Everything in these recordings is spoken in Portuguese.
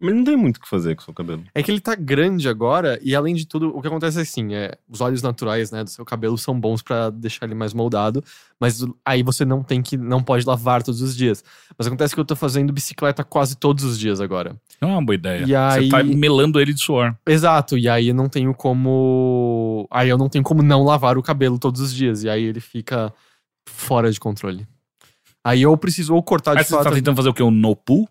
Mas não tem muito o que fazer com o seu cabelo. É que ele tá grande agora, e além de tudo, o que acontece é assim, é, os óleos naturais, né, do seu cabelo são bons pra deixar ele mais moldado, mas aí você não tem que, não pode lavar todos os dias. Mas acontece que eu tô fazendo bicicleta quase todos os dias agora. Não é uma boa ideia. E aí- Você tá melando ele de suor. Exato, e aí eu não tenho como, aí eu não tenho como não lavar o cabelo todos os dias, e aí ele fica fora de controle. Aí eu preciso ou cortar de Aí você fato. tá tentando fazer o quê? Um no pull?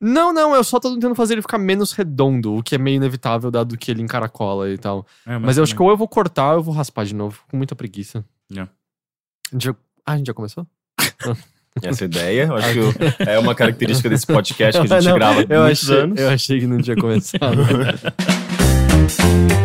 Não, não, eu só tô tentando fazer ele ficar menos redondo, o que é meio inevitável dado que ele encaracola e tal. É, Mas eu acho que ou eu vou cortar ou eu vou raspar de novo, com muita preguiça. Yeah. A gente já... Ah, a gente já começou? Essa ideia, eu acho que eu- é uma característica desse podcast que a gente Não, grava há muitos achei, anos. Eu achei que não tinha começado.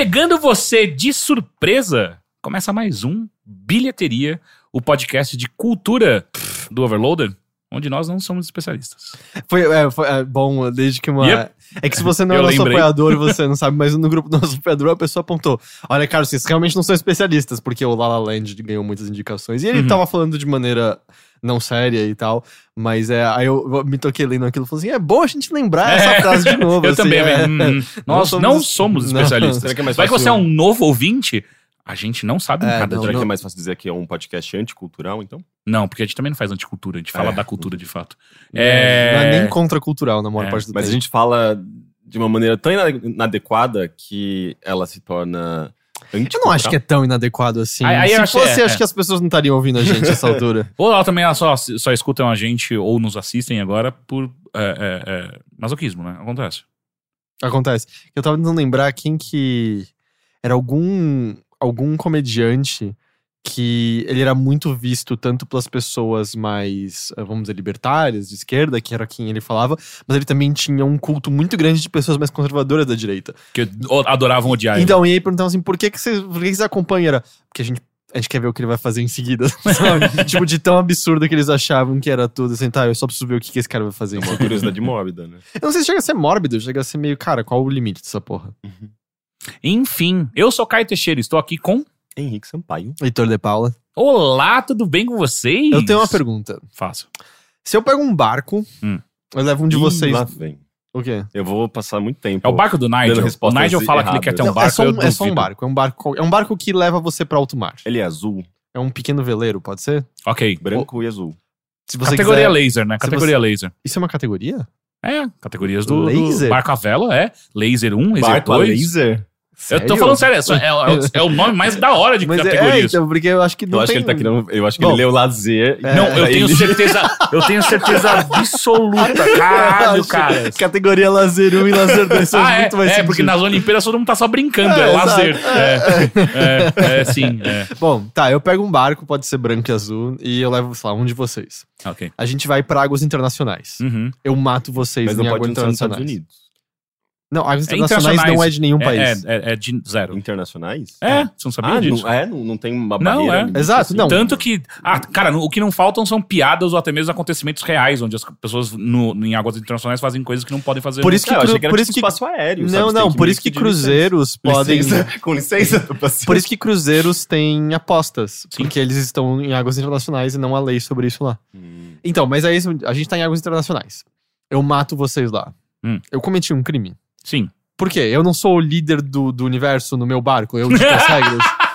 pegando você de surpresa, começa mais um Bilheteria, o podcast de cultura do Overloader, onde nós não somos especialistas. foi, é, foi é, bom, desde que uma... Yep. É que se você não é Eu nosso lembrei. apoiador, você não sabe, mas no grupo do nosso apoiador a pessoa apontou, olha, cara, vocês realmente não são especialistas, porque o La La Land ganhou muitas indicações. E ele Uhum. tava falando de maneira não séria e tal, mas é, aí eu me toquei lendo aquilo e falei assim, é bom a gente lembrar essa É. frase de novo. Eu assim, também, é. hum, nós Não não somos- somos, não. especialistas. Será que é mais Vai que você é um novo ouvinte, a gente não sabe É, nada. não, Será que é mais fácil dizer que é um podcast anticultural, então? Não, porque a gente também não faz anticultura, a gente fala É. da cultura de fato. Não É... é nem contracultural na maior É, parte do Mas a gente fala de uma maneira tão ina- inadequada que ela se torna Eu não acho que é tão inadequado assim. Aí- aí eu Se acho- fosse, é, acho é. que as pessoas não estariam ouvindo a gente nessa altura. Ou ela também só, só escutam a gente ou nos assistem agora por é, é, é, masoquismo, né? Acontece. Acontece. Eu tava tentando lembrar quem que. Era algum. algum comediante que ele era muito visto tanto pelas pessoas mais, eh, vamos dizer, libertárias, de esquerda, que era quem ele falava, mas ele também tinha um culto muito grande de pessoas mais conservadoras da direita. Que o- adoravam odiar ele. Então, e aí perguntavam assim, por que, que vocês, por que que vocês acompanham? Era, porque a gente, a gente quer ver o que ele vai fazer em seguida, sabe? tipo, de tão absurdo que eles achavam que era tudo, assim, tá, eu só preciso ver o que, que esse cara vai fazer. É uma curiosidade mórbida, né? Eu não sei se chega a ser mórbido, chega a ser meio, cara, qual o limite dessa porra? Enfim, eu sou Caio Teixeira, estou aqui com. Henrique Sampaio. Heitor de Paula. Olá, tudo bem com vocês? Eu tenho uma pergunta. Faço. Se eu pego um barco, Hum. eu levo um de Ih, vocês. Lá vem. O quê? Eu vou passar muito tempo. É o barco do Nigel. O Nigel fala que ele quer ter um Não, barco. é, só eu um, é só um barco. É um barco. É um barco que leva você pra alto mar. Ele é azul, É um pequeno veleiro, pode ser? Ok. branco e azul. Se você Categoria quiser- laser, né? se Categoria laser. Isso é uma categoria? É, categorias do, do Laser? barco a vela, é. Laser 1, laser Barco a 2. Laser? Eu tô falando sério, é, só- é, é- é o nome mais da hora de Mas é, é, categorias. então, porque eu acho que não Eu acho tem... que ele tá querendo. Eu acho que Bom, ele leu lazer. é, Não, eu tenho ele- certeza, eu tenho certeza absoluta, caralho, cara. Categoria lazer 1 e lazer 2 são Ah, é, muito mais é porque sentido. nas Olimpíadas todo mundo tá só brincando, é, É, lazer. É, é, é, sim, é. Bom, tá, eu pego um barco, pode ser branco e azul, e eu levo, sei lá, um de vocês. Ok. A gente vai pra águas internacionais. Uhum. Eu mato vocês Mas em não águas pode entrar nos Estados internacionais. Unidos. Não, águas É internacionais não é de nenhum É, país. É, é, é de zero. Internacionais? É, você não sabia Ah, disso? não, é? Não, não tem uma Não, barreira? é. limite Exato, assim? não. Tanto que. Ah, cara, o que não faltam são piadas ou até mesmo acontecimentos reais, onde as pessoas no, em águas internacionais fazem coisas que não podem fazer. Por isso que eu achei cru- que era por tipo isso que- espaço aéreo. sabe? Não, tem não, por isso que pedir licença. cruzeiros podem. Licença, com licença. Por isso que cruzeiros têm apostas. Porque eles estão em águas internacionais e não há lei sobre isso lá. Hum, Então, mas aí a gente tá em águas internacionais. Eu mato vocês lá. Hum. Eu cometi um crime. Sim. Por quê? Eu não sou o líder do, do universo no meu barco. Eu dito as regras.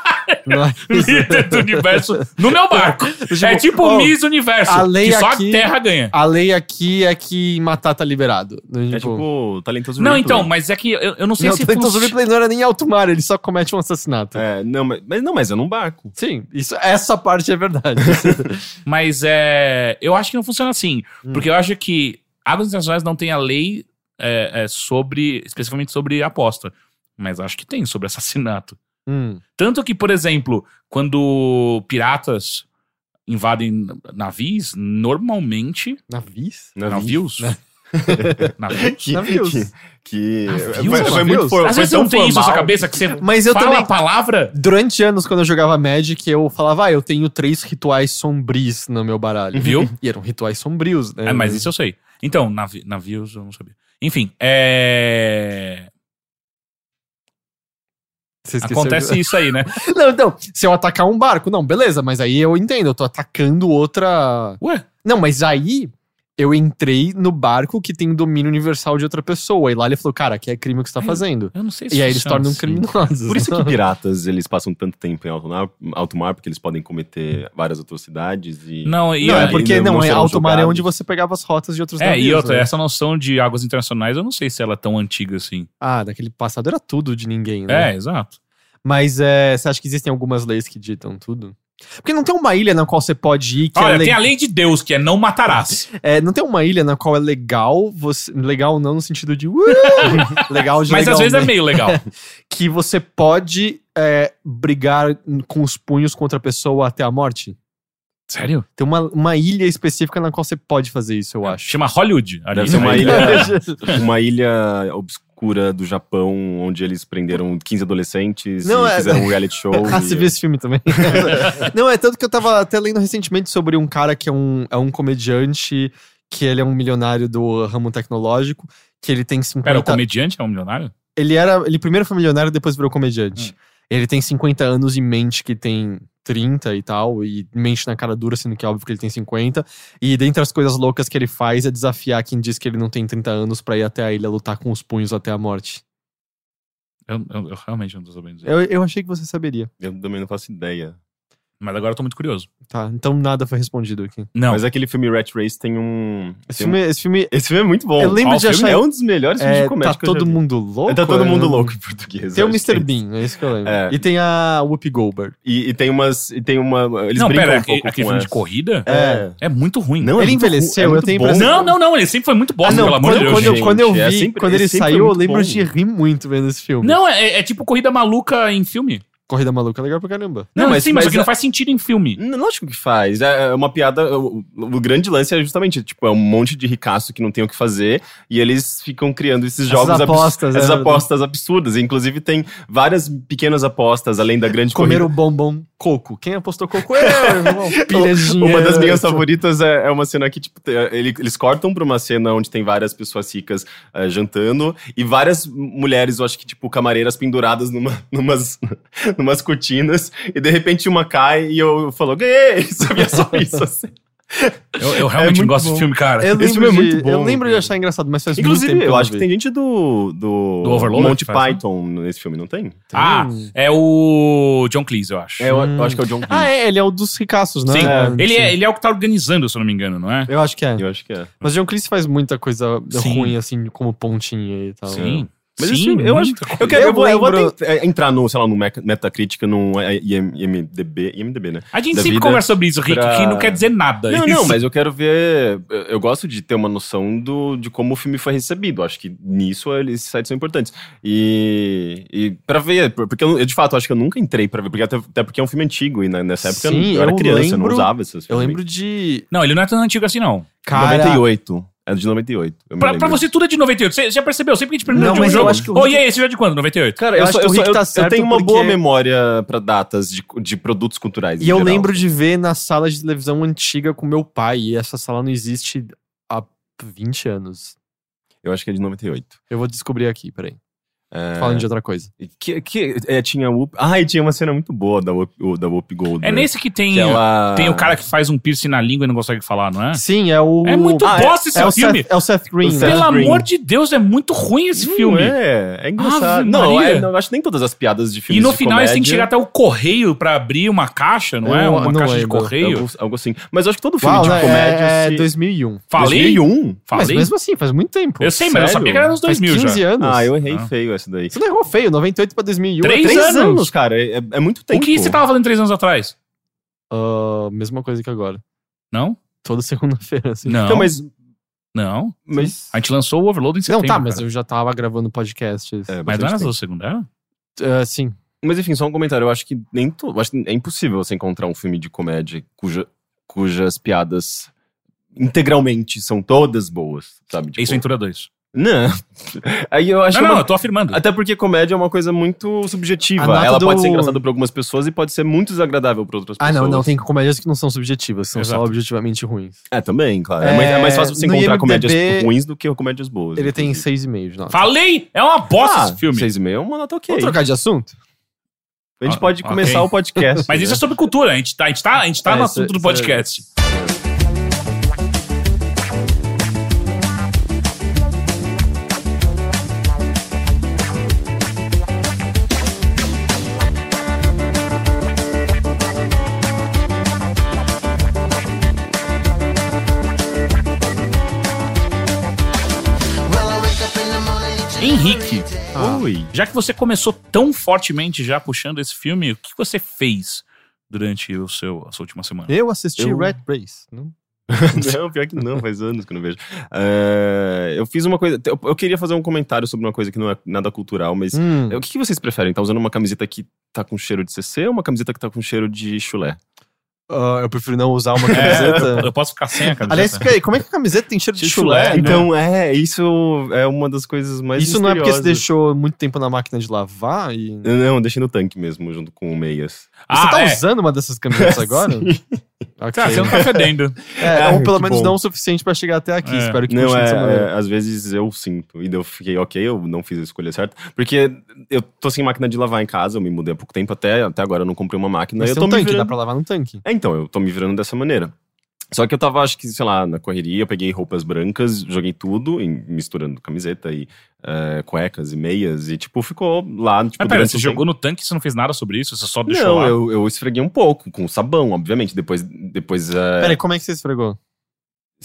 Não é. Líder do universo no meu barco. é tipo oh, Miss Universo. a lei que só aqui- a Terra ganha. A lei aqui é que matar tá liberado. É tipo talentoso Não, Ripley. então, mas é que eu, eu não sei Não, se. então, funci- o Ripley não era nem alto mar, ele só comete um assassinato. É, não, mas, mas não, mas é num barco. Sim, isso, essa parte é verdade. Mas é. Eu acho que não funciona assim. Hum. Porque eu acho que águas internacionais não tem a lei é, é, sobre. especificamente sobre aposta. Mas acho que tem sobre assassinato. Hum. Tanto que, por exemplo, quando piratas invadem navios, normalmente. Navios? Navios? Navios? que, Navios. que, que Navios, foi, foi navios? muito for, Às vezes você não tem isso na sua formal. cabeça que você Mas eu fala também- a palavra. Durante anos, quando eu jogava Magic, eu falava, ah, eu tenho três rituais sombrios no meu baralho. Viu? E eram rituais sombrios, né? É, mas isso eu sei. Então, navi navios eu não sabia. Enfim, é. Acontece de- isso aí, né? Não, então, se eu atacar um barco, não, beleza, mas aí eu entendo, eu tô atacando outra. Ué, Não, mas aí eu entrei no barco que tem domínio universal de outra pessoa. E lá ele falou, cara, aqui é crime o que você tá fazendo. eu não sei se E aí eles funciona tornam assim. criminosos. Por isso que piratas, eles passam tanto tempo em alto mar, alto mar porque eles podem cometer várias atrocidades e... Não, e Não, é porque não não, é alto mar é onde você pegava as rotas de outros É, navios. e outra, né? essa noção de águas internacionais, eu não sei se ela é tão antiga assim. Ah, naquele passado era tudo de ninguém, né? É, exato. Mas é, você acha que existem algumas leis que ditam tudo? Porque não tem uma ilha na qual você pode ir que Olha, é, le- tem a lei de Deus, que é não matarás. é, Não tem uma ilha na qual é legal, você... legal não no sentido de. "Uh!" legal de Mas às vezes é legalmente. meio legal. Que você pode é, brigar com os punhos contra a pessoa até a morte. Sério? Tem uma, uma ilha específica na qual você pode fazer isso, eu acho. Chama Hollywood. ali, Deve ser né? uma ilha, uma ilha obscura do Japão, onde eles prenderam 15 adolescentes Não, e é- fizeram um reality show. Ah, você viu esse filme também? não, é tanto que eu tava até lendo recentemente sobre um cara que é um, é um comediante, que ele é um milionário do ramo tecnológico, que ele tem 50... Pera, o comediante é um milionário? Ele era. Ele primeiro foi milionário, depois virou comediante. Hum. Ele tem 50 anos e mente que tem 30 e tal, e mente na cara dura, sendo que é óbvio que ele tem 50. E dentre as coisas loucas que ele faz é desafiar quem diz que ele não tem 30 anos pra ir até a ilha lutar com os punhos até a morte. Eu, eu- eu realmente não tô sabendo dizer. Eu, eu achei que você saberia. Eu também não faço ideia. Mas agora eu tô muito curioso. Tá, então nada foi respondido aqui. Não. Mas aquele filme Rat Race tem um. Esse tem um- filme, esse filme Esse filme é muito bom. Eu lembro Qual de filme? achar. É um dos melhores filmes é, de comédia tá que eu já todo mundo louco? Tá todo é? mundo louco em português. Tem o acho Mr. Bean, é isso que eu lembro. É. E tem a Whoopi Goldberg. E, e tem umas. E tem uma. Eles não, brincam pera, um pouco aquele com filme de corrida É. é muito ruim. Não, é Ele envelheceu, é eu muito tenho bom. impressão- não, não, não, ele sempre foi muito bosta, ah, não, pelo amor quando, de Deus. quando eu, gente, quando eu vi, é quando ele é saiu, eu lembro bom. de rir muito vendo esse filme. Não, é, é tipo corrida maluca em filme. Corrida Maluca é legal pra caramba. Não, Não, mas sim, mas, mas isso aqui não é- faz sentido em filme. Não, Lógico que faz. É uma piada. O, o grande lance é justamente, tipo, é um monte de ricaço que não tem o que fazer e eles ficam criando esses Essas jogos abs- apostas, essas é, apostas absurdas. Inclusive, tem várias pequenas apostas, além da grande Comer corrida. o bombom coco. Quem apostou coco? Eu, irmão. Pilha de Uma das minhas favoritas é, é uma cena que, tipo, eles cortam pra uma cena onde tem várias pessoas ricas eh, jantando e várias mulheres, eu acho que, tipo, camareiras penduradas numa, numas, numas cortinas e de repente uma cai e eu falo, ganhei! Sabia só isso, assim. Eu, eu realmente não gosto bom. desse filme, cara. Eu Esse lembro, filme é de, muito bom, eu lembro de achar engraçado, mas faz Inclusive, muito tempo eu não acho que tem gente do, do, Do Overlord Monty né? Python nesse filme, não tem? Ah, Hum. é o John Cleese, eu acho. É, eu, Hum. eu acho que é o John Ah, Cleese. é, ele é o dos ricaços, né? Sim, É, ele, sim. é, ele é o que tá organizando, se eu não me engano, não é? Eu acho que é. Eu acho que é. Mas o John Cleese faz muita coisa Sim. ruim, assim, como pontinha e tal. Sim. Mas Sim, filme, eu acho. Eu, quero, eu, vou, eu vou lembro- tent- é, entrar no, sei lá, no Metacritic, no IM IMDB, IMDB, né? A gente da sempre conversa sobre isso, Rick, pra- que não quer dizer nada. Não, Isso. não, mas eu quero ver. eu- Eu gosto de ter uma noção do, de como o filme foi recebido. Acho que nisso eles sites são importantes. E, e para ver, porque eu, eu, de fato acho que eu nunca entrei pra ver, porque até, até porque é um filme antigo e nessa época Sim, eu, era eu criança, eu não lembro- usava esses Eu filmes. lembro de. Não, ele não é tão antigo assim, não. Cara, 98. É de 98. eu me Pra, pra você tudo é de 98. Você já percebeu? Sempre que a gente pergunta Não, de um mas eu jogo. acho que o Rick- e aí, esse jogo é de quando? 98? Cara, Eu eu, acho só- que o eu, Rick tá eu- certo eu tenho uma porque- boa memória pra datas de, de produtos culturais. E em eu geral. lembro de ver na sala de televisão antiga com meu pai. E essa sala não existe há 20 anos. Eu acho que é de 98. Eu vou descobrir aqui, peraí. É, Falando de outra coisa. Que, que, é, tinha Whoop. Ah, e tinha uma cena muito boa da Whoop, da Whoop Gold. É nesse que tem, que ela... tem o cara que faz um piercing na língua e não consegue falar, não é? Sim, é o. É muito Ah, é- bosta esse é filme. Seth, é o Seth Green, O né? Seth Pelo Green. amor de Deus, é muito ruim esse filme. É, é engraçado. Ave Não, é, não, eu acho nem todas as piadas de E filmes no de final eles têm que chegar até o correio pra abrir uma caixa, não é? Uma não caixa de correio. Algo, algo assim. Mas eu acho que todo filme Uau, de né? comédia... É, é se- 2001. Falei? 2001? Mas Falei? mesmo assim, faz muito tempo. Eu sei, mas eu sabia que era nos Faz 2000 15 já. anos. Ah, eu errei Ah. feio essa daí. Você não errou feio, 98 pra 2001. Três é anos. anos, cara. É, é muito O tempo. que você tava fazendo três anos atrás? Ah, mesma coisa que agora. Não? Toda segunda-feira, assim. Não. Então, mas... Não. mas... A gente lançou o Overload em Não, setembro. tá, mas cara. eu já tava gravando podcasts. É, Mas não era na segunda? era? Ah, sim. Mas enfim, só um comentário. Eu acho que nem to... acho que é impossível você encontrar um filme de comédia cuja... cujas piadas integralmente são todas boas, sabe? Tipo, Ace Ventura 2. Não. Aí eu acho Não, não, uma- eu tô afirmando. Até porque comédia é uma coisa muito subjetiva. nota Ela pode do- ser engraçada pra algumas pessoas e pode ser muito desagradável pra outras Ah, pessoas. não, não. Tem comédias que não são subjetivas, são Exato. só objetivamente ruins. É, também, claro. É, É, mais, é mais fácil você no encontrar IMDb, comédias ruins do que comédias boas. Ele tem inclusive. 6,5 de nota. Falei! É uma bosta Ah, esse filme. 6,5 é uma nota ok. Vamos trocar de assunto? A gente Ah, pode ok. começar o podcast. Mas isso é né? sobre cultura. A gente tá, a gente tá, a gente tá É, no isso- assunto do isso é- já que você começou tão fortemente já puxando esse filme, o que você fez durante o seu, a sua última semana? Eu assisti Eu- Red Race. Não? não, pior que não, faz anos que eu não vejo. É, eu fiz uma coisa. Eu, eu queria fazer um comentário sobre uma coisa que não é nada cultural, mas. Hum. O que, que vocês preferem? Tá usando uma camiseta que tá com cheiro de CC ou uma camiseta que tá com cheiro de chulé? Ah, eu prefiro não usar uma É, camiseta. eu posso ficar sem a camiseta? Aliás, peraí, como é que a camiseta tem cheiro de De chulé? chulé, né? Então, é, isso é uma das coisas mais. Isso não é porque você deixou muito tempo na máquina de lavar e. Não, deixei no tanque mesmo, junto com o meias. Ah, você tá é. usando uma dessas camisetas agora? Ok. Ah, você não tá fedendo. É, Ah, ou pelo menos bom. não o suficiente pra chegar até aqui. É. Espero que Não, dessa é, maneira. é, às vezes eu sinto. E daí eu fiquei, ok, eu não fiz a escolha certa. Porque eu tô sem máquina de lavar em casa, eu me mudei há pouco tempo, até, até agora eu não comprei uma máquina. Mas eu tô um me tanque, dá virando... pra lavar num tanque. É, então, eu tô me virando dessa maneira. Só que eu tava, acho que, sei lá, na correria, eu peguei roupas brancas, joguei tudo, em- misturando camiseta e eh, cuecas e meias, e tipo, ficou lá, tipo, Mas pera, você jogou no tanque e você não fez nada sobre isso? Você só deixou Não, lá? eu, eu esfreguei um pouco, com sabão, obviamente. Depois, depois eh, Peraí, como é que você esfregou?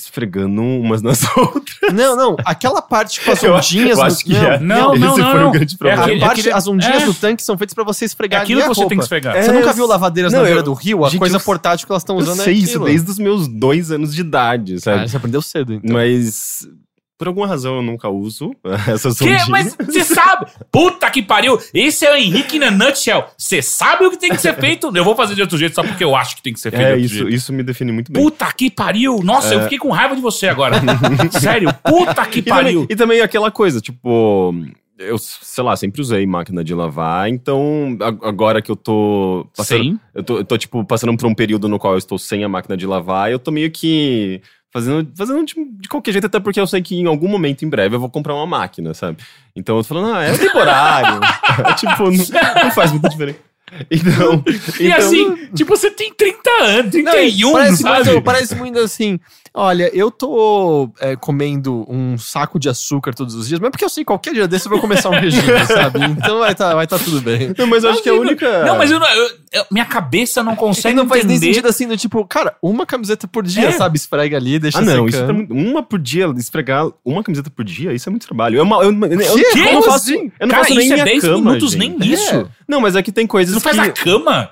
Esfregando umas nas outras. Não, não. Aquela parte com as Eu- ondinhas eu no acho que não, é. Não, Esse não, não. foi não. o grande problema. A aquele- parte, aquele- as ondinhas é. do tanque são feitas pra você É esfregar aquilo ali que a você tem que roupa. esfregar. É, Você nunca eu- viu lavadeiras Não, na beira eu- do rio? A gente, coisa eu- portátil que elas estão Eu usando sei é isso aquilo. desde os meus dois anos de idade, sabe? Ah, você aprendeu cedo, então. Mas, por alguma razão, eu nunca uso essas Que? ondinhas. Mas você sabe? Puta que pariu! Esse é o Henrique na nutshell. Você sabe o que tem que ser feito? Eu vou fazer de outro jeito só porque eu acho que tem que ser feito de É, isso, jeito. isso me define muito bem. Puta que pariu! Nossa, eu fiquei com raiva de você agora. Sério, puta que E também, pariu! e também aquela coisa, tipo, eu, sei lá, sempre usei máquina de lavar, então agora que eu tô passando, Sim. eu tô, eu tô, tipo, passando por um período no qual eu estou sem a máquina de lavar, eu tô meio que fazendo, fazendo de, de qualquer jeito, até porque eu sei que em algum momento, em breve, eu vou comprar uma máquina, sabe? Então eu tô falando, ah, é temporário. É, tipo, não, não faz muita diferença. Então, E então- assim, tipo, você tem 30 anos, Não, 31, parece, sabe? muito, parece muito assim. Olha, eu tô é, comendo um saco de açúcar todos os dias, mas porque eu sei que qualquer dia desse eu vou começar um regime, sabe? Então vai tá, vai tá tudo bem. Não, mas eu acho que é a única. Não, mas eu não, eu- eu- minha cabeça não E consegue não faz nem sentido assim, do tipo, cara, uma camiseta por dia, É. sabe? Esfrega ali, deixa Ah, não, isso secando. tá muito, uma por dia, esfregar uma camiseta por dia, isso é muito trabalho. Eu, eu, eu, eu, eu, Quê? eu não faço, assim? eu não Cara, faço nem isso é minha 10 cama, minutos, gente. nem isso. É. Não, mas é que tem coisas Você não faz que... a cama?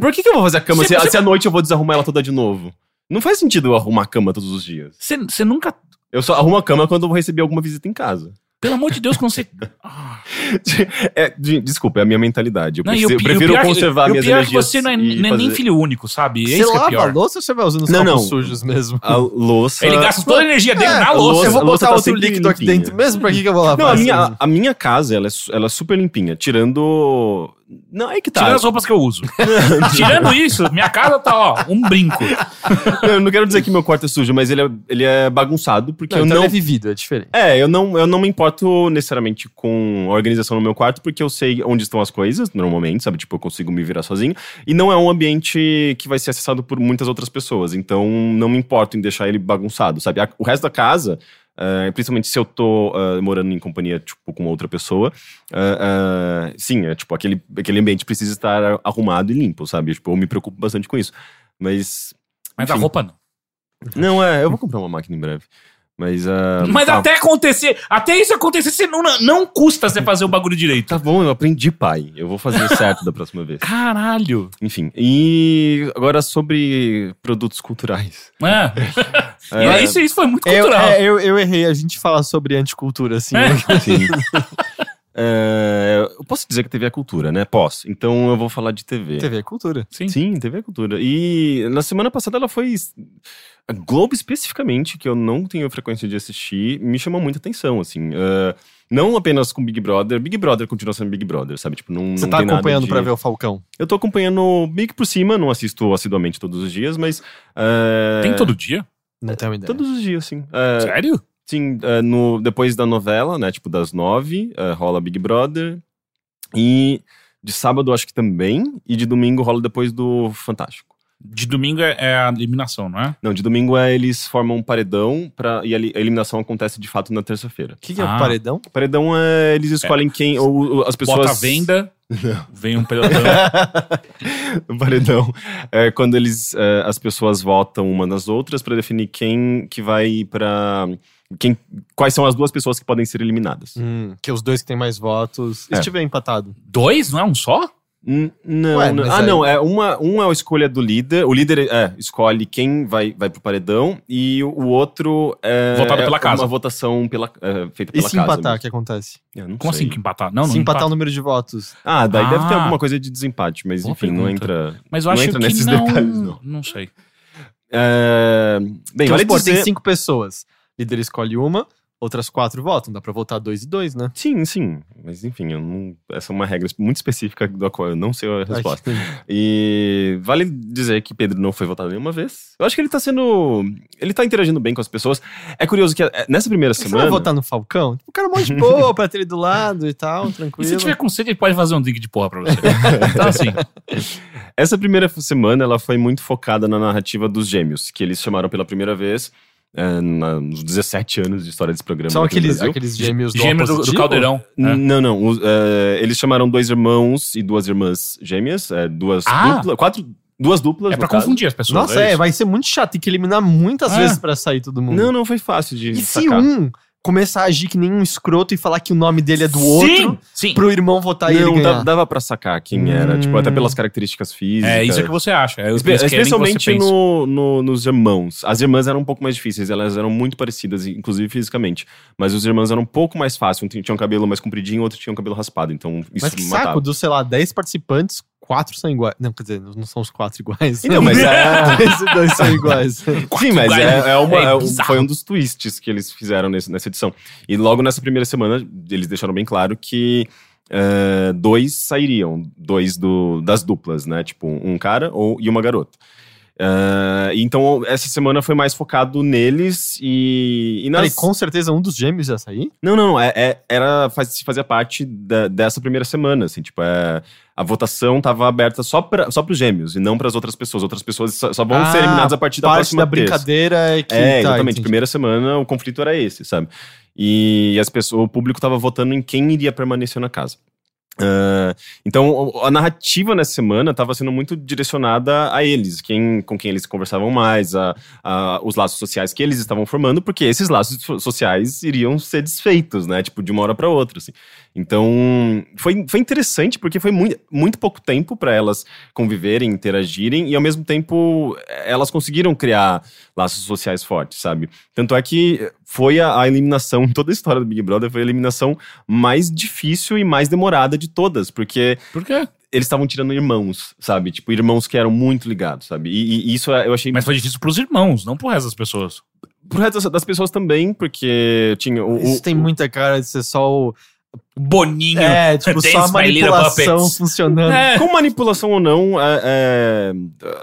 Por que, que eu vou fazer a cama Você- se, você- se à noite eu vou desarrumar ela toda de novo? Não faz sentido eu arrumar a cama todos os dias. Você, nunca. Eu só arrumo a cama quando eu vou receber alguma visita em casa. Pelo amor de Deus, quando você. Ah. É, de- desculpa, é a minha mentalidade. Eu Não, e prefiro, o pi- prefiro pior, conservar e o minhas pior é que energias. você não é, não é nem filho único, sabe? Você Esse que é lava a pior. louça ou você vai usando os Não, copos não. sujos mesmo? A louça... Ele gasta toda a energia dele É, na a louça. Eu vou a louça botar tá outro sempre líquido aqui limpinha. dentro mesmo? Pra que, que eu vou lavar? Não, a minha, a minha casa, ela é, ela é super limpinha. Tirando... Não, é que tá. Tirando as roupas que eu uso. Tirando isso, minha casa tá, ó, um brinco. Eu não quero dizer que meu quarto é sujo, mas ele é, ele é bagunçado, porque Não, eu então não... ele é vivido, é diferente. É, eu não, eu não me importo necessariamente com a organização no meu quarto, porque eu sei onde estão as coisas, normalmente, sabe? Tipo, eu consigo me virar sozinho. E não é um ambiente que vai ser acessado por muitas outras pessoas. Então, não me importo em deixar ele bagunçado, sabe? O resto da casa, eh, principalmente se eu tô eh, morando em companhia, tipo, com outra pessoa, eh, sim, é tipo, aquele, aquele ambiente precisa estar arrumado e limpo, sabe? Tipo, eu me preocupo bastante com isso. Mas. Mas a roupa não. Não, é, eu vou comprar uma máquina em breve. Mas. Mas tá. até acontecer, até isso acontecer, você não, não custa você fazer o bagulho direito. Tá bom, eu aprendi, pai. Eu vou fazer certo da próxima vez. Caralho. Enfim, e agora sobre produtos culturais. É. É, isso, isso foi muito Eu, cultural. é, eu, eu errei, a gente fala sobre anticultura, assim. É. né? Sim. É, eu posso dizer que TV é cultura, né? Posso. Então eu vou falar de TV. TV é cultura. Sim. Sim, TV é cultura. E na semana passada ela foi A Globo especificamente, que eu não tenho frequência de assistir, me chama muita atenção, assim. ah, não apenas com Big Brother. Big Brother continua sendo Big Brother, sabe? Tipo, não, Você não tá tem nada acompanhando de... pra ver o Falcão? Eu tô acompanhando meio que por cima, não assisto assiduamente todos os dias, mas... ah, Tem todo dia? Não tenho ideia. Todos os dias, sim. Ah, Sério? Sim, é, no, depois da novela, né? Tipo, das nove, é, rola Big Brother. E de sábado, acho que também. E de domingo rola depois do Fantástico. De domingo é, é a eliminação, não é? Não, de domingo é eles formam um paredão pra, e a li- a eliminação acontece de fato na terça-feira. O que, que é Ah. o paredão? Paredão é. Eles escolhem quem. Ou, ou as pessoas. Bota a venda, vem um pelotão. o paredão é quando eles é, as pessoas votam uma nas outras pra definir quem que vai pra. Quem, quais são as duas pessoas que podem ser eliminadas. Hum, que os dois que têm mais votos. E É. se tiver empatado? Dois, não é um só? Não, Ué, não. ah, aí- não, é uma, um é a escolha do líder. O líder é, escolhe quem vai, vai pro paredão e o, outro é, Votado é pela casa. uma votação pela, é, feita E pela se casa. empatar, o que acontece? É, não Como sei. assim que empatar? Não, não se empatar empata. o número de votos. Ah, daí deve ter Ah. alguma coisa de desempate, mas Boa enfim, não pergunta. entra. Mas eu não acho entra que nesses não... detalhes, não. Não sei. É, Bem, Bem, vale supor, tem dizer... cinco pessoas. Líder escolhe uma, outras quatro votam. Dá pra votar dois e dois, né? Sim, sim. Mas enfim, eu não... essa é uma regra muito específica da qual eu não sei a resposta. Ai, E vale dizer que Pedro não foi votado nenhuma vez. Eu acho que ele tá sendo. Ele tá interagindo bem com as pessoas. É curioso que é, nessa primeira Você vai semana. votar no Falcão? Tipo, o cara é mó de boa pra ter ele do lado e tal, E tranquilo. se tiver com sede, ele pode fazer um drink de porra pra você. então, assim, Essa primeira semana ela foi muito focada na narrativa dos gêmeos, que eles chamaram pela primeira vez é, na- nos 17 anos de história desse programa. São aqueles, aqueles gêmeos do gêmeos do, do caldeirão. né? Não, não. os, é, eles chamaram dois irmãos e duas irmãs gêmeas, é, duas Ah! duplas. Quatro. Duas duplas. É no pra caso. confundir as pessoas. Nossa, é, isso? vai ser muito chato. Tem que eliminar muitas É. vezes pra sair todo mundo. Não, não foi fácil de. E se sacar. um começar a agir que nem um escroto e falar que o nome dele é do outro, Sim, sim. pro irmão votar e ele Não, ganhar? dava, pra sacar quem era, Hum. tipo, até pelas características físicas. É isso que você acha. É, Espe- você especialmente pense. no, no- nos irmãos. As irmãs eram um pouco mais difíceis, elas eram muito parecidas, inclusive fisicamente. Mas os irmãos eram um pouco mais fáceis. Um tinha um cabelo mais compridinho, outro tinha um cabelo raspado. Então isso Mas que matava. saco, dos, sei lá, 10 participantes, quatro são iguais. Não, quer dizer, não são os quatro iguais. Então, mas é- Três e dois são iguais. Sim, mas é, é uma- É é um- foi um dos twists que eles fizeram nesse- nessa edição. E logo nessa primeira semana, eles deixaram bem claro que é, dois sairiam, dois do, das duplas, né? Tipo, um cara ou, e uma garota. É, então, essa semana foi mais focado neles e, e nas... Peraí, com certeza um dos gêmeos ia sair? Não, não, não. É, é- era, faz, fazia parte da- dessa primeira semana, assim, tipo, é, a votação tava aberta só para só os gêmeos e não para as outras pessoas. Outras pessoas só, só vão Ah, ser eliminadas a partir da Parte próxima da brincadeira é que. É, tá, exatamente. entendi. Primeira semana o conflito era esse, sabe? E as pessoas, o público tava votando em quem iria permanecer na casa. Ah, então, a narrativa nessa semana estava sendo muito direcionada a eles, quem, com quem eles conversavam mais, a, a- os laços sociais que eles estavam formando, porque esses laços so- sociais iriam ser desfeitos, né? Tipo, de uma hora para outra, assim. Então, foi, foi interessante porque foi muito, muito pouco tempo para elas conviverem, interagirem e ao mesmo tempo elas conseguiram criar laços sociais fortes, sabe? Tanto é que foi a, a eliminação, toda a história do Big Brother foi a eliminação mais difícil e mais demorada de todas, porque Por quê? eles estavam tirando irmãos, sabe? Tipo, irmãos que eram muito ligados, sabe? E, e isso eu achei Mas foi difícil pros irmãos, não pro resto das pessoas. pro resto das- das pessoas também, porque tinha o, Isso o- tem muita cara de ser só o. Boninho. É, tipo, só a manipulação funcionando. É. Com manipulação ou não, é, é,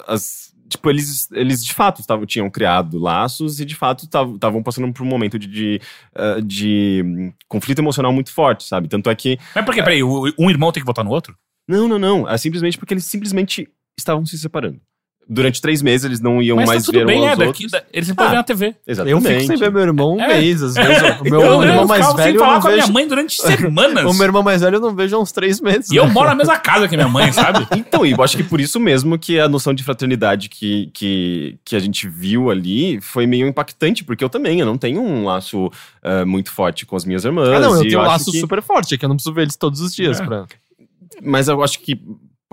as- tipo, eles, eles de fato tavam, tinham criado laços e de fato estavam passando por um momento de, de, eh, de, hum, conflito emocional muito forte, sabe? Tanto é que. Mas por quê? Peraí, um irmão tem que votar no outro? Não, não, não. É simplesmente porque eles simplesmente estavam se separando. Durante três meses eles não iam Mas mais tá tudo ver bem, uns é, aos daqui, outros. da- eles não podem Ah. ver na TV. Eu Exatamente. fico sem ver meu irmão um É. mês, às vezes. O meu eu, irmão eu mais ficava sem velho eu falar não com a minha vejo. mãe durante semanas. O meu irmão mais velho eu não vejo há uns três meses. E eu né? moro na mesma casa que a minha mãe, sabe? Então, e eu acho que por isso mesmo que a noção de fraternidade que, que, que a gente viu ali foi meio impactante, porque eu também, eu não tenho um laço eh, muito forte com as minhas irmãs. Ah, não, eu e tenho um laço que- super forte, é que eu não preciso ver eles todos os dias. É. Pra... Mas eu acho que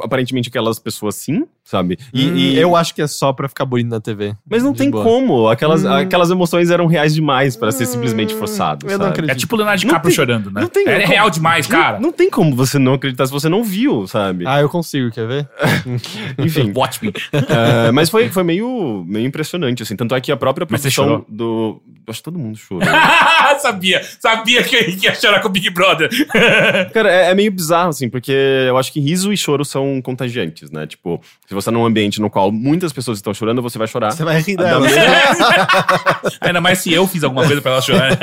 aparentemente aquelas pessoas sim, sabe? E, Hum, e- eu acho que é só pra ficar bonito na TV. Mas não tem boa. como. Aquelas, Hum. aquelas emoções eram reais demais pra ser simplesmente forçado. eu não sabe? acredito. É tipo o Leonardo Não DiCaprio tem- chorando, né? não tem é como- real demais, cara. Não, não tem como você não acreditar se você não viu, sabe? Ah, eu consigo, quer ver? Enfim. Watch me. É, mas foi, foi meio, meio impressionante, assim. Tanto é que a própria produção do. Acho que todo mundo chorou. sabia, sabia que ele ia chorar com o Big Brother. Cara, é, é meio bizarro, assim, porque eu acho que riso e choro são contagiantes, né? Tipo, se você tá num ambiente no qual muitas pessoas estão chorando, você vai chorar. Você vai rir dela. mesma- Ainda mais se eu fiz alguma coisa pra ela chorar.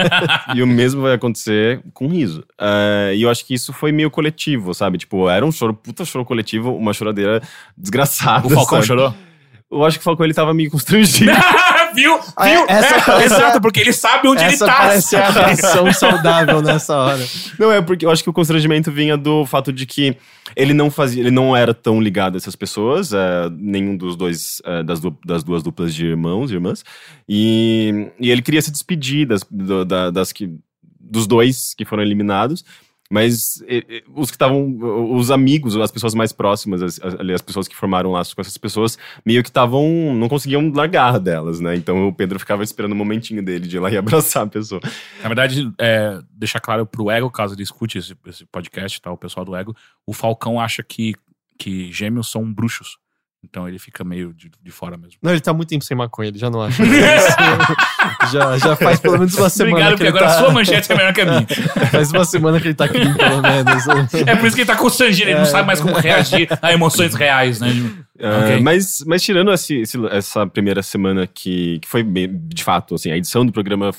e o mesmo vai acontecer com riso. É, e eu acho que isso foi meio coletivo, sabe? Tipo, era um choro, puta choro coletivo, uma choradeira desgraçada. O Falcão sabe? chorou? Eu acho que o Falcão ele tava meio constrangido. Viu? Viu? Ah, é- essa É, parece- Exato, porque ele sabe onde Essa ele tá. parece a reação saudável nessa hora. Não, é porque eu acho que o constrangimento vinha do fato de que ele não fazia, ele não era tão ligado a essas pessoas, é, nenhum dos dois, é, das, du- das duas duplas de irmãos e irmãs, e, e ele queria se despedir das, do- da- das que, dos dois que foram eliminados, mas e- os que estavam, os amigos, as pessoas mais próximas, as, as, pessoas que formaram laços com essas pessoas, meio que estavam, não conseguiam largar delas, né? Então o Pedro ficava esperando o momentinho dele de ir lá e abraçar a pessoa. Na verdade, é, deixar claro pro Ego, caso ele escute esse, esse podcast, tá? O pessoal do Ego, o Falcão acha que, que gêmeos são bruxos. Então ele fica meio de, de fora mesmo. Não, ele tá muito tempo sem maconha, ele já não acha. já, já faz pelo menos uma semana Obrigado, que porque agora a tá... sua manchete é melhor que a minha. Faz uma semana que ele tá clean, pelo menos. É por isso que ele tá constrangido, ele não É. sabe mais como reagir a emoções reais, né? Ah, Ok. mas, mas tirando esse- esse- essa primeira semana que, que foi bem- de fato, assim, a edição do programa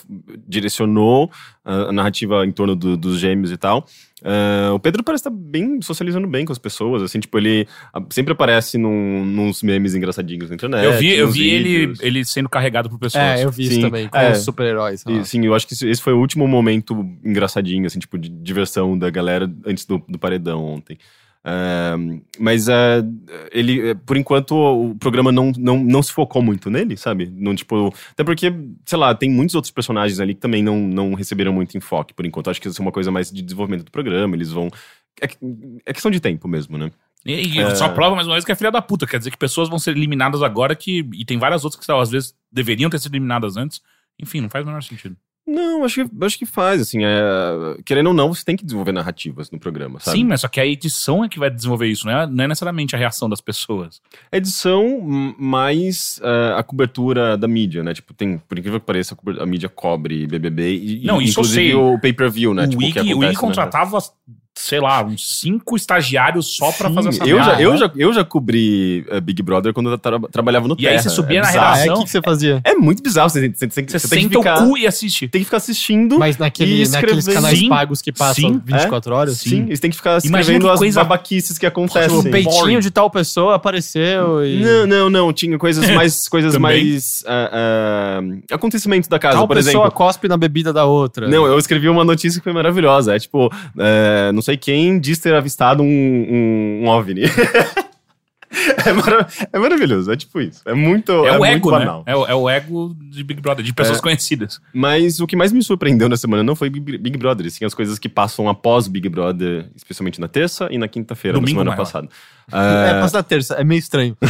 direcionou a, a narrativa em torno do- dos gêmeos e tal. ah, o Pedro parece estar bem socializando bem com as pessoas, assim, tipo, ele ah, sempre aparece num, nos memes engraçadinhos na internet. eu vi, eu vi ele, ele sendo carregado por pessoas. É, eu vi isso Sim, também, com é. os super-heróis. E, sim, eu acho que esse- esse foi o último momento engraçadinho, assim, tipo, de diversão da galera antes do, do paredão ontem. Ah, mas ah, ele, eh, por enquanto, o programa não, não, não se focou muito nele, sabe? Não, tipo, até porque, sei lá, tem muitos outros personagens ali que também não, não receberam muito enfoque, por enquanto. Acho que isso é uma coisa mais de desenvolvimento do programa, eles vão. É, é questão de tempo mesmo, né? E, e É. só prova mais uma vez que é filha da puta. Quer dizer que pessoas vão ser eliminadas agora que. E tem várias outras que às vezes deveriam ter sido eliminadas antes. Enfim, não faz o menor sentido. Não, acho que, acho que faz, assim, é, querendo ou não, você tem que desenvolver narrativas no programa, sabe? Sim, mas só que a edição é que vai desenvolver isso, não é, não é necessariamente a reação das pessoas. A edição mais eh, a cobertura da mídia, né? Tipo, tem, por incrível que pareça, a, a mídia cobre BBB e, Não, e, isso eu inclusive sei. o pay-per-view, né? o tipo, que Wiki, o Wiki né? Sei lá, uns cinco estagiários só pra Sim, fazer essa eu já, eu, já, eu já cobri eh, Big Brother quando eu tra- trabalhava no E aí Terra. você subia é na bizarro. Ah, é, redação. o que, você fazia? É muito bizarro, você, tem- você, Você você tem que senta ficar... o cu e assiste. Tem que ficar assistindo. Mas naquele, E naqueles canais Sim, pagos que passam sim, 24 horas? Sim, você tem que ficar Imagina escrevendo que as coisa- babaquices que acontecem. Tipo, o Sim. peitinho de tal pessoa apareceu e... Não, não, não. Tinha coisas mais. coisas mais. ah, ah, acontecimentos da casa, Tal por pessoa exemplo. cospe na bebida da outra. Não, eu escrevi uma notícia que foi maravilhosa. É tipo, é, não sei quem diz ter avistado um, um, um OVNI. é, mara- é maravilhoso, é tipo isso. É muito, É, é o ego, né? banal. É o, é o ego de Big Brother, de pessoas É. conhecidas. Mas o que mais me surpreendeu na semana não foi Big, Big Brother, sim as coisas que passam após Big Brother, especialmente na terça e na quinta-feira da semana maior. passada. É, passa na terça, é meio estranho.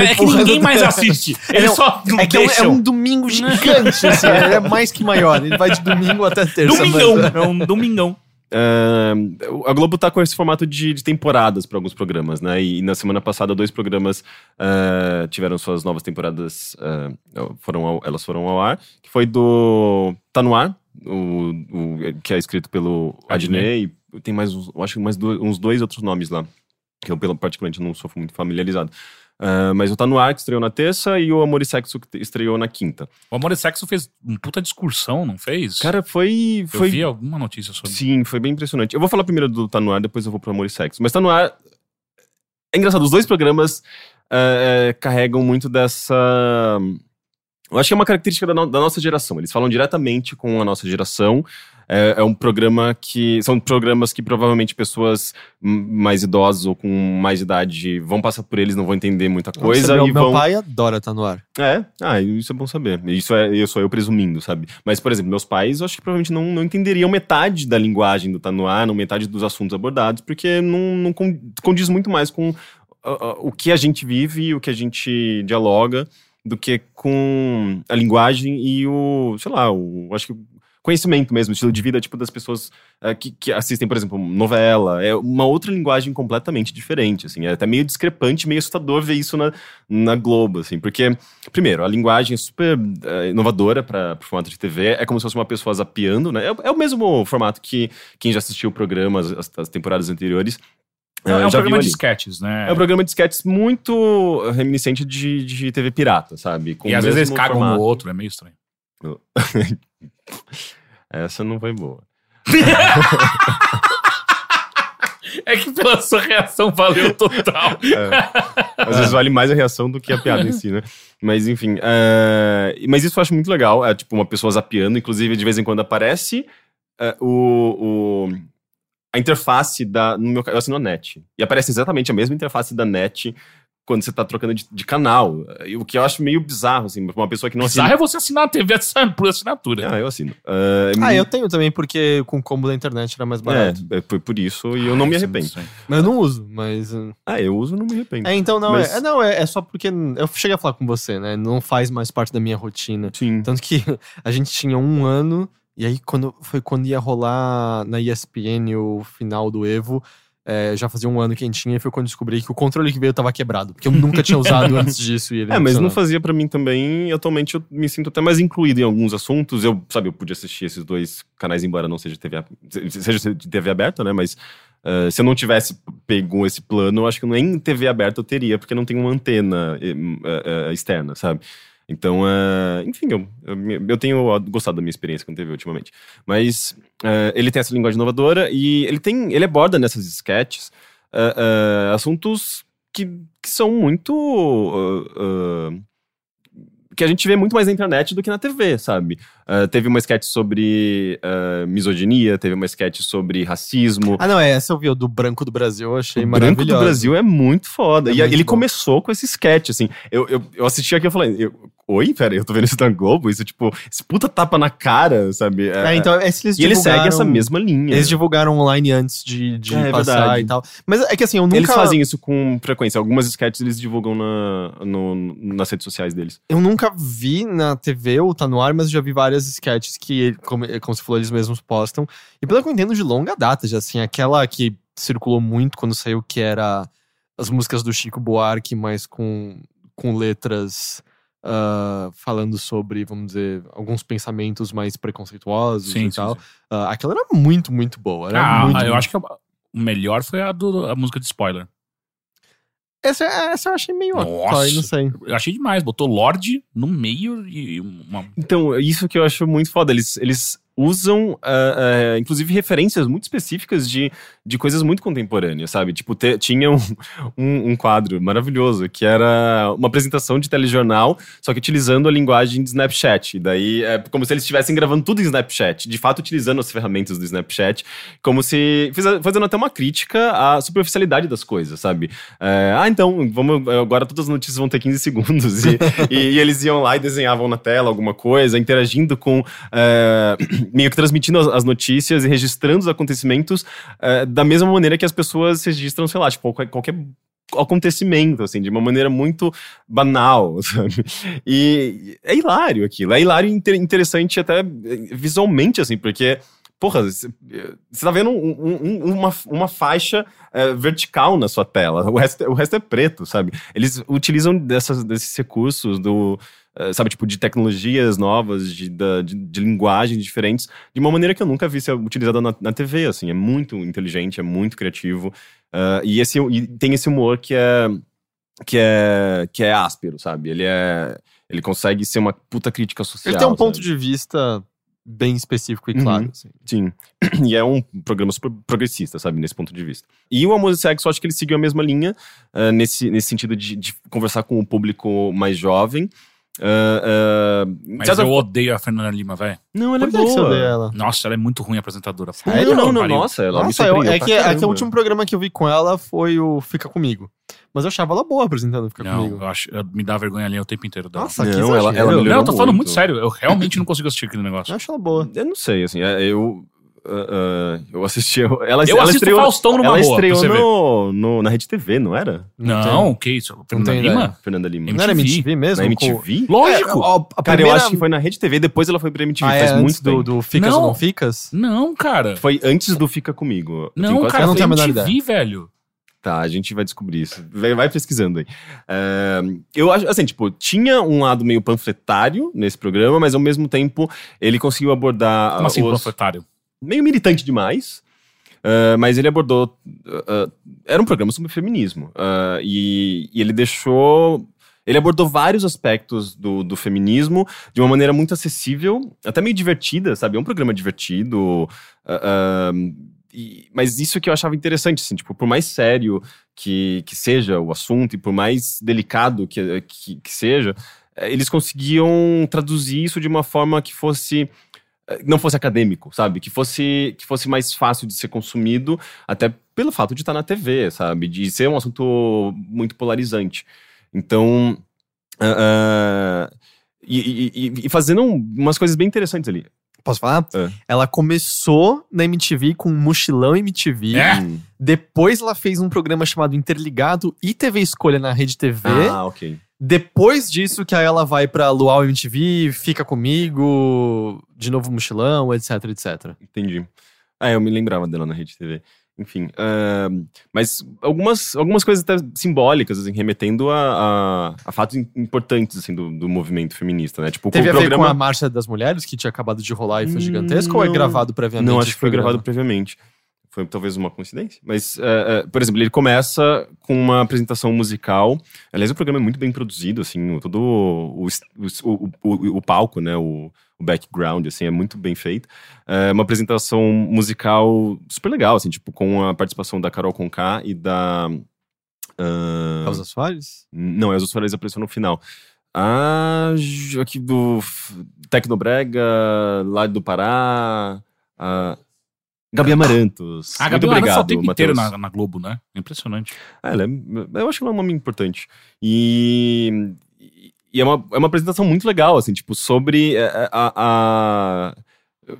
É, é que ninguém mais assiste. Eles não, só É que é um, é um domingo gigante, assim, é mais que maior. Ele vai de domingo até terça. Domingão. mas- É um domingão. Ah, a Globo tá com esse formato de, de temporadas para alguns programas, né? E, na semana passada, dois programas ah, tiveram suas novas temporadas, ah, foram ao- elas foram ao ar, que foi do Tá No Ar, o, o- que é escrito pelo Adnei, e tem mais, acho que mais dois- uns dois outros nomes lá, que eu particularmente não sou muito familiarizado. Ah, mas o Tá No Ar, que estreou na terça, e o Amor e Sexo, que estreou na quinta. O Amor e Sexo fez um puta discursão, não fez? Cara, foi... eu foi vi alguma notícia sobre Sim, foi bem impressionante. Eu vou falar primeiro do Tá No Ar, depois eu vou pro Amor e Sexo. Mas Tá No Ar... É engraçado, os dois programas eh, carregam muito dessa... Eu acho que é uma característica da, no- da nossa geração. Eles falam diretamente com a nossa geração. É, é um programa que. São programas que provavelmente pessoas mais idosas ou com mais idade vão passar por eles, não vão entender muita coisa meu, e meu vão. pai adora estar no ar. É, ah, isso é bom saber. Isso é eu sou eu presumindo, sabe? Mas, por exemplo, meus pais, eu acho que provavelmente não, não entenderiam metade da linguagem do Tá No Ar, não metade dos assuntos abordados, porque não, não con- condiz muito mais com o que a gente vive, o que a gente dialoga, do que com a linguagem e o, sei lá, o, acho que conhecimento mesmo, estilo de vida, tipo, das pessoas ah, que, que assistem, por exemplo, novela. É uma outra linguagem completamente diferente, assim. É até meio discrepante, meio assustador ver isso na, na Globo, assim. Porque, primeiro, a linguagem é super eh, inovadora para o formato de TV. É como se fosse uma pessoa zapeando, né? É, é o mesmo formato que quem já assistiu o programa, as, as- as temporadas anteriores. É, eh, um já programa de sketches, né? É um programa de sketches muito reminiscente de, de TV pirata, sabe? Com e às vezes eles cagam formato. no outro, é meio estranho. Essa não foi boa. É que pela sua reação valeu total. Às vezes vale mais a reação do que a piada em si, né? Mas enfim. é, Mas isso eu acho muito legal. É tipo uma pessoa zapeando, inclusive de vez em quando aparece é, o, o- a interface da. No meu, ca- eu assino a net. E aparece exatamente a mesma interface da net quando você tá trocando de, de canal. E O que eu acho meio bizarro, assim, pra uma pessoa que não assina. Bizarro é você assinar a TV por assinatura. Ah, eu assino. É, Ah, eu tenho também, porque com o combo da internet era mais barato. É, é, foi por isso e eu não me Isso arrependo. sei. Mas eu não uso, mas. uh, Ah, eu uso e não me arrependo. É, então não, Mas- é, é, não é, é só porque eu cheguei a falar com você, né? Não faz mais parte da minha rotina. Sim. Tanto que a gente tinha um ano, e aí quando foi quando ia rolar na ESPN o final do Evo, é, já fazia um ano que a gente tinha, e foi quando descobri que o controle que veio tava quebrado. Porque eu nunca tinha usado antes disso. E ele É, mas não fazia pra mim também. Atualmente eu me sinto até mais incluído em alguns assuntos. Eu, sabe, eu podia assistir esses dois canais, embora não seja TV, seja TV aberta, né? Mas eh, se eu não tivesse pego esse plano, eu acho que nem TV aberta eu teria, porque não tem uma antena eh, eh, externa, sabe? Então, eh, enfim, eu, eu, eu tenho gostado da minha experiência com TV ultimamente. Mas eh, ele tem essa linguagem inovadora e ele tem. Ele aborda nessas sketches eh, assuntos que, que são muito. Que a gente vê muito mais na internet do que na TV, sabe? Ah, teve uma sketch sobre ah, misoginia, teve uma sketch sobre racismo. Ah, não, é, essa eu vi, o do Branco do Brasil, eu achei o Branco do maravilhoso. Brasil é muito foda. É e muito ele bom. começou com esse sketch, assim. Eu, eu, eu assisti aqui e falei, eu, oi, pera, eu tô vendo isso na Globo? Isso, tipo, esse puta tapa na cara, sabe? É, então, esse eles e ele segue essa mesma linha. Eles divulgaram online antes de, de É, é passar verdade. e tal. Mas é que assim, eu nunca. Eles fazem isso com frequência. Algumas sketches eles divulgam na, no- nas redes sociais deles. Eu nunca vi na TV ou tá no ar, mas já vi várias sketches que, como, como você falou, eles mesmos postam. E pelo que eu entendo, de longa data, já assim, aquela que circulou muito quando saiu, que era as músicas do Chico Buarque, mas com, com letras ah, falando sobre, vamos dizer, alguns pensamentos mais preconceituosos Sim, e sim, tal. sim. Ah, aquela era muito, muito boa. Era Ah, muito, eu muito- acho que o melhor foi a, do, a música de spoiler. Essa, essa eu achei meio Nossa. não sei. Eu achei demais. Botou Lorde no meio e uma. Então, isso que eu acho muito foda. Eles, eles usam, ah, ah, inclusive, referências muito específicas de, de coisas muito contemporâneas, sabe? Tipo, te- tinha um, um, um quadro maravilhoso que era uma apresentação de telejornal, só que utilizando a linguagem de Snapchat. E daí é como se eles estivessem gravando tudo em Snapchat, de fato utilizando as ferramentas do Snapchat, como se fazendo até uma crítica à superficialidade das coisas, sabe? É, ah, então, vamos, agora todas as notícias vão ter 15 segundos. E, e, e eles iam lá e desenhavam na tela alguma coisa, interagindo com. é, meio que transmitindo as, as notícias e registrando os acontecimentos é, da mesma maneira que as pessoas registram, sei lá, tipo, qualquer, qualquer acontecimento, assim, de uma maneira muito banal, sabe? E é hilário aquilo. É hilário e inter- interessante até eh, visualmente, assim, porque. Porra, você tá vendo um- um- um- uma, uma faixa eh, vertical na sua tela. O resto, é- o resto é preto, sabe? Eles utilizam dessas, desses recursos do. eh, sabe, tipo, de tecnologias novas, de, da- de, de linguagens diferentes, de uma maneira que eu nunca vi ser utilizada na, na TV, assim. É muito inteligente, é muito criativo. Ah, e, esse, e tem esse humor que é, que é, que é áspero, sabe? Ele é. Ele consegue ser uma puta crítica social. Ele tem um ponto sabe? de vista bem específico e Uhum. claro. assim. Sim. E é um programa super progressista, sabe, nesse ponto de vista. E o Amor e Sexo, acho que ele seguiu a mesma linha, ah, nesse, nesse sentido de, de conversar com o público mais jovem. Ah, ah, Mas eu odeio a Fernanda Lima, velho. Não, ela Por é que, que você boa. odeia ela? Nossa, ela é muito ruim apresentadora. Sério? Não, não, não, Pariu. nossa, ela me Nossa, eu, é, que, é que caramba. o último programa que eu vi com ela foi o Fica Comigo. Mas eu achava ela boa apresentando Fica Não, Comigo. eu acho, eu- me dá vergonha ali o tempo inteiro dela. Nossa, que Não, ela- exagero. ela não, eu tô falando muito muito. sério. Eu realmente não consigo assistir aquele negócio. Eu acho ela boa. Eu não sei, assim, é, eu. Ah, eu assisti. Ela, Eu ela assisto estreou, Faustão numa ela boa, estreou você ver. no, no- na Rede TV, não era? Não, o que isso? Fernanda tem Lima? ideia. Fernanda Lima. MTV. Não era MTV mesmo? Na MTV? Lógico! É, ó, a Cara, primeira... eu acho que foi na Rede TV, depois ela foi pra MTV, Ah, é, faz muito do, tempo. do Ficas Não. ou Não Ficas? Não, cara. Foi antes do Fica Comigo. Não, cara, eu não foi tenho a menor MTV, velho. Tá, a gente vai descobrir isso. Vai, vai pesquisando aí. É, eu acho, assim, tipo, tinha um lado meio panfletário nesse programa, mas ao mesmo tempo ele conseguiu abordar Como assim, os- panfletário? Meio militante demais. é, mas ele abordou. é, era um programa sobre feminismo. e, e ele deixou. Ele abordou vários aspectos do, do feminismo de uma maneira muito acessível, até meio divertida, sabe? É um programa divertido. é, é, e- mas isso que eu achava interessante, assim, tipo, por mais sério que, que seja o assunto e por mais delicado que, que, que seja, eles conseguiam traduzir isso de uma forma que fosse não fosse acadêmico, sabe? Que fosse que fosse mais fácil de ser consumido, até pelo fato de estar na TV, sabe? De ser um assunto muito polarizante. Então, ah, e, e- e- fazendo um- umas coisas bem interessantes ali. Posso falar? É. Ela começou na MTV com um Mochilão MTV. É? Hum. Depois ela fez um programa chamado Interligado e TV Escolha na Rede TV. Ah, ok. Depois disso, que aí ela vai pra Luau MTV, fica comigo, de novo Mochilão, etc, etc. Entendi. Ah, eu me lembrava dela na Rede TV. Enfim, ah, mas algumas, algumas coisas até simbólicas, assim, remetendo a, a, a fatos im- importantes, assim, do, do movimento feminista, né? Tipo, Teve a ver com programa... a Marcha das Mulheres, que tinha acabado de rolar e foi gigantesco, ou é Não. gravado previamente? Não, acho que foi programa? gravado previamente. Foi talvez uma coincidência. Mas, eh, eh, por exemplo, ele começa com uma apresentação musical. Aliás, o programa é muito bem produzido, assim, todo o, o, o, o- palco, né? O, background, assim, é muito bem feito. É uma apresentação musical super legal, assim, tipo, com a participação da Carol Conká e da. ah, Elza Soares? não, os Soares apareceu no final. Ah, aqui do Tecnobrega, lá do Pará. a Gabi Amarantos. A Gabi Amarantos tá o tempo inteiro na, na Globo, né? Impressionante. Ah, ela é- eu acho que ela é um nome importante. E, e é, uma, é uma apresentação muito legal, assim, tipo, sobre é, a. a-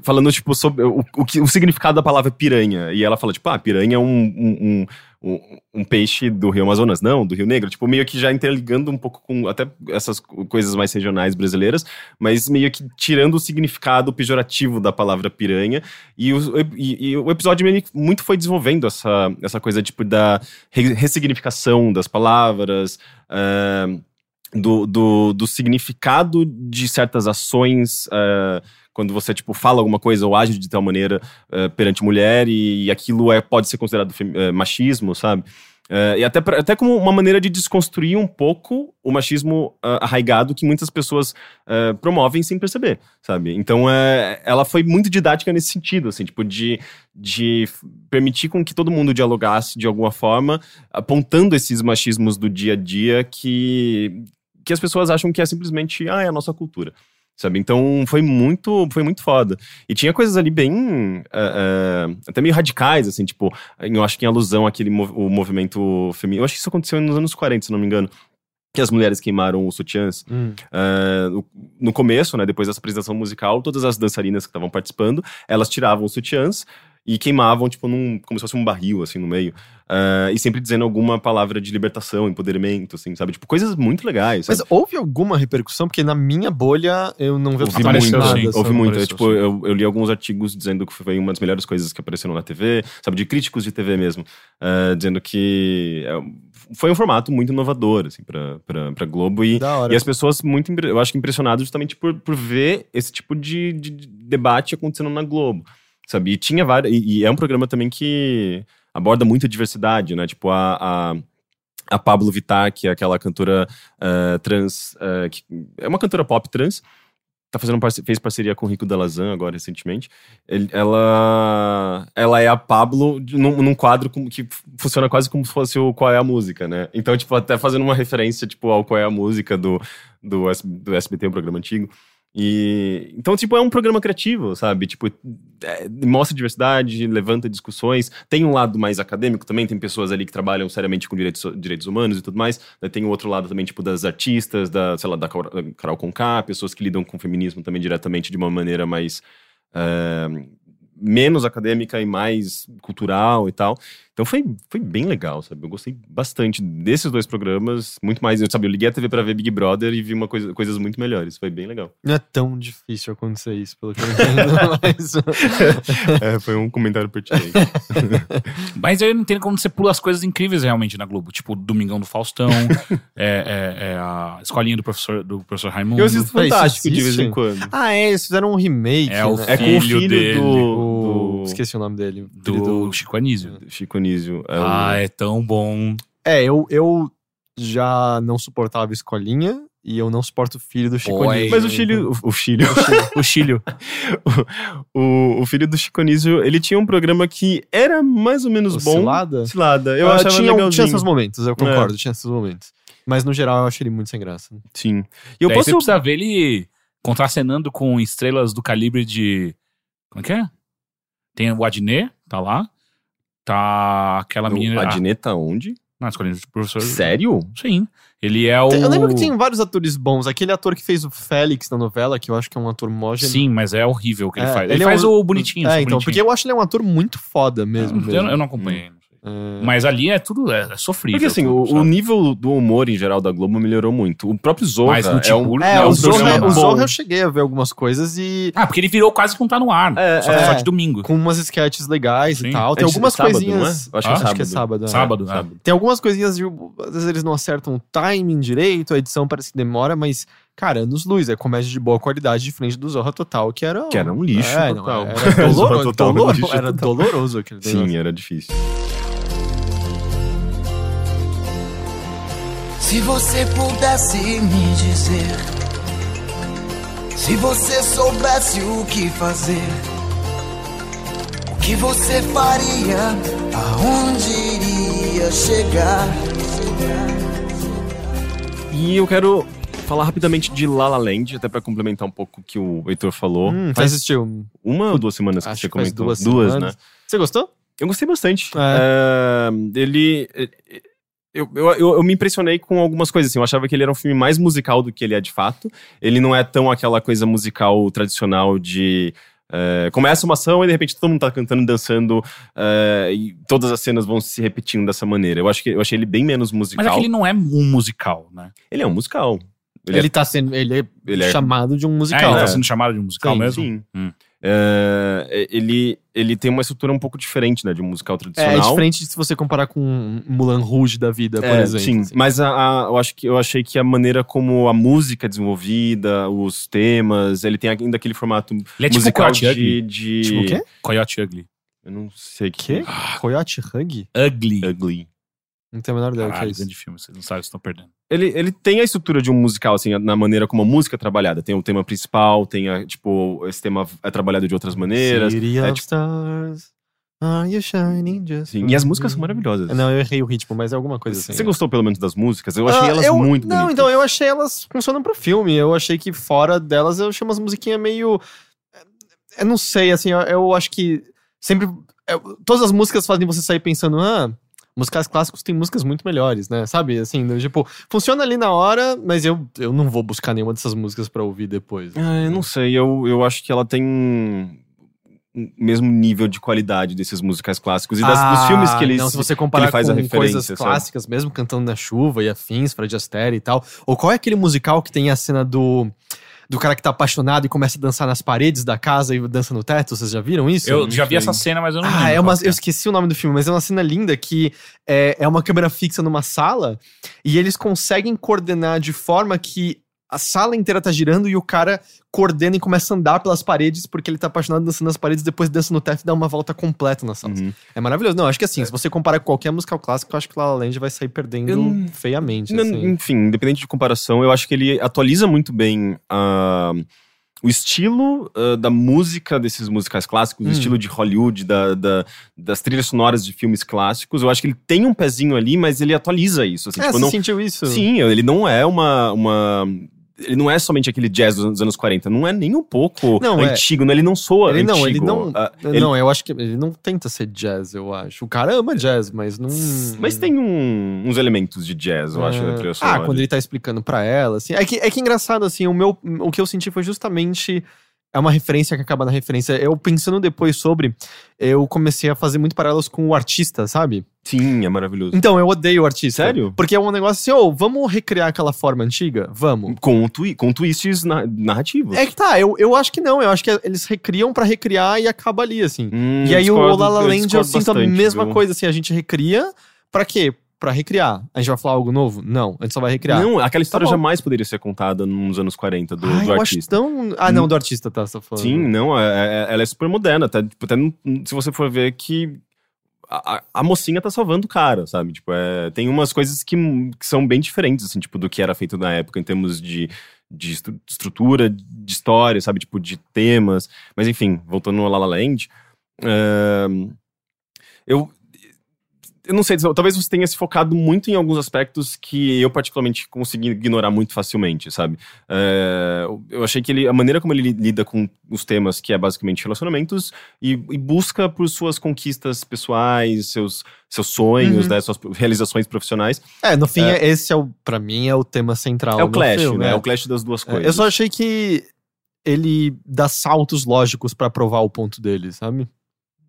falando, tipo, sobre o, o, o significado da palavra piranha. E ela fala, tipo, ah, piranha é um, um, um, um- um peixe do Rio Amazonas, não, do Rio Negro. Tipo, meio que já interligando um pouco com até essas co- coisas mais regionais brasileiras, mas meio que tirando o significado pejorativo da palavra piranha. E o, e- e o episódio muito foi desenvolvendo essa, essa coisa, tipo, da re- ressignificação das palavras, ah, do, do, do significado de certas ações. ah, quando você, tipo, fala alguma coisa ou age de tal maneira ah, perante mulher e, aquilo é, pode ser considerado eh, machismo, sabe? Eh, e até, pra- até como uma maneira de desconstruir um pouco o machismo ah, arraigado que muitas pessoas eh, promovem sem perceber, sabe? Então, eh, ela foi muito didática nesse sentido, assim, tipo, de, de permitir com que todo mundo dialogasse de alguma forma, apontando esses machismos do dia a dia que, que as pessoas acham que é simplesmente, ah, é a nossa cultura. Sabe? Então foi muito, foi muito foda. E tinha coisas ali bem. eh, eh, até meio radicais, assim, tipo, eu acho que em alusão àquele mov- o movimento feminino. Eu acho que isso aconteceu nos anos 40, se não me engano. Que as mulheres queimaram os sutiãs. Hum. No, no começo, né, depois dessa apresentação musical, todas as dançarinas que estavam participando, elas tiravam os sutiãs e queimavam, tipo, num, como se fosse um barril, assim, no meio. Eh, e sempre dizendo alguma palavra de libertação, empoderamento, assim, sabe? Tipo, coisas muito legais. Mas sabe? houve alguma repercussão? Porque na minha bolha eu não vi Ouvi muito, nada. sim. muito. É, tipo, sim. eu, eu li alguns artigos dizendo que foi uma das melhores coisas que apareceram na TV, sabe, de críticos de TV mesmo, eh, dizendo que é, foi um formato muito inovador, assim, pra, pra, pra Globo e, e as pessoas muito, eu acho que impressionadas justamente por, por ver esse tipo de, de debate acontecendo na Globo, sabe? E tinha várias, e, e é um programa também que aborda muito a diversidade, né? Tipo, a, a a Pablo Vittar, que é aquela cantora eh, trans, eh, que é uma cantora pop trans, tá fazendo fez parceria com o Rico Dalazan agora recentemente. Ele- ela ela é a Pablo num, num quadro como- que funciona quase como se fosse o Qual é a Música, né? Então, tipo, até fazendo uma referência tipo ao Qual é a Música do do, S- do SBT, um programa antigo. E então, tipo, é um programa criativo, sabe? Tipo, é, mostra diversidade, levanta discussões. Tem um lado mais acadêmico também, tem pessoas ali que trabalham seriamente com direitos, direitos humanos e tudo mais. Daí Tem o outro lado também, tipo, das artistas, da, sei lá, da Carol Conká, pessoas que lidam com feminismo também diretamente de uma maneira mais. é, menos acadêmica e mais cultural e tal. Então foi, foi bem legal, sabe? Eu gostei bastante desses dois programas, muito mais. Eu, sabe, eu liguei a TV pra ver Big Brother e vi uma coisa, coisas muito melhores. Foi bem legal. Não é tão difícil acontecer isso, pelo que eu entendo, mas... É, foi um comentário pertinente. Mas eu não entendo como você pula as coisas incríveis realmente na Globo. Tipo, Domingão do Faustão, é, é- é a escolinha do professor, do professor Raimundo. Eu assisto Fantástico de vez em quando. Ah, é, eles fizeram um remake. É o né? É com o filho filho dele, do, do Esqueci o nome dele. Filho do Chico Anísio. Chico Anísio. É o- Ah, é tão bom. É, eu, eu já não suportava escolinha e eu não suporto o filho do Chico. Mas o filho, o, o filho, O Chilho. o, o filho do Chico Anísio, ele tinha um programa que era mais ou menos O bom. Cilada? Cilada. Eu Ah, achava tinha, legalzinho. tinha seus momentos, eu concordo, tinha seus momentos. Mas no geral eu achei ele muito sem graça. Sim. E eu Daí posso... você precisa ver ele contracenando com estrelas do calibre de. Como é que é? Tem o Adnet, tá lá. Tá aquela menina. O ah, tá onde? Não, escolhendo de professor. Sério? Sim. Ele é o. Eu lembro que tem vários atores bons. Aquele ator que fez o Félix na novela, que eu acho que é um ator mó genial. Sim, mas é horrível o que ele É, faz. Ele, ele é faz um- o bonitinho. É, então, bonitinho. porque eu acho ele um ator muito foda mesmo. eu, mesmo. eu não acompanhei. não É. Mas ali é tudo é, é sofrível. Porque assim, tudo, o, o nível do humor em geral da Globo melhorou muito. O próprio Zorra Mas no é um... Timur- É, Não, o o Zorra, o. Zorra eu cheguei a ver algumas coisas e Ah, porque ele virou quase que não tá no ar. É, só, é. só de domingo. com umas sketches legais Sim. e tal. Tem É de algumas sábado, coisinhas. não é? Eu acho que é acho que é sábado. sábado. é. Sábado, é. Tem algumas coisinhas de. Às vezes eles não acertam o timing direito, a edição parece que demora, mas, cara, anos luz, é comédia de boa qualidade, diferente do Não, Total, que era. Que era um lixo É, total. Não, era Zorra doloroso, Total era um doloroso, era doloroso aquele negócio. Sim, era difícil. Se você pudesse me dizer, se você soubesse o que fazer, o que você faria, aonde iria chegar? E eu quero falar rapidamente de La La Land, até pra complementar um pouco o que o Heitor falou. Hum, você faz assistiu? uma ou duas semanas que Acho você que faz comentou? duas, duas né? semanas. Você gostou? Eu gostei bastante. É. É, ele. Eu, eu, eu me impressionei com algumas coisas, assim. Eu achava que ele era um filme mais musical do que ele é de fato. Ele não é tão aquela coisa musical tradicional de. é, começa uma ação e de repente todo mundo tá cantando, dançando, é, e todas as cenas vão se repetindo dessa maneira. Eu acho que eu achei ele bem menos musical. Mas é que ele não é um musical, né? Ele é um musical. Ele, Ele é- tá sendo. Ele é, Ele é- chamado de um É, musical. ele é. tá sendo chamado de um musical Sim, mesmo? Sim. Hum. É, ele, ele tem uma estrutura um pouco diferente, né, de um musical É, tradicional. é diferente se você comparar com Mulan Rouge da vida, por É, exemplo. Sim, assim. mas a, a- eu acho que eu achei que a maneira como a música é desenvolvida, os temas, ele tem ainda aquele formato Ele é tipo musical Coyote Ugly. de, de Tipo o quê? Coyote Ugly. eu não sei Quê? que Coyote Hug? Ugly. ugly. Não tenho a menor ideia do que é Caralho, isso. grande filme. Vocês não sabem, vocês estão perdendo. Ele, ele tem a estrutura de um musical assim, na maneira como a música é trabalhada, tem o tema principal, tem a, tipo esse tema é trabalhado de outras maneiras. City é, of tipo- Stars, are you shining just Sim, e as músicas me? são maravilhosas. Não, eu errei o ritmo, mas é alguma coisa assim. Você gostou pelo menos das músicas? Eu achei Ah, elas eu- muito Não, bonitas. então eu achei elas funcionam pro filme. Eu achei que fora delas eu achei umas musiquinhas meio. Eu não sei, assim, eu, eu acho que sempre. eu- todas as músicas fazem você sair pensando, ah. Musicais clássicos têm músicas muito melhores, né? Sabe? Assim, tipo, funciona ali na hora, mas eu, eu não vou buscar nenhuma dessas músicas pra ouvir depois. Ah, eu não sei, eu, eu acho que ela tem mesmo nível de qualidade desses musicais clássicos e das- dos filmes que ele, Ah, Não, se você comparar ele faz com a referência, coisas sabe? clássicas, mesmo cantando na chuva e afins, Fred Astaire e tal. Ou qual é aquele musical que tem a cena do do cara que tá apaixonado e começa a dançar nas paredes da casa e dança no teto? Vocês já viram isso? Eu já vi essa cena, mas eu não Ah, lembro é uma, que eu esqueci o nome do filme, mas é uma cena linda que é, é uma câmera fixa numa sala e eles conseguem coordenar de forma que a sala inteira tá girando e o cara coordena e começa a andar pelas paredes porque ele tá apaixonado dançando nas paredes, depois dança no teto e dá uma volta completa na sala. Uhum. É maravilhoso. Não, acho que assim, se você comparar com qualquer musical clássico, eu acho que La La Land vai sair perdendo Eu feiamente. Não, assim. Enfim, independente de comparação, eu acho que ele atualiza muito bem a- o estilo ah, da música desses musicais clássicos, Hum. o estilo de Hollywood, da, da- das trilhas sonoras de filmes clássicos, eu acho que ele tem um pezinho ali, mas ele atualiza isso. Assim, É, tipo, você não, sentiu isso? Sim, ele não é uma. uma ele não é somente aquele jazz dos anos 40, não é nem um pouco Não, é. antigo, né? ele não soa Ele antigo. não, ele não. Ah, ele- Não, eu acho que ele não tenta ser jazz, eu acho. O cara ama jazz, mas não. Mas tem um- uns elementos de jazz, eu acho, na trilha Ah, sonora. quando ele tá explicando pra ela, assim. É que, é que engraçado, assim, o meu. O que eu senti foi justamente. É uma referência que acaba na referência. Eu pensando depois sobre, eu comecei a fazer muito paralelos com o artista, sabe? Sim, é maravilhoso. Então, eu odeio o artista. Sério? Porque é um negócio assim, ô, vamos recriar aquela forma antiga? Vamos. Com, twi com twists na- narrativos. É que tá, eu, eu acho que não, eu acho que eles recriam pra recriar e acaba ali, assim. Hum, E aí o discordo- La La Land eu discordo sinto a bastante, mesma viu? coisa, assim, a gente recria pra quê? Pra recriar. A gente vai falar algo novo? Não, a gente só vai recriar. Não, aquela história bom. jamais poderia ser contada nos anos 40 do, ah, do artista. tão... Ah, não, do artista, tá, você tá falando. Sim, não, é- é- ela é super moderna. Até, tipo, até não- se você for ver que a, a- mocinha tá salvando o cara, sabe? Tipo, é, tem umas coisas que, que são bem diferentes, assim, tipo, do que era feito na época em termos de, de estru- estrutura, de história, sabe? Tipo, de temas. Mas enfim, voltando no La La Land, ahn, eu. Eu não sei, talvez você tenha se focado muito em alguns aspectos que eu particularmente consegui ignorar muito facilmente, sabe? É, eu achei que ele, a maneira como ele li- lida com os temas, que é basicamente relacionamentos, e, e busca por suas conquistas pessoais, seus, seus sonhos, Uhum. né, suas realizações profissionais. É, no fim, é. esse é o, pra mim, é o tema central é o clash, filme, né? é. É o clash das duas É, coisas. Eu só achei que ele dá saltos lógicos pra provar o ponto dele, sabe?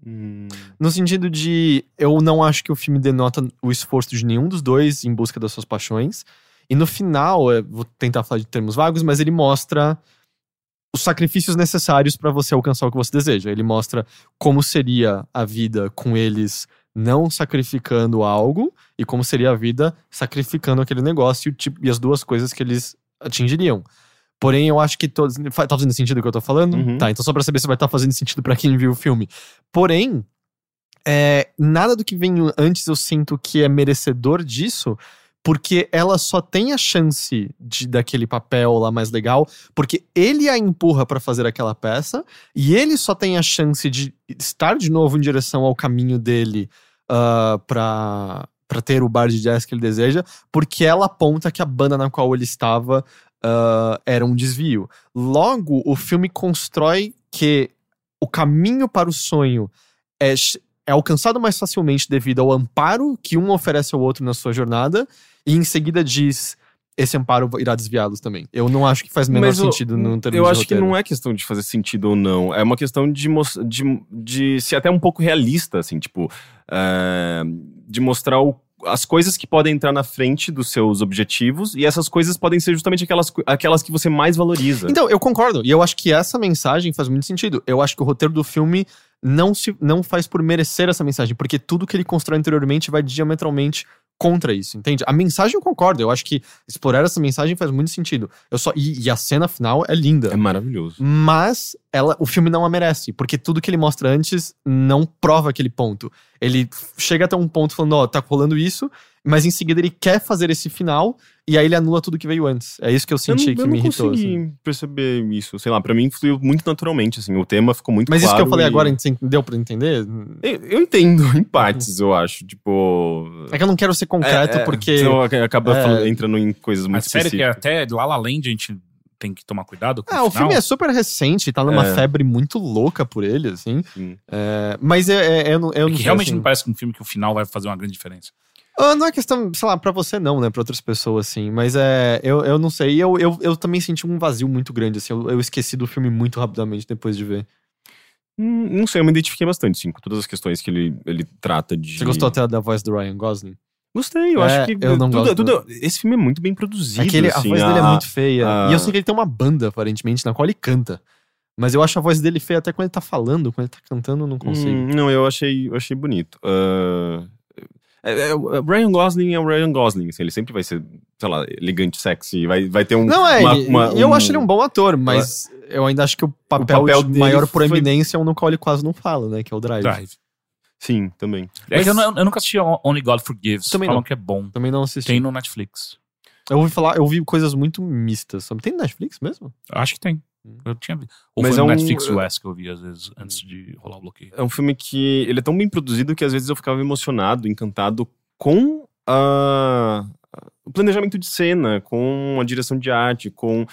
Hum, No sentido de, eu não acho que o filme denota o esforço de nenhum dos dois em busca das suas paixões. E no final, vou tentar falar de termos vagos, mas ele mostra os sacrifícios necessários pra você alcançar o que você deseja. Ele mostra como seria a vida com eles não sacrificando algo e como seria a vida sacrificando aquele negócio e, tipo, e as duas coisas que eles atingiriam. Porém, eu acho que todos. Tá fazendo sentido o que eu tô falando? Uhum. Tá, então só pra saber se vai estar fazendo sentido pra quem viu o filme. Porém, é, nada do que vem antes eu sinto que é merecedor disso, porque ela só tem a chance de daquele papel lá mais legal, porque ele a empurra pra fazer aquela peça, e ele só tem a chance de estar de novo em direção ao caminho dele ah, pra para ter o bar de jazz que ele deseja, porque ela aponta que a banda na qual ele estava ah, era um desvio. Logo, o filme constrói que o caminho para o sonho é, é alcançado mais facilmente devido ao amparo que um oferece ao outro na sua jornada, e em seguida diz. Esse amparo irá desviá-los também. Eu não acho que faz o menor Mas sentido no termo Eu acho que roteiro. não é questão de fazer sentido ou não. É uma questão de, de, de ser até um pouco realista, assim, tipo. é, de mostrar o- as coisas que podem entrar na frente dos seus objetivos e essas coisas podem ser justamente aquelas, aquelas que você mais valoriza. Então, eu concordo. E eu acho que essa mensagem faz muito sentido. Eu acho que o roteiro do filme não, se, não faz por merecer essa mensagem, porque tudo que ele constrói anteriormente vai diametralmente contra isso, entende? A mensagem eu concordo. Eu acho que explorar essa mensagem faz muito sentido. Eu só, e, e a cena final é linda. É maravilhoso. Mas ela, o filme não a merece, porque tudo que ele mostra antes não prova aquele ponto. Ele chega até um ponto falando, ó, tá rolando isso, mas em seguida ele quer fazer esse final e aí ele anula tudo que veio antes. É isso que eu Eu senti não, que eu me não irritou. consegui assim. perceber isso. Sei lá, pra mim fluiu muito naturalmente, assim. O tema ficou muito Mas claro. isso que eu falei e- agora, deu pra entender? Eu, eu entendo, em partes, eu acho. Tipo. É que eu não quero ser concreto é, é, porque. senão acaba é. falando- entrando em coisas muito Mas sério que específicas. até La La Land a gente tem que tomar cuidado com Ah, o o filme é super recente, tá numa É. febre muito louca por ele, assim. Sim. É, mas é, é, eu não, eu É não realmente assim. não parece que um filme que o final vai fazer uma grande diferença. Ah, não é questão, sei lá, pra você não, né? Pra outras pessoas, assim. Mas é. Eu, eu não sei. Eu, eu, eu também senti um vazio muito grande, assim. Eu, eu esqueci do filme muito rapidamente depois de ver. Hum, Não sei, eu me identifiquei bastante, sim, com todas as questões que ele, ele trata de. Você gostou até da voz do Ryan Gosling? Gostei, eu É, acho que. eu não tudo, tudo- Esse filme é muito bem produzido. Aquele, assim, a voz dele é muito feia. E eu sei que ele tem uma banda, aparentemente, na qual ele canta. Mas eu acho a voz dele feia até quando ele tá falando, quando ele tá cantando, eu não consigo. Hum, não, eu achei, eu achei bonito. Ah, é- é- o Ryan Gosling é o Ryan Gosling, assim, ele sempre vai ser, sei lá, elegante, sexy, vai, vai ter um. Não, é, uma- uma- eu um- acho ele um bom ator, mas eu ainda acho que o papel, papel de maior foi- proeminência é um no qual ele quase não fala, né? Que é o Drive. Drive. Sim, também. É Mas- que eu, não- eu nunca assisti Only God Forgives. Também Falam não. que é bom. Também não assisti. Tem no Netflix. Eu ouvi falar, eu ouvi coisas muito mistas. Tem no Netflix mesmo? Acho que tem. Eu tinha vi- Ou Mas foi é no um- Netflix US que eu vi, às vezes, antes de rolar o bloqueio. É um filme que ele é tão bem produzido que às vezes eu ficava emocionado, encantado com a- o planejamento de cena, com a direção de arte, com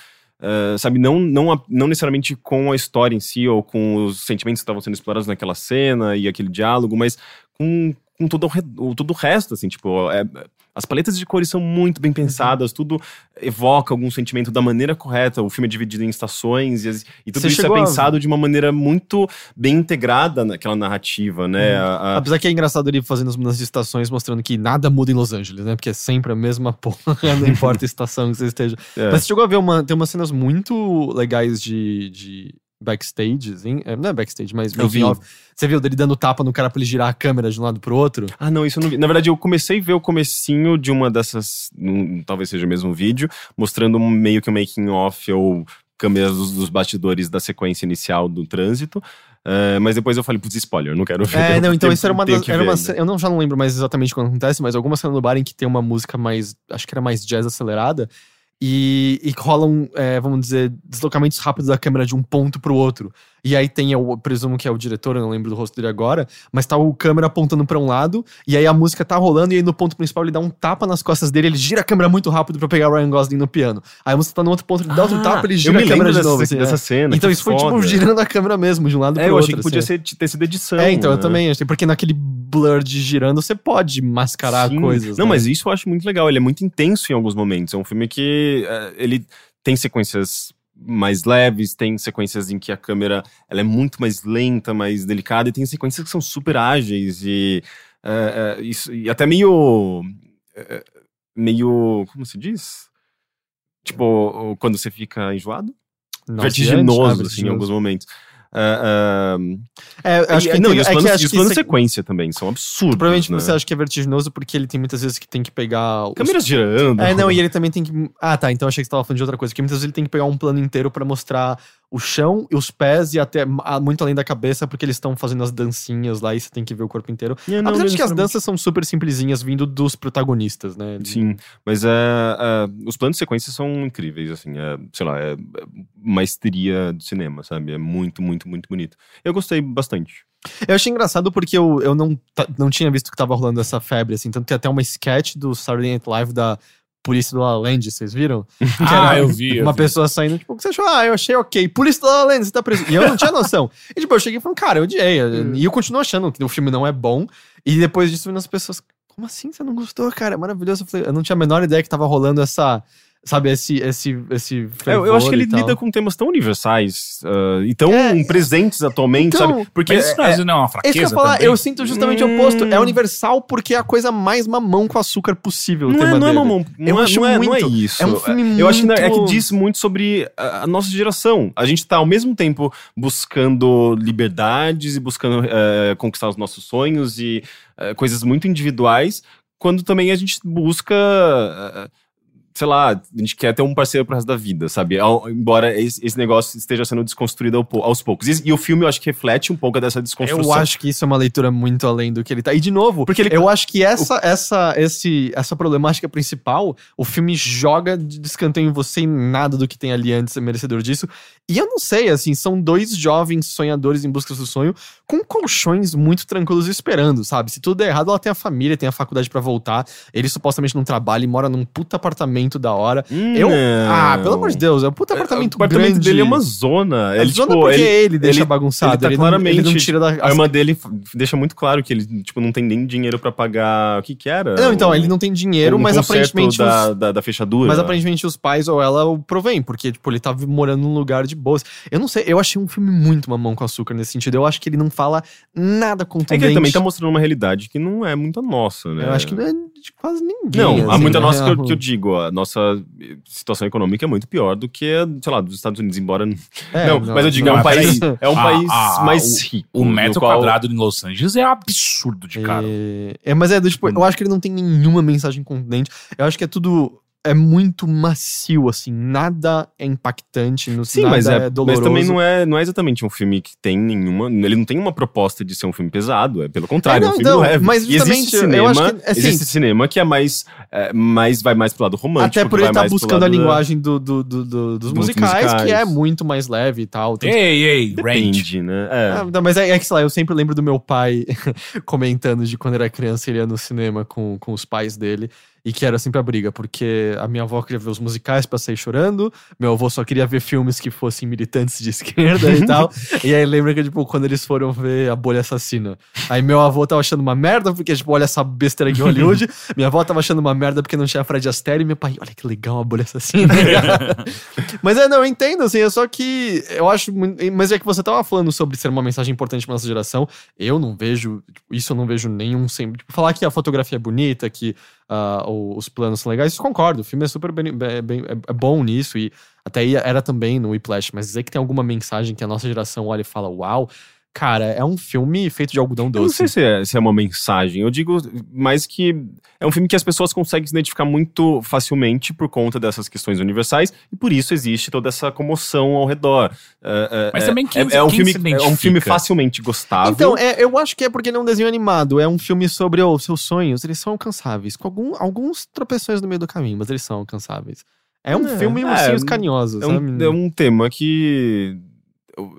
ah, sabe não não não necessariamente com a história em si ou com os sentimentos que estavam sendo explorados naquela cena e aquele diálogo, mas com, com todo, o- todo o resto, assim, tipo, é- as paletas de cores são muito bem pensadas, tudo evoca algum sentimento da maneira correta. O filme é dividido em estações e, e tudo Você isso é chegou a- pensado de uma maneira muito bem integrada naquela narrativa, né? A- a- Apesar que é engraçado ele fazendo as mudanças de estações, mostrando que nada muda em Los Angeles, né? Porque é sempre a mesma porra, não importa a estação que você esteja. é. Mas você chegou a ver uma. Tem umas cenas muito legais de. de backstage, assim, é, não é backstage, mas Eu vi. making off. Você viu dele dando tapa no cara pra ele girar a câmera de um lado pro outro? Ah, não, isso eu não vi. Na verdade, eu comecei a ver o comecinho de uma dessas, num- talvez seja o mesmo vídeo, mostrando um- meio que um making off ou câmeras dos, dos bastidores da sequência inicial do trânsito. Eh, mas depois eu falei, putz, spoiler, não quero ver. É, não, então Tenho- isso era uma das. Era uma, eu não, já não lembro mais exatamente quando acontece, mas alguma cena do bar em que tem uma música mais. Acho que era mais jazz acelerada. E, e rolam, é, vamos dizer, deslocamentos rápidos da câmera de um ponto pro outro. E aí tem, eu presumo que é o diretor, eu não lembro do rosto dele agora, mas tá o câmera apontando pra um lado, e aí a música tá rolando, e aí no ponto principal ele dá um tapa nas costas dele, ele gira a câmera muito rápido pra pegar o Ryan Gosling no piano. Aí a música tá no outro ponto, ele dá outro Ah, tapa, ele eu gira a câmera de dessa, novo. assim, dessa é. cena. Então isso foi tipo foda. girando a câmera mesmo, de um lado É, pro eu outro. achei que podia assim. ser, ter sido edição. É, então eu né? também achei, porque naquele blur de girando você pode mascarar Sim. coisas. Não, né? mas isso eu acho muito legal. Ele é muito intenso em alguns momentos. É um filme que eh, ele tem sequências mais leves, tem sequências em que a câmera ela é muito mais lenta, mais delicada, e tem sequências que são super ágeis e, eh, eh, isso, e até meio. eh, meio. Como se diz? Tipo, quando você fica enjoado? Vertiginoso, Ah, assim, em vertiginoso. alguns momentos. Ah, ah, É, eu acho e- que não, e os é que planos, e os planos sequência também são absurdos. Provavelmente né? você acha que é vertiginoso porque ele tem muitas vezes que tem que pegar. os- Câmeras girando. É, não, e ele também tem que. Ah, tá. Então achei que você tava falando de outra coisa. Porque muitas vezes ele tem que pegar um plano inteiro pra mostrar o chão e os pés e até muito além da cabeça, porque eles estão fazendo as dancinhas lá e você tem que ver o corpo inteiro. É, não, Apesar de que as danças são super simplesinhas vindo dos protagonistas, né? Sim, mas é, é, os planos de sequência são incríveis, assim, é, sei lá, é, maestria de cinema, sabe? É muito, muito, muito bonito. Eu gostei bastante. Eu achei engraçado porque eu, eu não, não tinha visto que tava rolando essa febre, assim. Tanto que até uma sketch do Saturday Night Live da Polícia do La La Land, vocês viram? Ah, eu vi. eu uma vi. pessoa saindo, tipo, o que você achou? Ah, eu achei ok. Polícia do La La Land, você tá preso. E eu não tinha noção. E tipo, eu cheguei e falei, cara, eu odiei. E eu continuo achando que o filme não é bom. E depois disso, as pessoas, como assim você não gostou, cara? É maravilhoso. Eu, falei, eu não tinha a menor ideia que tava rolando essa, sabe, esse, esse, esse É, eu acho que ele lida com temas tão universais ah, e tão É, presentes atualmente, então, sabe? Porque Mas isso é- vezes não é uma É isso fraqueza que eu falar, também? eu sinto justamente o Hum. oposto. É universal porque é a coisa mais mamão com açúcar possível. o Não é, tema não é mamão. Não, Eu é, acho não, é, não é muito. isso. É um filme Eu acho que é que muito- diz muito sobre a, a nossa geração. A gente tá ao mesmo tempo buscando liberdades e buscando eh, conquistar os nossos sonhos e eh, coisas muito individuais, quando também a gente busca. Sei lá, a gente quer ter um parceiro pro resto da vida, sabe? Ao- embora esse, negócio esteja sendo desconstruído aos poucos. E, e o filme, eu acho que reflete um pouco dessa desconstrução. Eu acho que isso é uma leitura muito além do que ele tá. E de novo, Porque ele- eu acho que essa, essa, esse, essa problemática principal, o filme joga de descanteio em você e nada do que tem ali antes é merecedor disso. E eu não sei, assim, são dois jovens sonhadores em busca do sonho com colchões muito tranquilos esperando, sabe? Se tudo der errado, ela tem a família, tem a faculdade pra voltar. Ele supostamente não trabalha e mora num puta apartamento da hora. Eu. Não. Ah, pelo amor de Deus, é um puta apartamento, o apartamento grande. dele é uma zona. É Ele, zona tipo, porque ele, ele, deixa ele- bagunçado. ele tá não- claramente- ele não tira da. A irmã dele deixa muito claro que ele, tipo, não tem nem dinheiro pra pagar. O que que era? Não, então, ele não tem dinheiro, um mas aparentemente. Da, os, da, da fechadura. mas aparentemente os pais ou ela o provém, porque, tipo, ele tá morando num lugar de boas. Eu não sei, eu achei um filme muito mamão com açúcar nesse sentido. Eu acho que ele não fala nada É contundente. que ele também tá mostrando uma realidade que não é muito a nossa, né? Eu acho que não é de quase ninguém. Não, há assim, muita na nossa que eu, que eu digo, a nossa situação econômica é muito pior do que, a, sei lá, dos Estados Unidos, embora. É, não, mas eu digo, não, é um país, é um país ah, mais rico. O metro qual- quadrado em Los Angeles é absurdo de caro. É, é, mas é, do tipo, eu acho que ele não tem nenhuma mensagem contundente. Eu acho que é tudo é muito macio, assim. Nada é impactante, no Sim, nada mas, é, doloroso. mas também não é, não é exatamente um filme que tem nenhuma. Ele não tem uma proposta de ser um filme pesado, é pelo contrário, É, é, não, um filme não, leve. mas e existe justamente, eu cinema, acho que, assim, existe cinema que é mais, é, mais. vai mais pro lado romântico. Até por ele vai estar mais pro buscando a lado da- linguagem do, do- do- do- dos Dos musicais, musicais. que é muito mais leve e tal. Tanto Ei, ei, range. Né? É. Ah, não, mas é, é que, sei lá, eu sempre lembro do meu pai comentando de quando era criança ele ia no cinema com, com os pais dele. E que era sempre a briga, porque a minha avó queria ver os musicais pra sair chorando, meu avô só queria ver filmes que fossem militantes de esquerda e tal. E aí lembra que, tipo, quando eles foram ver A Bolha Assassina. Aí meu avô tava achando uma merda, porque, tipo, olha essa besteira de Hollywood. minha avó tava achando uma merda porque não tinha Fred Astaire. E meu pai, olha que legal a Bolha Assassina. Mas é, não, eu entendo, assim, é só que eu acho. Mas é que você tava falando sobre ser uma mensagem importante pra nossa geração. Eu não vejo. tipo, Isso eu não vejo nenhum. Sempre, tipo, falar que a fotografia é bonita, que o- os planos são legais, isso concordo. O filme é super bem, bem- é- é bom nisso. E até era também no Whiplash. Mas dizer que tem alguma mensagem que a nossa geração olha e fala, uau. Cara, é um filme feito de algodão Eu não doce. sei se é, se é uma mensagem. Eu digo mais que é um filme que as pessoas conseguem se identificar muito facilmente por conta dessas questões universais e por isso existe toda essa comoção ao redor. É, é, Mas é- também quem- é, é um quem filme, se é um filme identifica? facilmente gostável. Então, é, eu acho que é porque ele é um desenho animado. É um filme sobre os seus sonhos. Eles são alcançáveis. Com algum- alguns tropeções no meio do caminho, mas eles são alcançáveis. É um É, filme é, ursinhos carinhosos, é, um, é um tema que.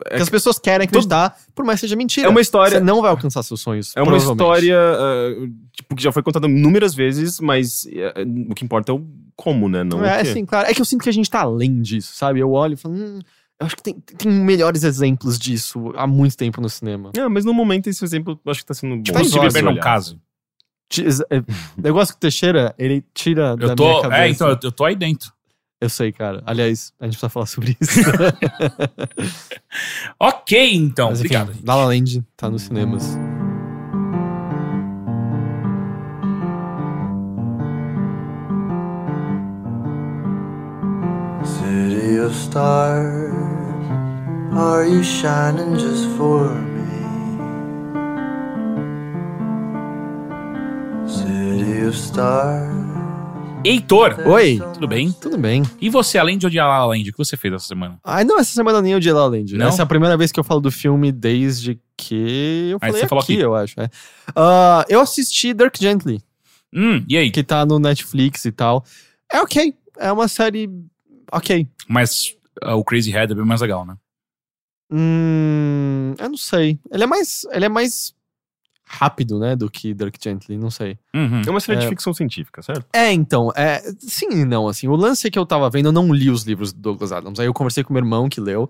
É, que as pessoas querem acreditar, por mais que seja mentira. é uma história. Você não vai alcançar seus sonhos. É uma história ah, tipo, que já foi contada inúmeras vezes, mas eh, o que importa é o como, né? Não É, o quê. sim, claro. É que eu sinto que a gente tá além disso, sabe? Eu olho e falo, hum, eu acho que tem, tem melhores exemplos disso há muito tempo no cinema. É, mas no momento esse exemplo eu acho que tá sendo bom. Tipo, Tá se o beber não. Ti- é, Eu gosto que o Teixeira, ele tira da Eu minha tô. cabeça. É, então, eu tô aí dentro. Eu sei, cara. Aliás, a gente precisa falar sobre isso. Ok, então. Mas enfim, Obrigado. La La Land tá nos cinemas. City of stars, are you shining just for me? City of stars. Heitor, Oi, tudo bem? tudo bem. E você, além de odiar La La Land, o que você fez essa semana? Ai, não, essa semana nem de La La Land. Não? Essa é a primeira vez que eu falo do filme desde que eu Aí falei você falou aqui, aqui. eu acho. é. Ah, eu assisti Dirk Gently, Hum, e aí? que tá no Netflix e tal. É ok. É uma série ok. Mas ah, o Crazy Head é bem mais legal, né? Hum, eu não sei. Ele é mais, ele é mais rápido, né, do que Dirk Gently, não sei. Uhum. É uma série É. de ficção científica, certo? É, então, é, sim e não, assim, o lance que eu tava vendo, eu não li os livros do Douglas Adams, aí eu conversei com meu irmão que leu,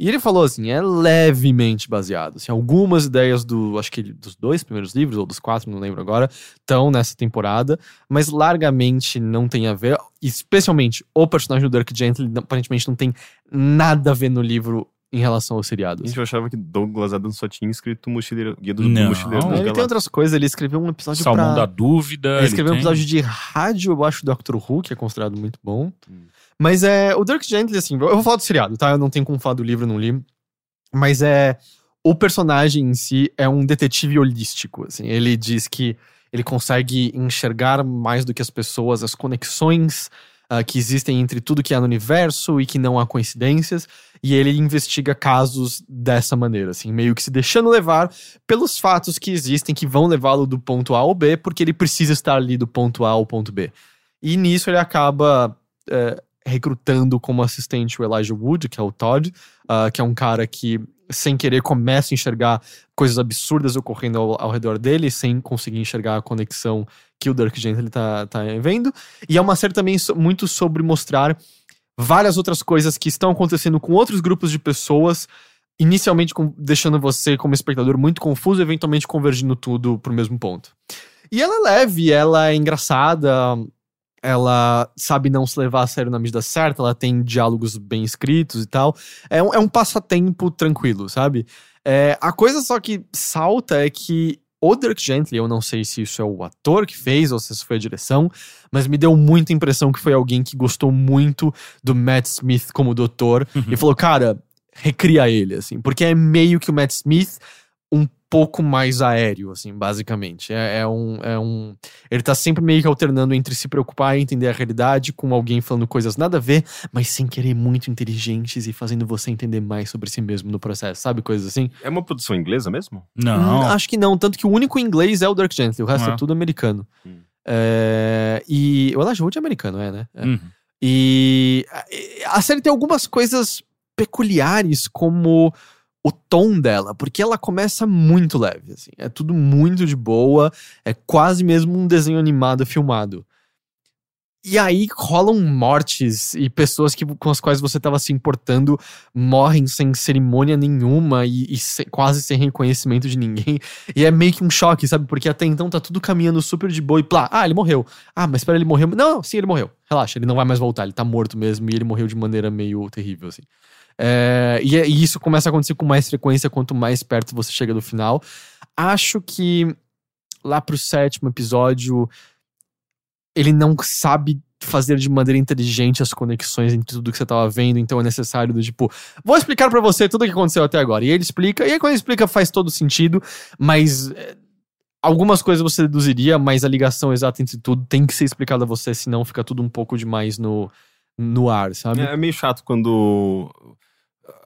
e ele falou assim, é levemente baseado, assim, algumas ideias do, acho que dos dois primeiros livros, ou dos quatro, não lembro agora, estão nessa temporada, mas largamente não tem a ver, especialmente o personagem do Dirk Gently, aparentemente não tem nada a ver no livro em relação aos seriados. Gente, eu achava que Douglas Adams só tinha escrito Mochileiro, Guia do Não. Mochileiro Ele tem outras coisas, ele escreveu um episódio Salmão pra... da Dúvida. Ele escreveu um tem- episódio de rádio, eu acho, do Doctor Who, que é considerado muito bom. Hum. Mas é. O Dirk Gently, assim, eu vou falar do seriado, tá? Eu não tenho como falar do livro, eu não li. Mas é. O personagem em si é um detetive holístico, assim. Ele diz que ele consegue enxergar mais do que as pessoas as conexões ah, que existem entre tudo que há no universo e que não há coincidências. E ele investiga casos dessa maneira, assim, meio que se deixando levar pelos fatos que existem que vão levá-lo do ponto A ao B, porque ele precisa estar ali do ponto A ao ponto B. E nisso ele acaba é, recrutando como assistente o Elijah Wood, que é o Todd, ah, que é um cara que, sem querer, começa a enxergar coisas absurdas ocorrendo ao, ao redor dele, sem conseguir enxergar a conexão que o Dirk Gently tá, tá vendo. E é uma série também muito sobre mostrar várias outras coisas que estão acontecendo com outros grupos de pessoas, inicialmente com- deixando você, como espectador, muito confuso eventualmente convergindo tudo pro mesmo ponto. E ela é leve, ela é engraçada, ela sabe não se levar a sério na medida certa, ela tem diálogos bem escritos e tal. É um, é um passatempo tranquilo, sabe? É, a coisa só que salta é que o Dirk Gently, eu não sei se isso é o ator que fez ou se isso foi a direção, mas me deu muita impressão que foi alguém que gostou muito do Matt Smith como doutor Uhum. e falou, cara, recria ele, assim, porque é meio que o Matt Smith pouco mais aéreo, assim, basicamente. É, é um, é um. Ele tá sempre meio que alternando entre se preocupar e entender a realidade com alguém falando coisas nada a ver, mas sem querer muito inteligentes e fazendo você entender mais sobre si mesmo no processo, sabe? Coisas assim. É uma produção inglesa mesmo? Não. Hum, acho que não, tanto que o único inglês é o Dirk Gently, o resto Ah. é tudo americano. Hum. É, e o Elijah Wood é americano, é, né? É. Uhum. E a- a série tem algumas coisas peculiares, como o tom dela, porque ela começa muito leve, assim. É tudo muito de boa, é quase mesmo um desenho animado filmado. E aí rolam mortes e pessoas que, com as quais você estava se importando morrem sem cerimônia nenhuma e, e se- quase sem reconhecimento de ninguém. E é meio que um choque, sabe? Porque até então tá tudo caminhando super de boa e plá. Ah, ele morreu. Ah, mas espera, ele morreu. Não, não, sim, ele morreu. Relaxa, ele não vai mais voltar, ele tá morto mesmo e ele morreu de maneira meio terrível, assim. É, e, é- e isso começa a acontecer com mais frequência quanto mais perto você chega do final. Acho que lá pro sétimo episódio ele não sabe fazer de maneira inteligente as conexões entre tudo que você tava vendo, então é necessário do tipo, vou explicar pra você tudo o que aconteceu até agora. E ele explica, e aí quando ele explica faz todo sentido, mas é, algumas coisas você deduziria, mas a ligação exata entre tudo tem que ser explicada a você, senão fica tudo um pouco demais no, no ar, sabe? É, é meio chato quando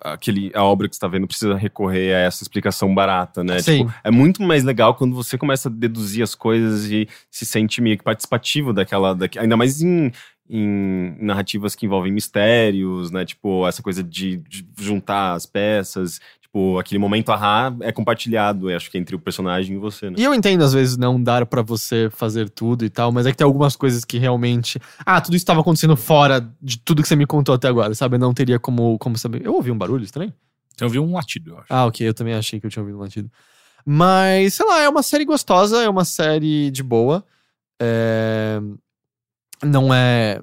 aquele, a obra que você tá vendo precisa recorrer a essa explicação barata, né? Tipo, é muito mais legal quando você começa a deduzir as coisas e se sente meio que participativo daquela. daque- ainda mais em, em narrativas que envolvem mistérios, né? Tipo, essa coisa de, de juntar as peças. Tipo, aquele momento ahá é compartilhado, eu acho que entre o personagem e você, né? E eu entendo, às vezes, não dar pra você fazer tudo e tal, mas é que tem algumas coisas que realmente. Ah, tudo isso estava acontecendo fora de tudo que você me contou até agora, sabe? Eu não teria como, como saber. Eu ouvi um barulho estranho? Eu vi um latido, eu acho. Ah, ok, eu também achei que eu tinha ouvido um latido. Mas, sei lá, é uma série gostosa, é uma série de boa. É, Não é.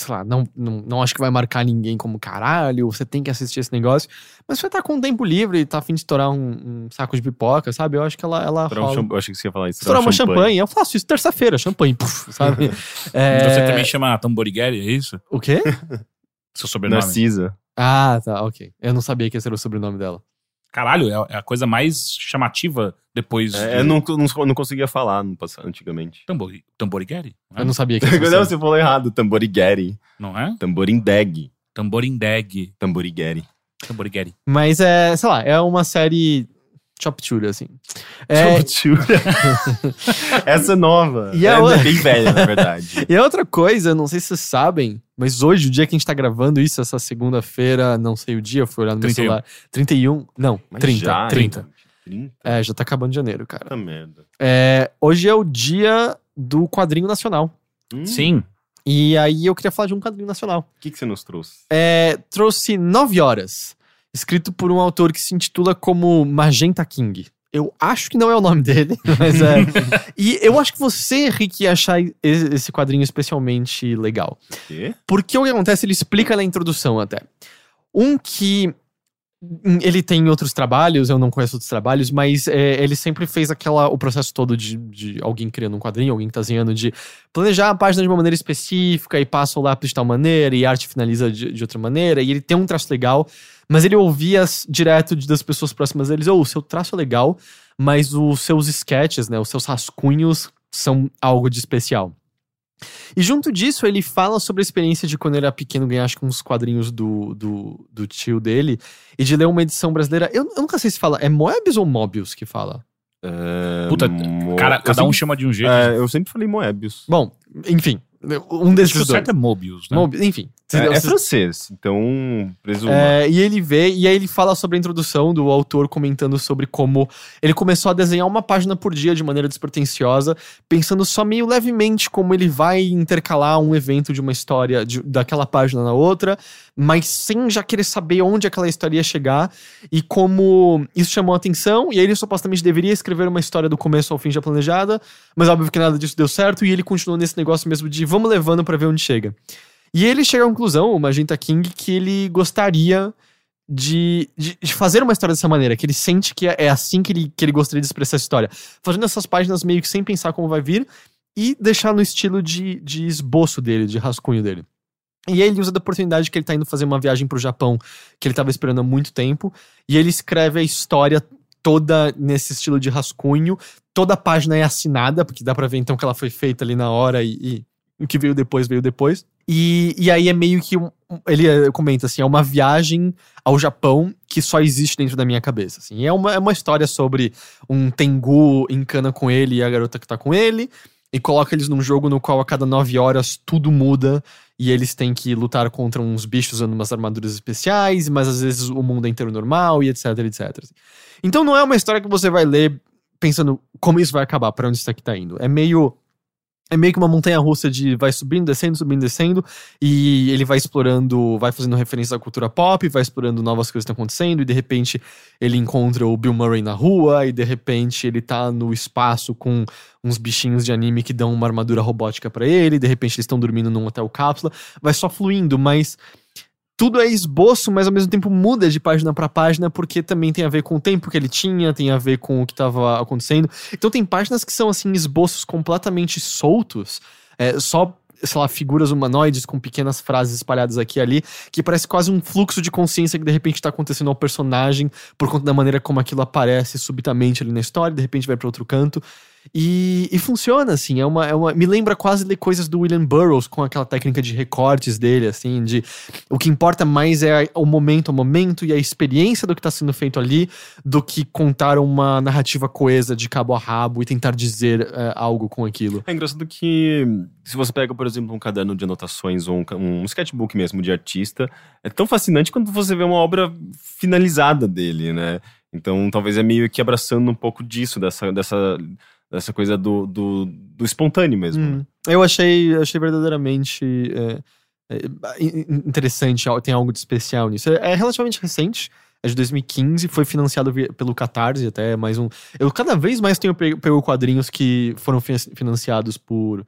Sei lá, não, não, não acho que vai marcar ninguém como caralho, você tem que assistir esse negócio. Mas você tá com tempo livre e tá afim de estourar um, um saco de pipoca, sabe? Eu acho que ela, ela Estourar um rola. champ- Eu achei que você ia falar isso. Estourar uma champanhe. Eu faço isso terça-feira, champanhe, puf, sabe? É, Você também chama Tamborigeri, é isso? O quê? Seu sobrenome? Narcisa. Ah, tá, ok. Eu não sabia que esse era o sobrenome dela. Caralho, é, é a coisa mais chamativa depois É, de... eu não, não, não conseguia falar no passado, antigamente. Tambori, Tamborigeri? Não, é? Eu não sabia que era Não, você falou errado. Tamborigeri. não é? Tamborindeg. Tamborindeg. Tamborigeri. Tamborigeri. Mas é, sei lá, é uma série choptura, assim. É, Essa é nova. E é, outra- bem velha, na verdade. E a outra coisa, não sei se vocês sabem, mas hoje, o dia que a gente tá gravando isso, essa segunda-feira, não sei o dia, eu fui olhar no meu 31. celular. 31? Não, Mas 30. já, 30. gente. 30? É, já tá acabando janeiro, cara. Puta merda. É, hoje é o dia do quadrinho nacional. Hum, Sim. E aí eu queria falar de um quadrinho nacional. O que, que você nos trouxe? É, trouxe Nove Horas, escrito por um autor que se intitula como Magenta King. Eu acho que não é o nome dele, mas é. e eu acho que você, Rick, ia achar e- esse quadrinho especialmente legal. Quê? Porque o que acontece, ele explica na introdução até. Um que hum, ele tem outros trabalhos, eu não conheço outros trabalhos, mas é, ele sempre fez aquela, o processo todo de, de alguém criando um quadrinho, alguém que tá desenhando, de planejar a página de uma maneira específica e passa o lápis de tal maneira e a arte finaliza de, de outra maneira, e ele tem um traço legal, mas ele ouvia direto de- das pessoas próximas deles, ou o seu traço é legal, mas os seus sketches, né, os seus rascunhos são algo de especial. E junto disso, ele fala sobre a experiência de quando ele era pequeno ganhar, acho que uns quadrinhos do, do, do tio dele, e de ler uma edição brasileira. Eu, eu nunca sei se fala, é Moebius ou Mobius que fala? É, Puta, Mo- Cara, cada um sempre- chama de um jeito. É, eu sempre falei Moebius. Bom, enfim, um Acho desses o dois. certo é Mobius, né? Mobius, enfim. É, é francês, então presuma. É, e ele vê, e aí ele fala sobre a introdução do autor comentando sobre como ele começou a desenhar uma página por dia de maneira despretensiosa, pensando só meio levemente como ele vai intercalar um evento de uma história de- daquela página na outra, mas sem já querer saber onde aquela história ia chegar e como isso chamou a atenção. E aí ele supostamente deveria escrever uma história do começo ao fim já planejada, mas óbvio que nada disso deu certo e ele continuou nesse negócio mesmo de vamos levando pra ver onde chega. E ele chega à conclusão, o Magenta King, que ele gostaria de, de, de fazer uma história dessa maneira, que ele sente que é, é assim que ele, que ele gostaria de expressar essa história. Fazendo essas páginas meio que sem pensar como vai vir e deixar no estilo de, de esboço dele, de rascunho dele. E aí ele usa da oportunidade que ele tá indo fazer uma viagem pro Japão, que ele tava esperando há muito tempo, e ele escreve a história toda nesse estilo de rascunho. Toda a página é assinada, porque dá pra ver então que ela foi feita ali na hora e, e o que veio depois, veio depois. E, e aí é meio que. um- ele eh, comenta assim: é uma viagem ao Japão que só existe dentro da minha cabeça. Assim. É, uma, é uma história sobre um Tengu encana com ele e a garota que tá com ele. E coloca eles num jogo no qual a cada nove horas tudo muda. E eles têm que lutar contra uns bichos usando umas armaduras especiais, mas às vezes o mundo é inteiro normal e etc, etc. Então não é uma história que você vai ler pensando como isso vai acabar, pra onde isso aqui tá indo. É meio. É meio que uma montanha russa de vai subindo, descendo, subindo, descendo, e ele vai explorando, vai fazendo referência à cultura pop, vai explorando novas coisas que estão acontecendo, e de repente ele encontra o Bill Murray na rua, e de repente ele tá no espaço com uns bichinhos de anime que dão uma armadura robótica pra ele, e de repente eles estão dormindo num hotel cápsula, vai só fluindo, mas tudo é esboço, mas ao mesmo tempo muda de página pra página, porque também tem a ver com o tempo que ele tinha, tem a ver com o que tava acontecendo. Então tem páginas que são assim esboços completamente soltos, é, só sei lá, figuras humanoides com pequenas frases espalhadas aqui e ali, que parece quase um fluxo de consciência que de repente tá acontecendo ao personagem por conta da maneira como aquilo aparece subitamente ali na história, de repente vai para outro canto. E, e funciona, assim, é uma, é uma. Me lembra quase ler coisas do William Burroughs com aquela técnica de recortes dele, assim, de o que importa mais é o momento a momento e a experiência do que está sendo feito ali, do que contar uma narrativa coesa de cabo a rabo e tentar dizer é, algo com aquilo. É engraçado que se você pega, por exemplo, um caderno de anotações ou um, um sketchbook mesmo de artista, é tão fascinante quando você vê uma obra finalizada dele, né? Então talvez é meio que abraçando um pouco disso, dessa, dessa, dessa coisa do, do, do espontâneo mesmo. né? Hum. Eu achei, achei verdadeiramente é, é, in- in- interessante, tem algo de especial nisso. É, é relativamente recente, é de 2015, foi financiado vi- pelo Catarse, até mais um. Eu cada vez mais tenho pego, pego quadrinhos que foram fi- financiados por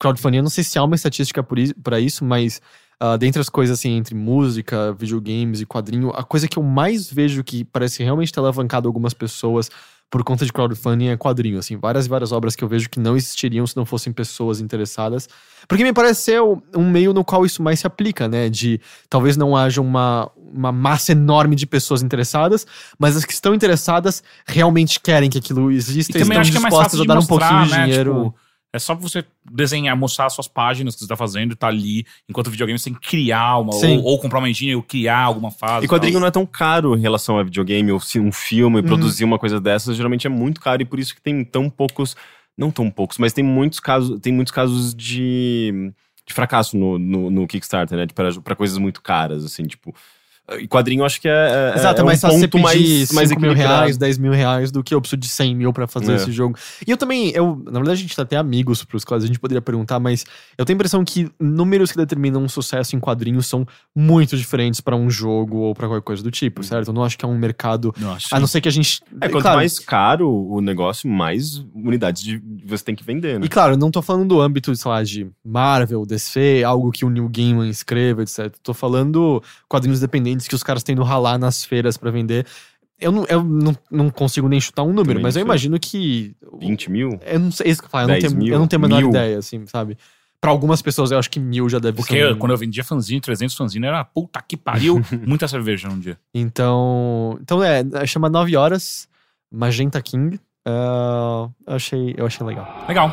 crowdfunding. Eu não sei se há uma estatística pra isso, mas ah, dentre as coisas assim, entre música, videogames e quadrinho, a coisa que eu mais vejo que parece realmente ter alavancado algumas pessoas por conta de crowdfunding é quadrinho, assim, várias e várias obras que eu vejo que não existiriam se não fossem pessoas interessadas. Porque me parece ser um meio no qual isso mais se aplica, né? De talvez não haja uma, uma massa enorme de pessoas interessadas, mas as que estão interessadas realmente querem que aquilo exista E e estão é mais dispostas fácil a dar um mostrar, pouquinho de né? dinheiro. Tipo, é só você desenhar, mostrar suas páginas que você tá fazendo e tá ali. Enquanto o videogame você tem que criar uma, ou, ou comprar uma engine ou criar alguma fase. E quadrinho não é tão caro em relação a videogame ou se um filme, produzir uma coisa dessas, geralmente é muito caro e por isso que tem tão poucos, não tão poucos, mas tem muitos casos, tem muitos casos de, de fracasso no, no, no Kickstarter, né? Para pra coisas muito caras, assim, tipo. E quadrinho eu acho que é, é, Exato, é é mais um fácil você ponto pedir mais, mais 5 mil reais, 10 mil reais do que eu preciso de 100 mil pra fazer É. esse jogo. E eu também, eu, na verdade a gente tá até amigos pros quais a gente poderia perguntar, mas eu tenho a impressão que números que determinam um sucesso em quadrinhos são muito diferentes pra um jogo ou pra qualquer coisa do tipo, certo? Eu não acho que é um mercado, Não, acho a não ser que a gente... É, quanto claro, mais caro o negócio, mais unidades de, você tem que vender, né? E claro, eu não tô falando do âmbito, sei lá, de Marvel, DC, algo que o Neil Gaiman escreva, etc. Tô falando quadrinhos dependentes que os caras têm no ralar nas feiras pra vender. Eu, não, eu não, não consigo nem chutar um número, Também mas eu sei. imagino que. 20 mil? Eu não sei, é isso que eu falo, eu não 10 tenho, mil? eu não tenho a menor Mil? ideia, assim, sabe? Pra algumas pessoas eu acho que mil já deve Porque ser. um- quando eu vendia fanzine, 300 fanzine, era puta que pariu, muita cerveja num dia. Então. Então é, chama 9 horas, Magenta King. Ah, eu, achei, eu achei legal. Legal.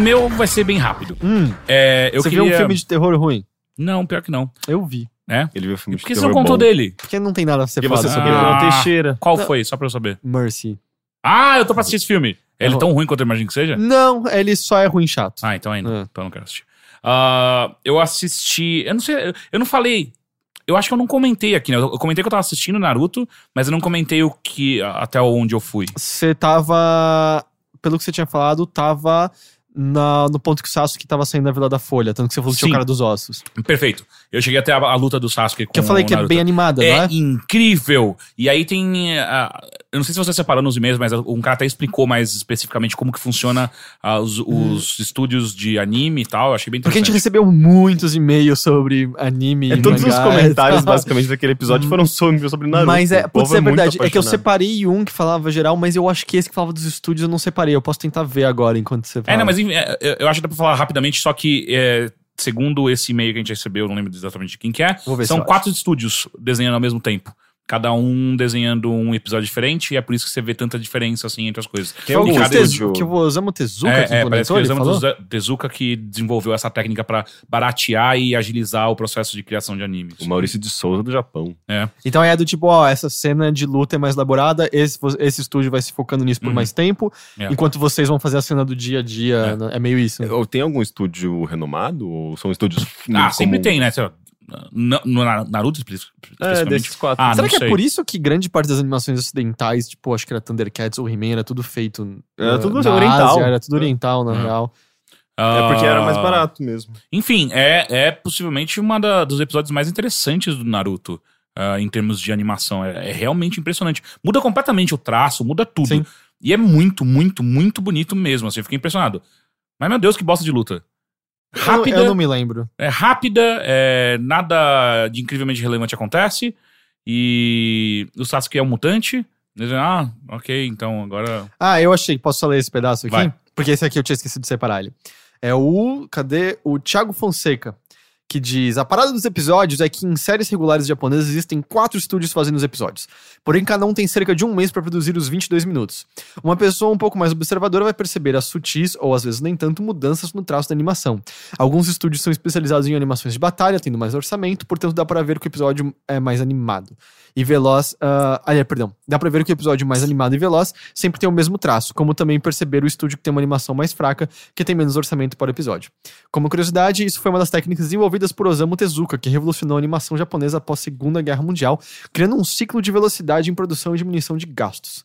Meu vai ser bem rápido. Hum, É, eu você queria... viu um filme de terror ruim? Não, pior que não. Eu vi. É? Ele viu o filme Por que de você não terror contou bom. dele? Porque não tem nada a ser E falado você sobre Ah. Teixeira. Qual Não. foi? Só pra eu saber. Mercy. Ah, eu tô pra assistir esse filme. Ele é tão ruim quanto eu imagino que seja? Não, ele só é ruim chato. Ah, então ainda. É. Então eu não quero assistir. Ah, eu assisti. Eu não sei. eu- não falei. Eu acho que eu não comentei aqui, né? Eu eu comentei que eu tava assistindo Naruto, mas eu não comentei o que. até onde eu fui. Você tava. Pelo que você tinha falado, tava na- no ponto que o Sasuke tava saindo da Vila da Folha. Tanto que você falou que tinha o cara dos ossos. Perfeito. Eu cheguei até a, a luta do Sasuke com Que eu falei que é bem animada, É não é? incrível. E aí tem. ah, eu não sei se você separou nos e-mails, mas um cara até explicou mais especificamente como que funciona ah, os, os estúdios de anime e tal. Eu achei bem Porque a gente interessante. recebeu muitos e-mails sobre anime. É, e todos os mangá comentários, basicamente, daquele episódio foram sobre, sobre Naruto. Mas é, povo putz, é muito verdade. É que eu separei um que falava geral, mas eu acho que esse que falava dos estúdios eu não separei. Eu posso tentar ver agora enquanto você fala. É, não, mas enfim, é, eu- acho que dá pra falar rapidamente, só que é, segundo esse e-mail que a gente recebeu, eu não lembro exatamente de quem que é, Vou ver se são quatro estúdios desenhando ao mesmo tempo. Cada um desenhando um episódio diferente, e é por isso que você vê tanta diferença assim entre as coisas. Tem Foi algum o cada Tezu- estúdio- que o Osamu Tezuka É, que é, parece que ele o Tezuka que desenvolveu essa técnica pra baratear e agilizar o processo de criação de animes. O Maurício de Souza do Japão. É. Então é do tipo, ó, essa cena de luta é mais elaborada, esse, esse estúdio vai se focando nisso por Uhum. mais tempo, É. enquanto vocês vão fazer a cena do dia a dia. É. né? É, meio isso. Ou tem algum estúdio renomado? Ou são estúdios. Ah, sempre tem, né? No, no Naruto, espe- É, especificamente. desses quatro. Ah, Será que sei. é por isso que grande parte das animações ocidentais, tipo, acho que era Thundercats ou He-Man, era tudo feito. Era tudo na oriental. Ásia, era tudo oriental, na É. real. É porque era mais Ah, barato mesmo. Enfim, é, é possivelmente uma da- dos episódios mais interessantes do Naruto. ah, em termos de animação. É, é realmente impressionante. Muda completamente o traço, muda tudo. Sim. E é muito, muito, muito bonito mesmo. Assim, eu fiquei impressionado. Mas, meu Deus, que bosta de luta. Eu não- Rápida, Eu, não me lembro. é rápida, é, nada de incrivelmente relevante acontece. E o Sasuke é um mutante. Ah, ok, então agora. Ah, eu achei. Posso só ler esse pedaço aqui? Vai. Porque esse aqui eu tinha esquecido de separar ele. É o. Cadê? O Thiago Fonseca. Que diz: A parada dos episódios é que em séries regulares japonesas existem quatro estúdios fazendo os episódios. Porém, cada um tem cerca de um mês para produzir os 22 minutos. Uma pessoa um pouco mais observadora vai perceber as sutis, ou às vezes nem tanto, mudanças no traço da animação. Alguns estúdios são especializados em animações de batalha, tendo mais orçamento, portanto dá para ver que o episódio é mais animado e veloz. ah, ah, é, perdão. Dá pra ver que o episódio mais animado e veloz sempre tem o mesmo traço, como também perceber o estúdio que tem uma animação mais fraca, que tem menos orçamento para o episódio. Como curiosidade, isso foi uma das técnicas desenvolvidas por Osamu Tezuka, que revolucionou a animação japonesa após a Segunda Guerra Mundial, criando um ciclo de velocidade em produção e diminuição de gastos.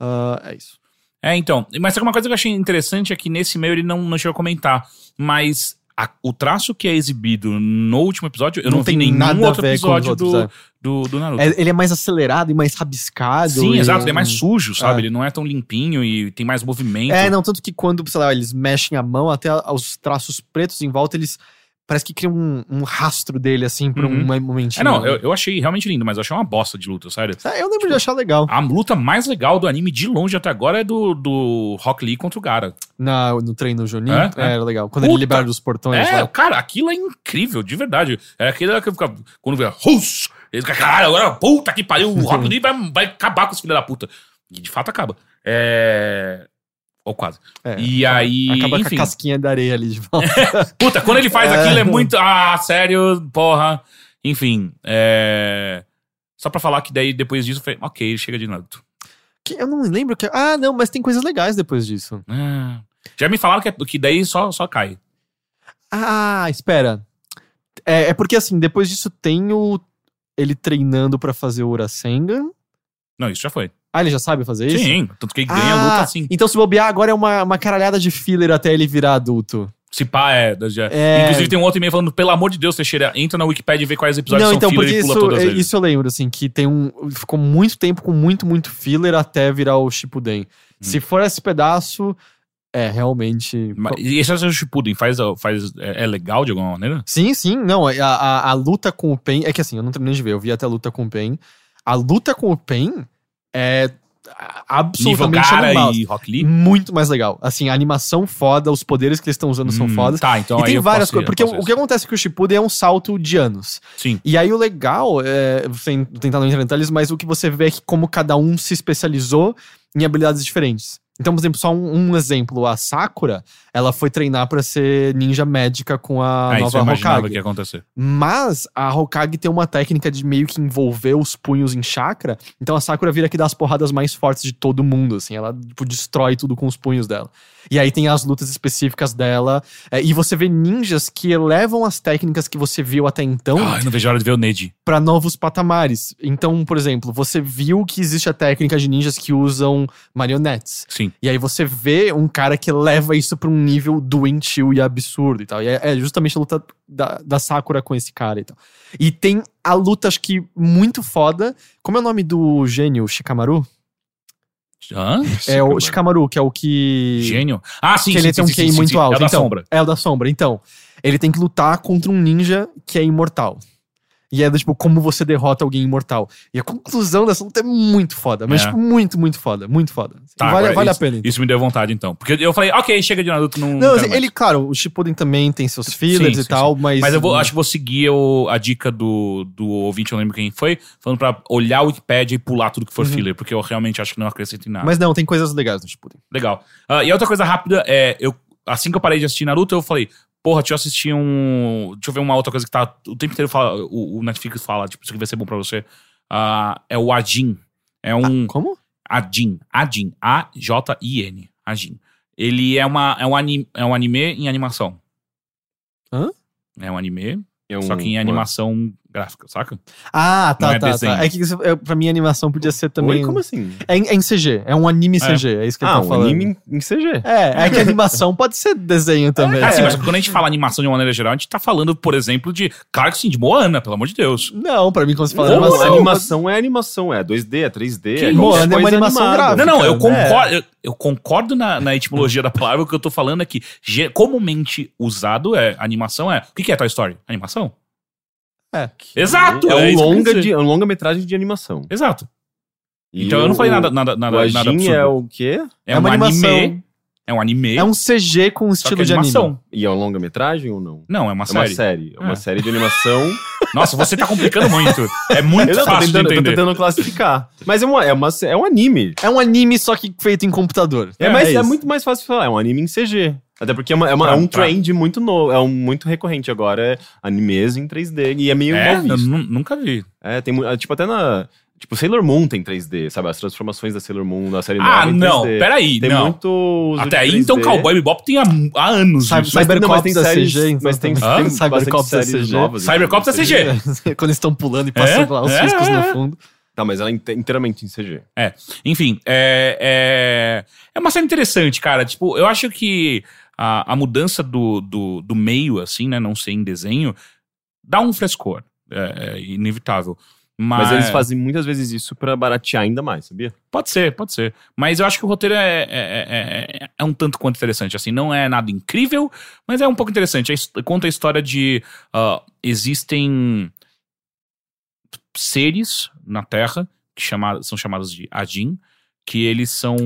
Ah, é isso. É, então. Mas uma coisa que eu achei interessante é que nesse meio ele não, não chegou a comentar. Mas a- o traço que é exibido no último episódio, eu não, vi tem nenhum nada outro episódio outros, do, é. do, do Naruto. É, ele é mais acelerado e mais rabiscado. Sim, e- exato. Ele é mais sujo, sabe? É. Ele não é tão limpinho e tem mais movimento. É, não, tanto que quando, sei lá, eles mexem a mão, até os traços pretos em volta, eles parece que criam um, um rastro dele, assim, por Uhum. um momentinho. É, não, eu, eu achei realmente lindo, mas eu achei uma bosta de luta, sério. É, Eu lembro de achar legal. A luta mais legal do anime de longe até agora é do, do Rock Lee contra o Gara. Na, no treino Juninho, É, é, é. era legal. Quando Puta! ele libera dos portões É, lá. cara, aquilo é incrível, de verdade. É aquele que fica. Quando vê. Rus! Ele fica, caralho, agora, puta que pariu, o Rock Lee vai, vai acabar com os filhos da puta. E de fato acaba. É. Ou quase. É, E aí. Acaba enfim. com a casquinha da areia ali de volta. Puta, quando ele faz É. aquilo é muito. Ah, sério, porra. Enfim, é. Só pra falar que daí depois disso foi. Ok, chega de Naruto. Que eu não lembro que. Ah, não, mas tem coisas legais depois disso. Ah. Já me falaram que, é- que daí só, só cai. Ah, espera. É, é porque assim, depois disso tem o. Ele treinando pra fazer o Urasengan. Não, isso já foi. Ah, ele já sabe fazer isso? Sim, tanto que ele ganha Ah, a luta assim. Então se bobear, agora é uma, uma caralhada de filler até ele virar adulto. Se pá, é. É. Inclusive tem um outro e-mail falando, pelo amor de Deus, Teixeira, entra na Wikipedia e vê quais episódios não, são então, filler porque e pula isso, todas é, eles. isso eu lembro, assim, que tem um. Ficou muito tempo com muito, muito filler até virar o Shippuden. Hum. Se for esse pedaço, é realmente. Mas- E esse é o Shippuden, faz, faz, é, é legal de alguma maneira? Sim, sim, não. A, a, a luta com o Pen. É que assim, eu não terminei de ver, eu vi até a luta com o Pen. A luta com o Pen é Nível absolutamente cara animal. e Rock Lee? Muito mais legal. Assim, a animação foda, os poderes que eles estão usando são Hum, fodas. Tá, então e tem várias coisas. Porque o, o que acontece é que o Shippuden é um salto de anos. Sim. E aí o legal, é, sem tentar não entrar em detalhes, mas o que você vê é que como cada um se especializou em habilidades diferentes. Então, por exemplo, só um, um exemplo, a Sakura, ela foi treinar pra ser ninja médica com a Ah, isso nova imaginava Hokage. que ia acontecer. Mas a Hokage tem uma técnica de meio que envolver os punhos em chakra, então a Sakura vira que dá as porradas mais fortes de todo mundo, assim, ela tipo, destrói tudo com os punhos dela. E aí tem as lutas específicas dela, é, e você vê ninjas que elevam as técnicas que você viu até então Ai, não vejo a hora de ver o Neji. para novos patamares. Então, por exemplo, você viu que existe a técnica de ninjas que usam marionetes. Sim. E aí você vê um cara que leva isso pra um nível doentio e absurdo e tal. E é, é justamente a luta da, da Sakura com esse cara e tal. E tem a luta, acho que muito foda. Como é o nome do gênio? Shikamaru? Hã? É o Shikamaru, que é o que. Gênio. Ah, sim, que sim, ele tem um sim, sim, QI sim, muito sim. alto. É o da então, sombra. É o da sombra. Então, ele tem que lutar contra um ninja que é imortal. E é do tipo, como você derrota alguém imortal. E a conclusão dessa luta é muito foda. Mas, É. tipo, muito, muito foda. Muito foda. Tá, vale vale isso, a pena. então. Isso me deu vontade, então. Porque eu falei, ok, chega de Naruto, não. Não, assim, ele, claro, o Shippuden também tem seus fillers Sim, e sim, tal, mas... Mas eu vou, acho que vou seguir o- a dica do, do ouvinte, eu não lembro quem foi, falando pra olhar o Wikipedia e pular tudo que for filler, porque eu realmente acho que não acrescenta em nada. Uhum. Mas não, tem coisas legais no Shippuden. Legal. Ah, e outra coisa rápida é, eu, assim que eu parei de assistir Naruto, eu falei, porra, deixa eu assistir um. Deixa eu ver uma outra coisa que tá. O tempo inteiro fala, o, o Netflix fala, tipo, isso aqui vai ser bom pra você. Ah, é o Ajin. É um. Como? Ajin. Ajin. A-J-I-N. Ajin. Ele é, uma, é, um anime, é um anime em animação. Hã? É um anime, É um- só que em uma- animação gráfica, saca? Ah, tá, Não é tá, desenho. tá. É que isso, é, pra mim a animação podia ser também... Oi, como assim? É em, é em CG, é um anime CG, é, isso que Ah, tá um falando. anime em, CG. É, é que animação pode ser desenho também. Ah, sim, É. mas quando a gente fala animação de uma maneira geral, a gente tá falando, por exemplo, de. Claro que sim, de Moana, pelo amor de Deus. Não, pra mim quando você fala Não, animação... animação, é animação, é 2D, é 3D. Que é Moana é uma animação animada. gráfica. Não, não, eu É. concordo, eu, eu concordo na, na etimologia da palavra. O que eu tô falando é que comumente usado é animação é. O que, que é Toy Story? Animação? É. Exato! É, é um eu longa de, é um longa-metragem de animação. Exato. E então eu não o- falei nada, nada, nada, o nada absurdo. é o quê? É, É um uma animação. anime. É um anime. É um CG com que estilo é de animação. anime. E é um longa-metragem ou não? Não, é uma É série. uma série. É uma É. série de animação. Nossa, você tá complicando muito. É muito Eu tô fácil tentando, de tô entender. tentando classificar. Mas é, uma, é, uma, é um anime. É um anime só que feito em computador. É, mas é, isso. muito mais fácil de falar. É um anime em CG. Até porque é, uma- é uma- Pra- é um pra- trend muito novo. É um muito recorrente agora. É animes em 3D. E é meio É, mal visto. nu- nunca vi. É, tem é, tipo até na. Tipo, Sailor Moon tem 3D, sabe? As transformações da Sailor Moon na série Ah, nova. em não, 3D. peraí, Tem não. muito. uso Até de aí, então, 3D. Cowboy Bebop tem há, há anos. Tem Cybercops é séries, CG, então mas tem. Hã? tem Cybercops é séries CG. novas. Cybercops é em CG. Quando eles estão pulando e passando lá os É, riscos é, no é. fundo. Tá, mas ela é inte- inteiramente em CG. Enfim, é, é, é uma série interessante, cara. Tipo, eu acho que a, a mudança do, do, do meio, assim, né? Não ser em desenho, dá um frescor. É, é inevitável. Mas, Mas eles fazem muitas vezes isso pra baratear ainda mais, sabia? Pode ser, pode ser. Mas eu acho que o roteiro é, é, é- é- é um tanto quanto interessante. Assim, não é nada incrível, mas é um pouco interessante. Conta a história de. ah, existem seres na Terra que chama- são chamados de Ajin, que eles são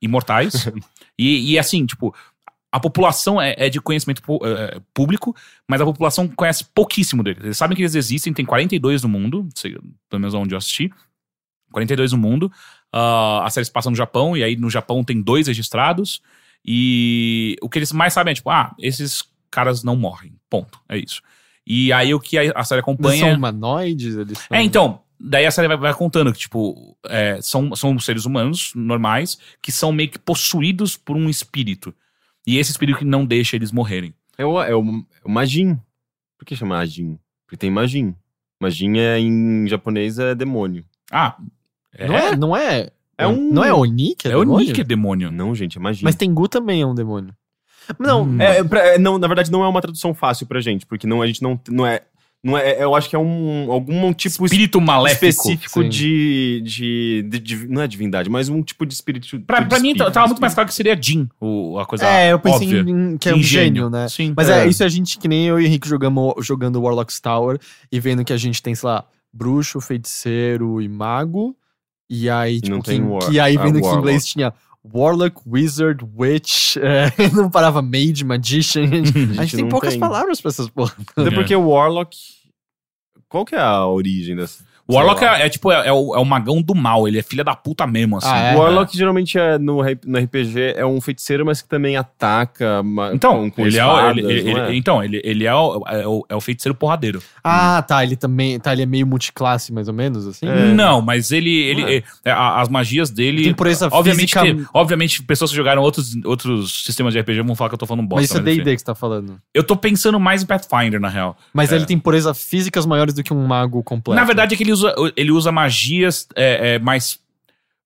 imortais. e, e assim, tipo. A população é, é de conhecimento pu- é, público, mas a população conhece pouquíssimo deles. Eles sabem que eles existem, tem 42 no mundo, sei- pelo menos onde eu assisti. 42 no mundo. Ah, a série se passa no Japão, e aí no Japão tem dois registrados. E o que eles mais sabem é, tipo, ah, esses caras não morrem. Ponto. É isso. E aí o que a, a série Eles acompanha. são humanoides? Eles são... É, então. Daí a série vai, vai contando que, tipo, é, são, são seres humanos normais que são meio que possuídos por um espírito. E esse espírito que não deixa eles morrerem. É o, é o, é o Majin. Por que chama Ajin? Porque tem Majin. Majin é, em japonês é demônio. Ah, é, Não é, não é... É um- Não é Oni que é, é o demônio? Nick que é demônio. Não, gente, é Majin. Mas Tengu também é um demônio. Não, Hum. É, é pra- é, não, na verdade, não é uma tradução fácil pra gente, porque não, a gente não, não é. Não é eu acho que é um algum tipo Espírito maléfico. específico de, de, de- de- Não é divindade, mas um tipo de espírito. Pra, mim, espírito, tava muito mais claro que seria Jin, o, a coisa É, eu pensei óbvia. em, que é um gênio, né? Sim. Mas é. É. isso a gente, que nem eu e o Henrique jogamos, jogando Warlock's Tower e vendo que a gente tem, sei lá, bruxo, feiticeiro e mago. E aí, tipo, não que, tem war- que aí vendo que em inglês tinha Warlock, Wizard, Witch, é, não parava Mage, Magician. A gente, a gente tem poucas tem. palavras pra essas porra. Até É. porque o Warlock. Qual que é a origem dessa? O Warlock é, é tipo, é, é o, é o magão do mal, ele é filha da puta mesmo, assim. Ah, é? O Warlock geralmente é no, no RPG é um feiticeiro, mas que também ataca ma- Então, com, com ele é, o- espadas, ele, ele- não é? ele- então ele, ele é, o, é, o, é o feiticeiro porradeiro. Ah, tá. Ele também. Tá, ele é meio multiclasse, mais ou menos, assim. É. Não, mas ele. ele a- as magias dele. Tem pureza obviamente, física. tem- obviamente, pessoas que jogaram outros, outros sistemas de RPG vão falar que eu tô falando bosta. Mas isso é. D&D que você tá falando. Eu tô pensando mais em Pathfinder, na real. Mas É. ele tem pureza físicas maiores do que um mago completo. Na verdade é que ele usa, ele usa magias é, é, mais,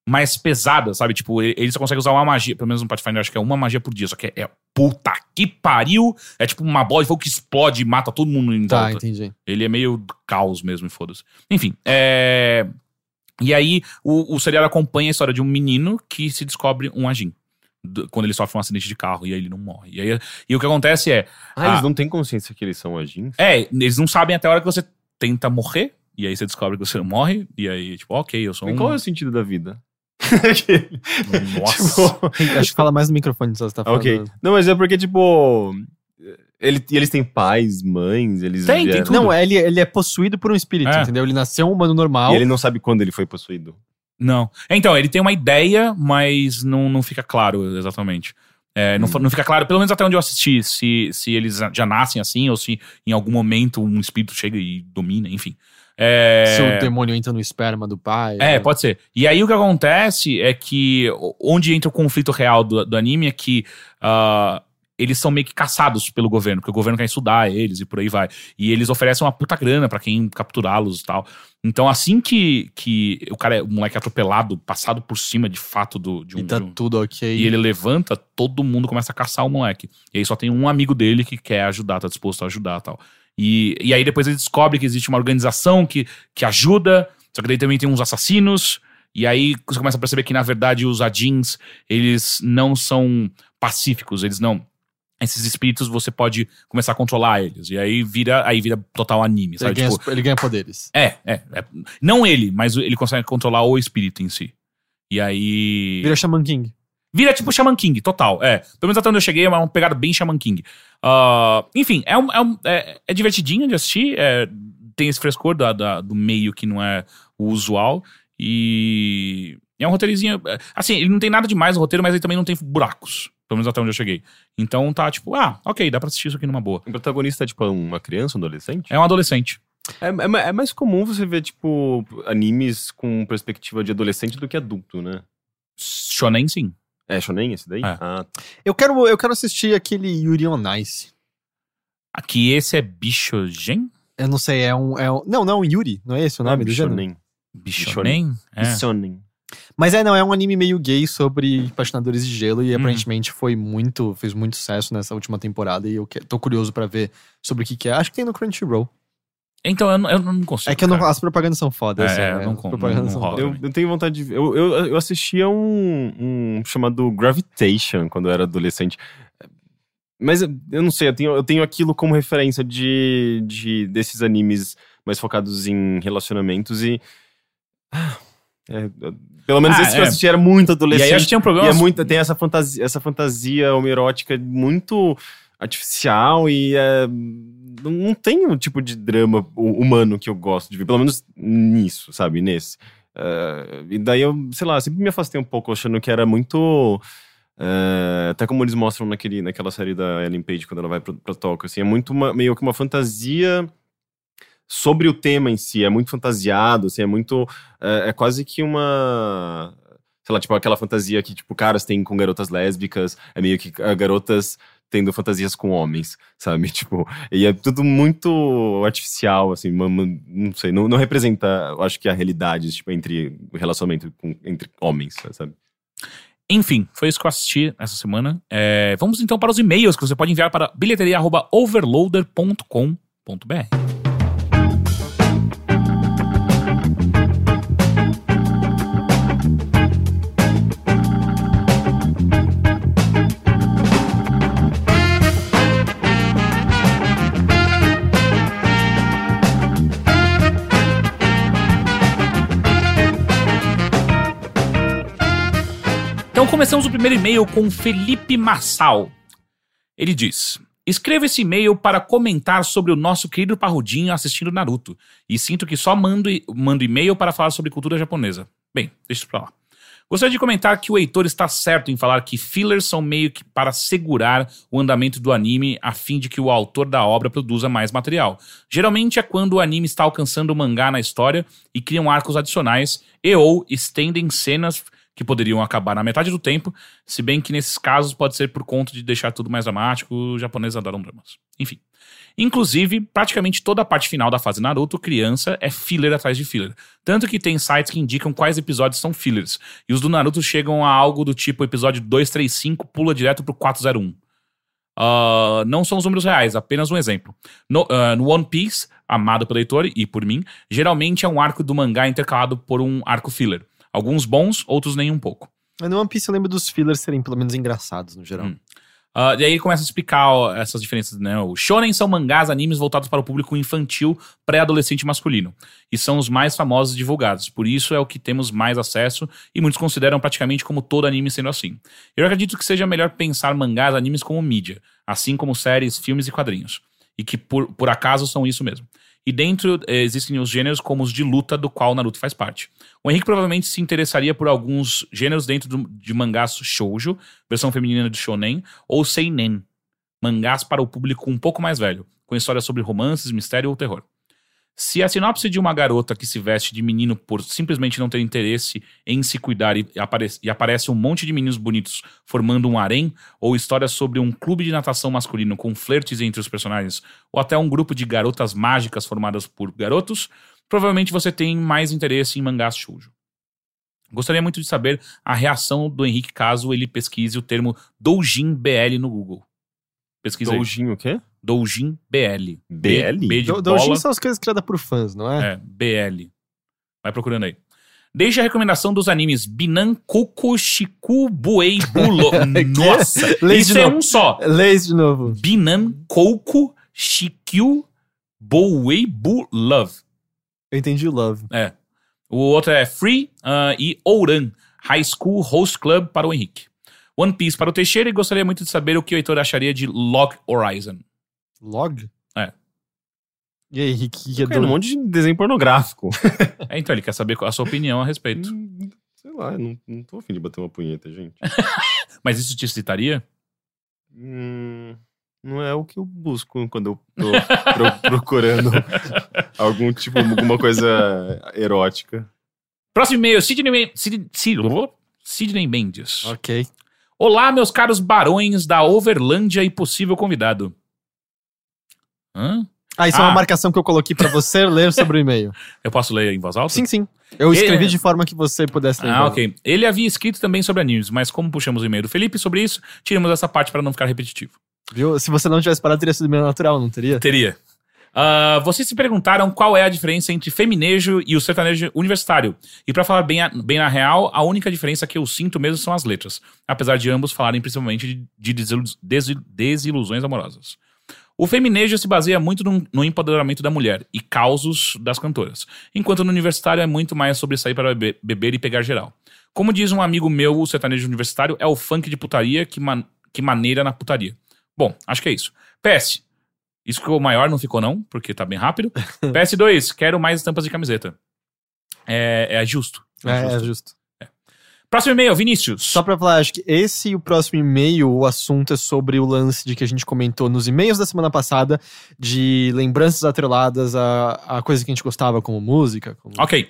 mais pesadas, sabe? Tipo, ele ele só consegue usar uma magia, pelo menos no Pathfinder, eu acho que é uma magia por dia, só que é, é puta que pariu. É tipo uma bola de fogo que explode e mata todo mundo em Tá, volta. entendi. Ele é meio caos mesmo, e foda-se. Enfim, é... E aí o, o seriado acompanha a história de um menino que se descobre um Ajin. do- Quando ele sofre um acidente de carro e aí ele não morre. E, aí, e o que acontece é. Ah, Ah. eles não têm consciência que eles são agins? É, eles não sabem até a hora que você tenta morrer. E aí você descobre que você não morre. E aí, tipo, ok, eu sou Mas um. Qual é o sentido da vida? Nossa. Tipo, Acho que fala mais no microfone se você tá falando. ok. Não, mas é porque, tipo. Ele, e eles têm pais, mães, eles. Tem, tem vieram- tudo. Não, ele, ele é possuído por um espírito, É. entendeu? Ele nasceu um humano normal. E ele não sabe quando ele foi possuído. Não. Então, ele tem uma ideia, mas não, não fica claro exatamente. É, não, fa- não fica claro, pelo menos até onde eu assisti, se, se eles já nascem assim, ou se em algum momento um espírito chega e domina, enfim. É, Se o demônio entra no esperma do pai. É, pode ser. E aí o que acontece é que onde entra o conflito real do, do anime é que ah, eles são meio que caçados pelo governo, porque o governo quer estudar eles e por aí vai. E eles oferecem uma puta grana pra quem capturá-los e tal. Então assim que, que o cara, é- o moleque é atropelado, passado por cima de fato do, de um. E tá um- tudo ok. e ele levanta, todo mundo começa a caçar o moleque. E aí só tem um amigo dele que quer ajudar, tá disposto a ajudar e tal. E, e aí depois ele descobre que existe uma organização que, que ajuda, só que daí também tem uns assassinos. E aí você começa a perceber que, na verdade, os Adins, eles não são pacíficos, eles não. Esses espíritos você pode começar a controlar eles. E aí vira, aí vira total anime, ele, sabe? ganha, Tipo, ele ganha poderes. é, é, é. Não ele, mas ele consegue controlar o espírito em si. E aí. Vira Shaman King. Vira tipo Shaman King, total. É. Pelo menos até onde eu cheguei, é uma pegada bem Shaman King. Ah, enfim, é, um, é, um- é- é divertidinho de assistir. é, tem esse frescor da, da- do meio que não é o usual. E. É um roteirozinho. é, Assim, ele não tem nada demais no roteiro, mas ele também não tem buracos. Pelo menos até onde eu cheguei. Então tá tipo, ah, ok, dá pra assistir isso aqui numa boa. O protagonista é, tipo, uma criança, um adolescente? É um adolescente. É, é ma- é mais comum você ver, tipo, animes com perspectiva de adolescente do que adulto, né? Shonen, sim. É shonen esse daí? É. Ah, Eu quero, eu quero assistir aquele Yuri on Ice. Aqui esse é Bichogen? Eu não sei, é um, é um. Não, não, Yuri. Não é esse o nome do gênero? shonen. Bichonen? É. Mas é, não, é um anime meio gay sobre apaixonadores de gelo e Uhum. aparentemente foi muito, fez muito sucesso nessa última temporada e eu que- tô curioso pra ver sobre o que que é. Acho que tem no Crunchyroll. Então eu, não- eu não consigo. É que eu não, as propagandas são fodas. É, é, eu não propagandas não fodas. Eu, eu tenho vontade de ver. Eu, eu, eu assistia um, um chamado Gravitation quando eu era adolescente. Mas eu eu não sei, eu tenho, eu tenho aquilo como referência de, de desses animes mais focados em relacionamentos e. ah, é, eu- pelo menos Ah, esse que é. eu assisti era muito E adolescente. aí acho que tinha um problema. E é muito, tem essa fantasia, essa fantasia homoerótica muito artificial e é, não, tem o tipo de drama hu- humano que eu gosto de ver, pelo menos nisso, sabe? Nesse. É, e daí eu, sei lá, sempre me afastei um pouco, achando que era muito. é, até como eles mostram naquele, naquela série da Ellen Page quando ela vai pra, pra Tóquio, assim, é muito uma- meio que uma fantasia sobre o tema em si, é muito fantasiado, assim, é muito. É, é quase que uma. Sei lá, tipo aquela fantasia que, tipo, caras têm com garotas lésbicas, é meio que ah, garotas tendo fantasias com homens, sabe? Tipo, e é tudo muito artificial, assim, não sei, não, não representa, acho que a realidade, tipo, entre o relacionamento com- entre homens, sabe? Enfim, foi isso que eu assisti essa semana. É, vamos então para os e-mails que você pode enviar para bilheteria.overloader.com.br. começamos o primeiro e-mail com Felipe Massal. Ele diz: Escreva esse e-mail para comentar sobre o nosso querido Parrudinho assistindo Naruto. E sinto que só mando, mando e-mail para falar sobre cultura japonesa. Bem, deixa isso pra lá. Gostaria de comentar que o Heitor está certo em falar que fillers são meio que para segurar o andamento do anime a fim de que o autor da obra produza mais material. Geralmente é quando o anime está alcançando o mangá na história e criam arcos adicionais e ou estendem cenas que poderiam acabar na metade do tempo, se bem que nesses casos pode ser por conta de deixar tudo mais dramático, os japoneses adoram dramas. Enfim. Inclusive, praticamente toda a parte final da fase Naruto criança é filler atrás de filler. Tanto que tem sites que indicam quais episódios são fillers. E os do Naruto chegam a algo do tipo episódio 235 pula direto pro 401. Ah, não são os números reais, apenas um exemplo. No, ah, no One Piece, amado pelo leitor e por mim, geralmente é um arco do mangá intercalado por um arco filler. Alguns bons, outros nem um pouco. Mas no One Piece eu lembro dos fillers serem pelo menos engraçados no geral. Hum. Ah, e aí ele começa a explicar ó, essas diferenças, né? O shonen são mangás, animes voltados para o público infantil, pré-adolescente masculino. E são os mais famosos e divulgados. Por isso é o que temos mais acesso e muitos consideram praticamente como todo anime sendo assim. Eu acredito que seja melhor pensar mangás, animes como mídia, assim como séries, filmes e quadrinhos. E que por, por acaso são isso mesmo. E dentro eh, existem os gêneros como os de luta, do qual Naruto faz parte. O Henrique provavelmente se interessaria por alguns gêneros dentro do- de mangás shoujo, versão feminina de shonen, ou seinen, mangás para o público um pouco mais velho, com histórias sobre romances, mistério ou terror. Se a sinopse de uma garota que se veste de menino por simplesmente não ter interesse em se cuidar e, apare e aparece um monte de meninos bonitos formando um harém, ou histórias sobre um clube de natação masculino com flertes entre os personagens, ou até um grupo de garotas mágicas formadas por garotos, provavelmente você tem mais interesse em mangás shoujo. Gostaria muito de saber a reação do Henrique caso ele pesquise o termo Doujin BL no Google. Pesquisa aí. Doujin o quê? Doujin BL. BL? B, Do- bola. Doujin são as coisas criadas por fãs, não é? É, BL. Vai procurando aí. Deixe a recomendação dos animes Binan Koko Shiku Buei Bulo. Nossa, isso é novo. um só. Lê isso de novo. Binan Koko Shikyu Buei Bu Love. Eu entendi o love. É. O outro é Free ah, e Ouran, High School Host Club para o Henrique. One Piece para o Teixeira e gostaria muito de saber o que o Heitor acharia de Log Horizon. Log? É. E aí, Rick, que é Cara, um monte de desenho pornográfico. É, então, ele quer saber a sua opinião a respeito. Hum, Sei lá, não, não tô afim de bater uma punheta, gente. Mas isso te excitaria? Hum, não é o que eu busco quando eu tô pro- procurando algum tipo, alguma coisa erótica. Próximo e-mail, Sidney, Men- Sid- Sid- Sidney Mendes. Ok. Olá, meus caros barões da Overlândia e possível convidado. Hã? Ah, isso é Ah. uma marcação que eu coloquei pra você ler sobre o e-mail. Eu posso ler em voz alta? Sim, sim. Eu escrevi É. de forma que você pudesse ler. Ah, ok. Ele havia escrito também sobre animes, mas como puxamos o e-mail do Felipe sobre isso, tiramos essa parte para não ficar repetitivo. Viu? Se você não tivesse parado, teria sido meio natural, não teria? Teria. Ah, vocês se perguntaram qual é a diferença entre feminejo e o sertanejo universitário. E pra falar bem, a- bem na real, a única diferença que eu sinto mesmo são as letras. Apesar de ambos falarem principalmente de, de desilu- desi- desilusões amorosas. O feminejo se baseia muito no, no empoderamento da mulher e causos das cantoras, enquanto no universitário é muito mais sobre sair para beber, beber e pegar geral. Como diz um amigo meu, o sertanejo universitário é o funk de putaria que, man- que maneira na putaria. Bom, acho que é isso. PS, isso ficou maior, não ficou não, porque tá bem rápido. PS2, quero mais estampas de camiseta. É, é justo. É, justo. é justo. Próximo e-mail, Vinícius. Só pra falar, acho que esse e o próximo e-mail, o assunto é sobre o lance de que a gente comentou nos e-mails da semana passada, de lembranças atreladas a, a coisa que a gente gostava, como música. Como... Ok.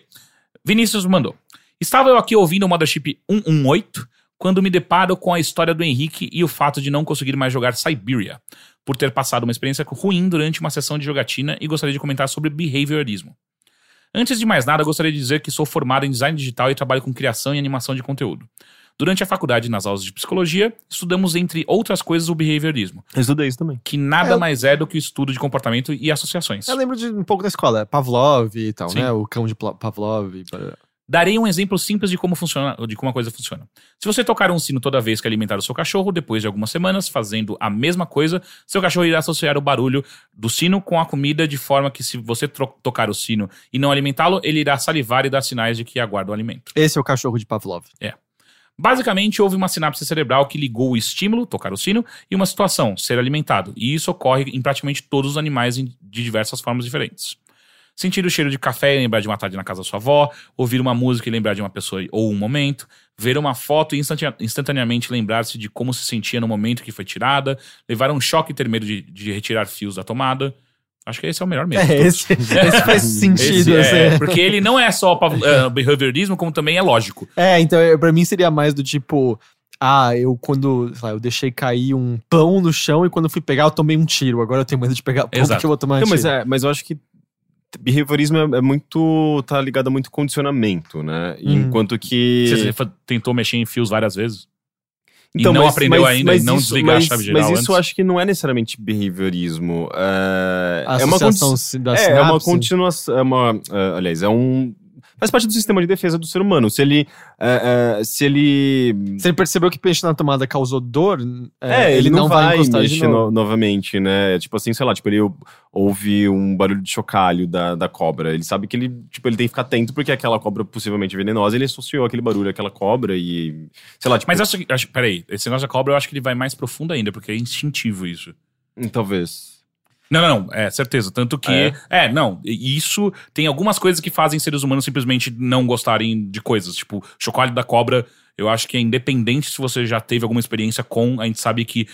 Vinícius mandou. Estava eu aqui ouvindo o Mothership 118 quando me deparo com a história do Henrique e o fato de não conseguir mais jogar Siberia, por ter passado uma experiência ruim durante uma sessão de jogatina e gostaria de comentar sobre behaviorismo. Antes de mais nada, gostaria de dizer que sou formado em design digital e trabalho com criação e animação de conteúdo. Durante a faculdade, nas aulas de psicologia, estudamos, entre outras coisas, o behaviorismo, Eu estudei isso também. que nada É. mais é do que o estudo de comportamento e associações. Eu lembro de um pouco da escola, Pavlov e tal, Sim. né? O cão de Pavlov. e blá, blá. Darei um exemplo simples de como funciona, de como a coisa funciona. Se você tocar um sino toda vez que alimentar o seu cachorro, depois de algumas semanas fazendo a mesma coisa, seu cachorro irá associar o barulho do sino com a comida de forma que se você tocar o sino e não alimentá-lo, ele irá salivar e dar sinais de que aguarda o alimento. Esse é o cachorro de Pavlov. Basicamente, houve uma sinapse cerebral que ligou o estímulo, tocar o sino, e uma situação, ser alimentado. E isso ocorre em praticamente todos os animais de diversas formas diferentes. Sentir o cheiro de café e lembrar de uma tarde na casa da sua avó, ouvir uma música e lembrar de uma pessoa ou um momento, ver uma foto e instantanea- instantaneamente lembrar-se de como se sentia no momento que foi tirada, levar um choque e ter medo de, de retirar fios da tomada. Acho que esse é o melhor mesmo. É, esse, esse faz sentido. Esse assim. é, porque ele não é só eh, behaviorismo, como também é lógico. É, então é, pra mim seria mais do tipo. Ah, eu quando, sei lá, eu deixei cair um pão no chão e quando eu fui pegar eu tomei um tiro. Agora eu tenho medo de pegar pão Exato. porque eu vou tomar um Não, mas, tiro. é, mas eu acho que behaviorismo é, é muito. tá ligado a muito condicionamento, né? Hum. Enquanto que. Você tentou mexer em fios várias vezes? E não aprendeu ainda, e não desligar a mas, chave geral Mas isso antes. eu acho que não é necessariamente behaviorismo. É, A é uma, da é, é uma sinapse. continuação. É uma, é, aliás, é um. Faz parte do sistema de defesa do ser humano. Se ele. é, é, se ele. Se ele percebeu que peixe na tomada causou dor, é, É, ele, não, vai, encostar de mexer novo. no- novamente, né? Tipo assim, sei lá, tipo, ele ou- ouve um barulho de chocalho da, da cobra. Ele sabe que ele, tipo, ele tem que ficar atento porque aquela cobra possivelmente venenosa, ele associou aquele barulho àquela cobra e. Sei lá, tipo. Mas acho, que- acho, peraí, esse negócio da cobra eu acho que ele vai mais profundo ainda, porque é instintivo isso. hum, Talvez. Não, não, é certeza. Tanto que. É? É, não. Isso tem algumas coisas que fazem seres humanos simplesmente não gostarem de coisas. Tipo, chocolate da cobra, eu acho que é independente se você já teve alguma experiência com, a gente sabe que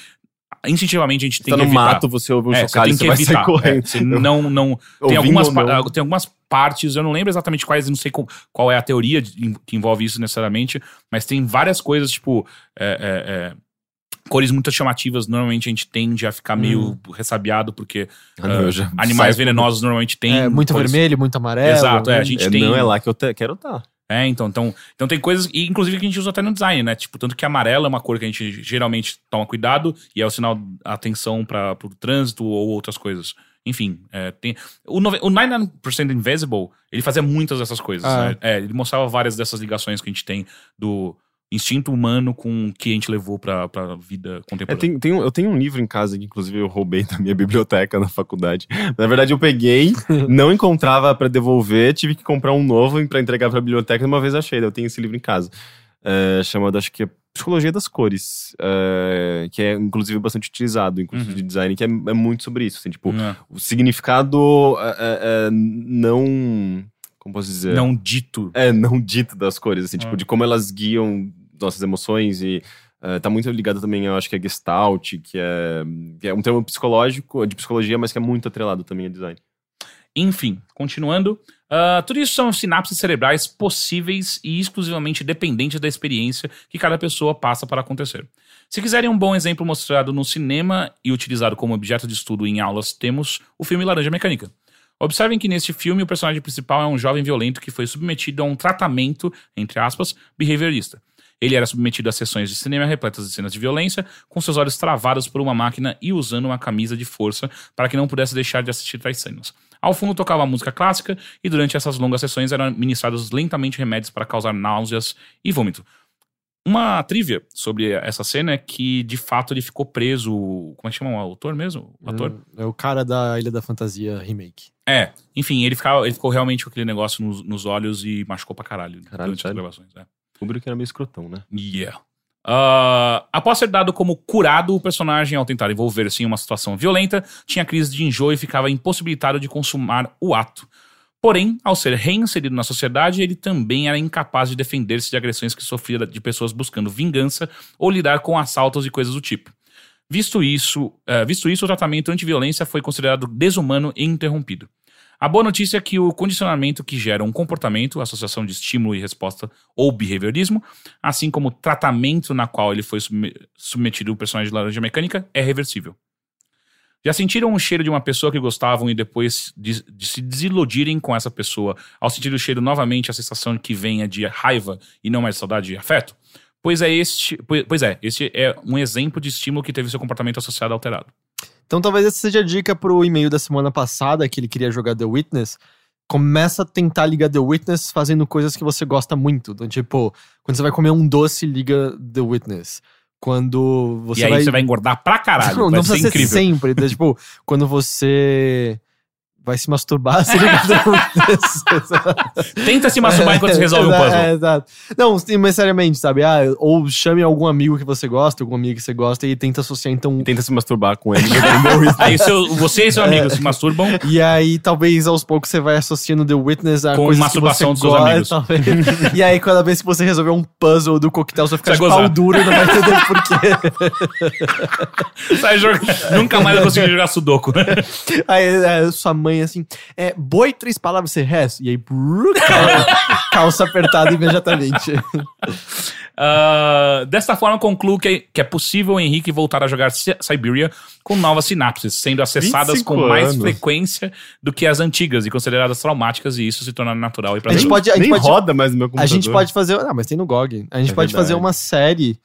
instintivamente a gente tem tá que no evitar. mato, você ouve um É, chocalho, você você tem vai que sair evitar. correndo. É, você não, não, tem, algumas, não. tem algumas partes, eu não lembro exatamente quais, não sei qual, qual é a teoria que envolve isso necessariamente, mas tem várias coisas, tipo, é, é, é, cores muito chamativas, normalmente a gente tende a ficar meio ressabiado, porque já animais venenosos normalmente têm. É, muito cores- vermelho, muito amarelo. Exato, é, né? a gente É, tem. Não é lá que eu te- quero estar. É, então, então, então tem coisas, e inclusive que a gente usa até no design, né? Tipo, tanto que amarelo é uma cor que a gente geralmente toma cuidado e é o sinal de atenção para o trânsito ou outras coisas. Enfim, é, tem. O, o 99% Invisible, ele fazia muitas dessas coisas, Ah. né? É, ele mostrava várias dessas ligações que a gente tem do instinto humano com o que a gente levou pra, pra vida É, contemporânea. tem, tem um- eu tenho um livro em casa que, inclusive, eu roubei da minha biblioteca na faculdade. Na verdade, eu peguei, não encontrava pra devolver, tive que comprar um novo pra entregar pra biblioteca e uma vez achei. Eu tenho esse livro em casa. É, chamado, acho que é Psicologia das Cores, é, que é, inclusive, bastante utilizado, inclusive, Uhum. de design, que é, é muito sobre isso. Assim, tipo, É. o significado é, é, é, não. Como posso dizer? Não dito. É, não dito das cores, assim, Ah. tipo, de como elas guiam nossas emoções e eh, tá muito ligado também, eu acho que é Gestalt, que é, que é um termo psicológico, de psicologia, mas que é muito atrelado também a design. Enfim, continuando. ah, tudo isso são sinapses cerebrais possíveis e exclusivamente dependentes da experiência que cada pessoa passa para acontecer. Se quiserem um bom exemplo mostrado no cinema e utilizado como objeto de estudo em aulas, temos o filme Laranja Mecânica. Observem que neste filme o personagem principal é um jovem violento que foi submetido a um tratamento, entre aspas, behaviorista. Ele era submetido a sessões de cinema repletas de cenas de violência, com seus olhos travados por uma máquina e usando uma camisa de força para que não pudesse deixar de assistir tais cenas. Ao fundo tocava música clássica e durante essas longas sessões eram ministrados lentamente remédios para causar náuseas e vômito. Uma trivia sobre essa cena é que, de fato, ele ficou preso. Como é que chama o autor mesmo? O ator? É o cara da Ilha da Fantasia remake. É, enfim, ele, ficava, ele ficou realmente com aquele negócio nos, nos olhos e machucou pra caralho, Caralho, durante as gravações. É. Kubrick era meio escrotão, né? Yeah. Ah, após ser dado como curado, o personagem, ao tentar envolver-se em uma situação violenta, tinha crise de enjoo e ficava impossibilitado de consumar o ato. Porém, ao ser reinserido na sociedade, ele também era incapaz de defender-se de agressões que sofria de pessoas buscando vingança ou lidar com assaltos e coisas do tipo. Visto isso, eh, visto isso, o tratamento antiviolência foi considerado desumano e interrompido. A boa notícia é que o condicionamento que gera um comportamento, associação de estímulo e resposta ou behaviorismo, assim como o tratamento na qual ele foi subme- submetido o personagem de Laranja Mecânica, é reversível. Já sentiram o cheiro de uma pessoa que gostavam e depois de, de se desiludirem com essa pessoa, ao sentir o cheiro novamente, a sensação que venha de raiva e não mais saudade e afeto? Pois é, este, pois, é, este é um exemplo de estímulo que teve seu comportamento associado alterado. Então talvez essa seja a dica pro e-mail da semana passada, que ele queria jogar The Witness. Começa a tentar ligar The Witness fazendo coisas que você gosta muito. Então, tipo, quando você vai comer um doce, liga The Witness. Quando você e aí vai... você vai engordar pra caralho. Não, vai não ser precisa ser incrível. sempre. então, tipo, quando você vai se masturbar, The Witness. Tenta se masturbar enquanto você resolve o Exato, puzzle. É, exato. Não, mas seriamente, sabe? Ah, ou chame algum amigo que você gosta, alguma amiga que você gosta e tenta associar, então. E tenta se masturbar com ele. Isso. Aí seu, você e seu amigo se masturbam. E aí, talvez aos poucos você vai associando The Witness a Com coisas masturbação que dos você seus gosta, amigos. talvez. E aí, cada vez que você resolver um puzzle do coquetel, você vai ficar Você de vai pau gozar. duro e não vai entender por quê. Sai jogando. Nunca mais eu consegui jogar Sudoku. Aí é, sua mãe assim, é, boi, três palavras, você resta. E aí, brrr, cal- calça apertada imediatamente. Ah, desta forma, concluo que, que é possível o Henrique voltar a jogar Si- Siberia com novas sinapses, sendo acessadas 25 com mais anos. frequência do que as antigas e consideradas traumáticas, e isso se tornar natural e A gente prazeroso. pode, a gente Nem pode, roda mais no meu a computador. gente pode fazer. Ah, mas tem no GOG. A gente É pode fazer verdade. uma série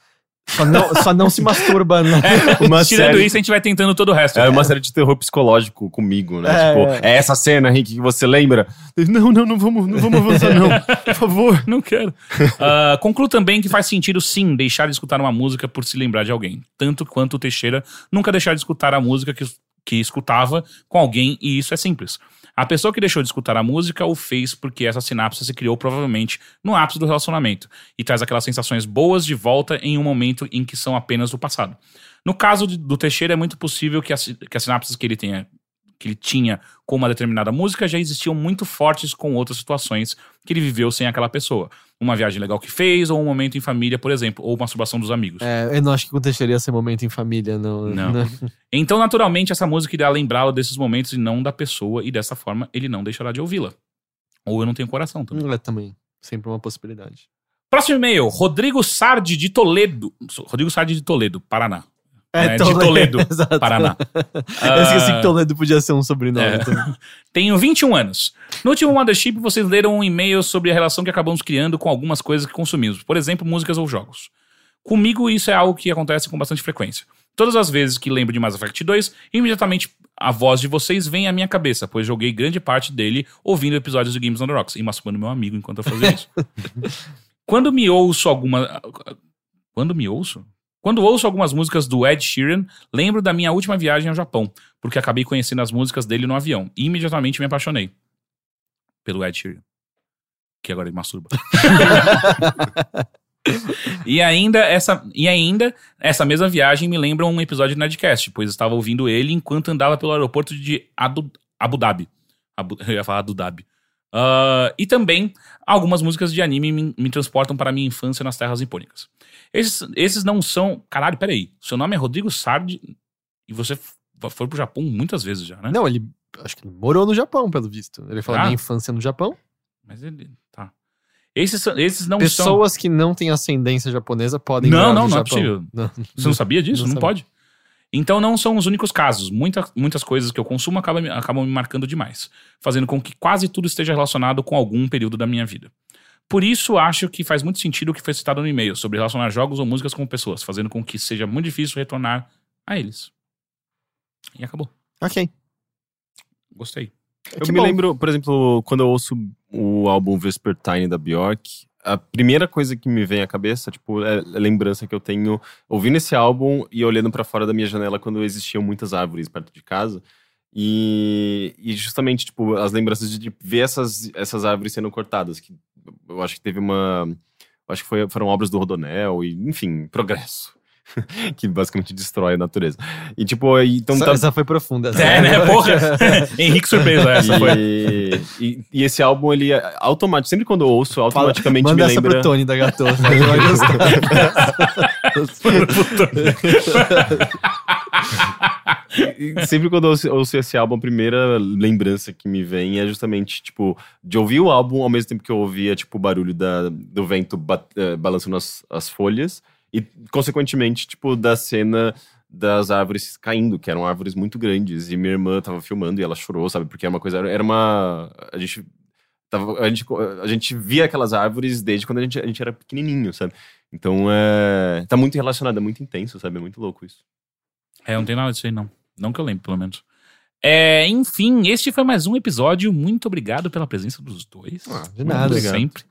Só não, só não se masturba, não. Uma Tirando série- isso, a gente vai tentando todo o resto. É uma série de terror psicológico comigo, né? É, tipo, é essa cena, Henrique, que você lembra? Não, não, não vamos, não vamos avançar, não. Por favor. Não quero. Ah, concluo também que faz sentido, sim, deixar de escutar uma música por se lembrar de alguém. Tanto quanto o Teixeira nunca deixar de escutar a música que, que escutava com alguém, e isso é simples. A pessoa que deixou de escutar a música o fez porque essa sinapse se criou provavelmente no ápice do relacionamento e traz aquelas sensações boas de volta em um momento em que são apenas do passado. No caso do Teixeira, é muito possível que as, que as sinapses que ele tenha que ele tinha com uma determinada música já existiam muito fortes com outras situações que ele viveu sem aquela pessoa. Uma viagem legal que fez, ou um momento em família, por exemplo, ou masturbação dos amigos. É, eu não acho que aconteceria esse momento em família, não. Não. Então, naturalmente, essa música irá lembrá-lo desses momentos e não da pessoa, e dessa forma ele não deixará de ouvi-la. Ou eu não tenho coração também. É também. Sempre uma possibilidade. Próximo e-mail, Rodrigo Sardi de Toledo. Rodrigo Sardi de Toledo, Paraná. É, de Toledo, Toledo, exato. Paraná. Eu esqueci que Toledo podia ser um sobrenome. É. também. Tenho 21 anos. No último Mothership, vocês leram um e-mail sobre a relação que acabamos criando com algumas coisas que consumimos, por exemplo, músicas ou jogos. Comigo, isso é algo que acontece com bastante frequência. Todas as vezes que lembro de Mass Effect 2, imediatamente a voz de vocês vem à minha cabeça, pois joguei grande parte dele ouvindo episódios do Games on the Rocks e masturbando meu amigo enquanto eu fazia isso. Quando me ouço alguma. Quando me ouço? Quando ouço algumas músicas do Ed Sheeran, lembro da minha última viagem ao Japão, porque acabei conhecendo as músicas dele no avião e imediatamente me apaixonei pelo Ed Sheeran. Que agora ele masturba. e, ainda essa, e ainda, essa mesma viagem me lembra um episódio do Nerdcast, pois estava ouvindo ele enquanto andava pelo aeroporto de Adu- Abu Dhabi. Abu, eu ia falar Abu Dhabi. Ah, e também algumas músicas de anime me, me transportam para a minha infância nas terras nipônicas. Esses, esses não são. Caralho, peraí. Seu nome é Rodrigo Sardi e você foi pro Japão muitas vezes já, né? Não, ele. Acho que ele morou no Japão, pelo visto. Ele falou Ah. minha infância no Japão. Mas ele. Tá. Esses, são- esses não são. Pessoas que não têm ascendência japonesa podem Não, não, no não é Japão. possível. Não. Você não sabia disso? Não Não, pode. Então não são os únicos casos. Muita, muitas coisas que eu consumo acabam, me- acabam me marcando demais, fazendo com que quase tudo esteja relacionado com algum período da minha vida. Por isso, acho que faz muito sentido o que foi citado no e-mail sobre relacionar jogos ou músicas com pessoas, fazendo com que seja muito difícil retornar a eles. E acabou. Ok. Gostei. Eu Que me bom. lembro, por exemplo, quando eu ouço o álbum Vespertine da Bjork, a primeira coisa que me vem à cabeça, tipo, é a lembrança que eu tenho ouvindo esse álbum e olhando pra fora da minha janela quando existiam muitas árvores perto de casa. E, e justamente, tipo, as lembranças de, de ver essas, essas árvores sendo cortadas, que eu acho que teve uma... acho que foi- foram obras do Rodonel e, enfim, progresso. que basicamente destrói a natureza. E, tipo, aí, então essa, tá, essa foi profunda. essa. É, né? Porra! Henrique surpresa essa foi. e, e, e esse álbum, ele é automático. Sempre quando eu ouço, automaticamente Manda me essa lembra. pro Tony da E sempre quando eu ouço, ouço esse álbum, a primeira lembrança que me vem é justamente, tipo, de ouvir o álbum ao mesmo tempo que eu ouvia, tipo, o barulho da, do vento bat- eh, balançando as, as folhas. E, consequentemente, tipo, da cena das árvores caindo, que eram árvores muito grandes. E minha irmã tava filmando e ela chorou, sabe? Porque era uma coisa. Era uma. A gente. Tava, a, gente, a gente via aquelas árvores desde quando a gente, a gente era pequenininho, sabe? Então é. Tá muito relacionado, é muito intenso, sabe? É muito louco isso. É, não tem nada disso aí, não. Não que eu lembre, pelo menos. É, enfim, este foi mais um episódio. Muito obrigado pela presença dos dois. Ah, de Como nada. sempre.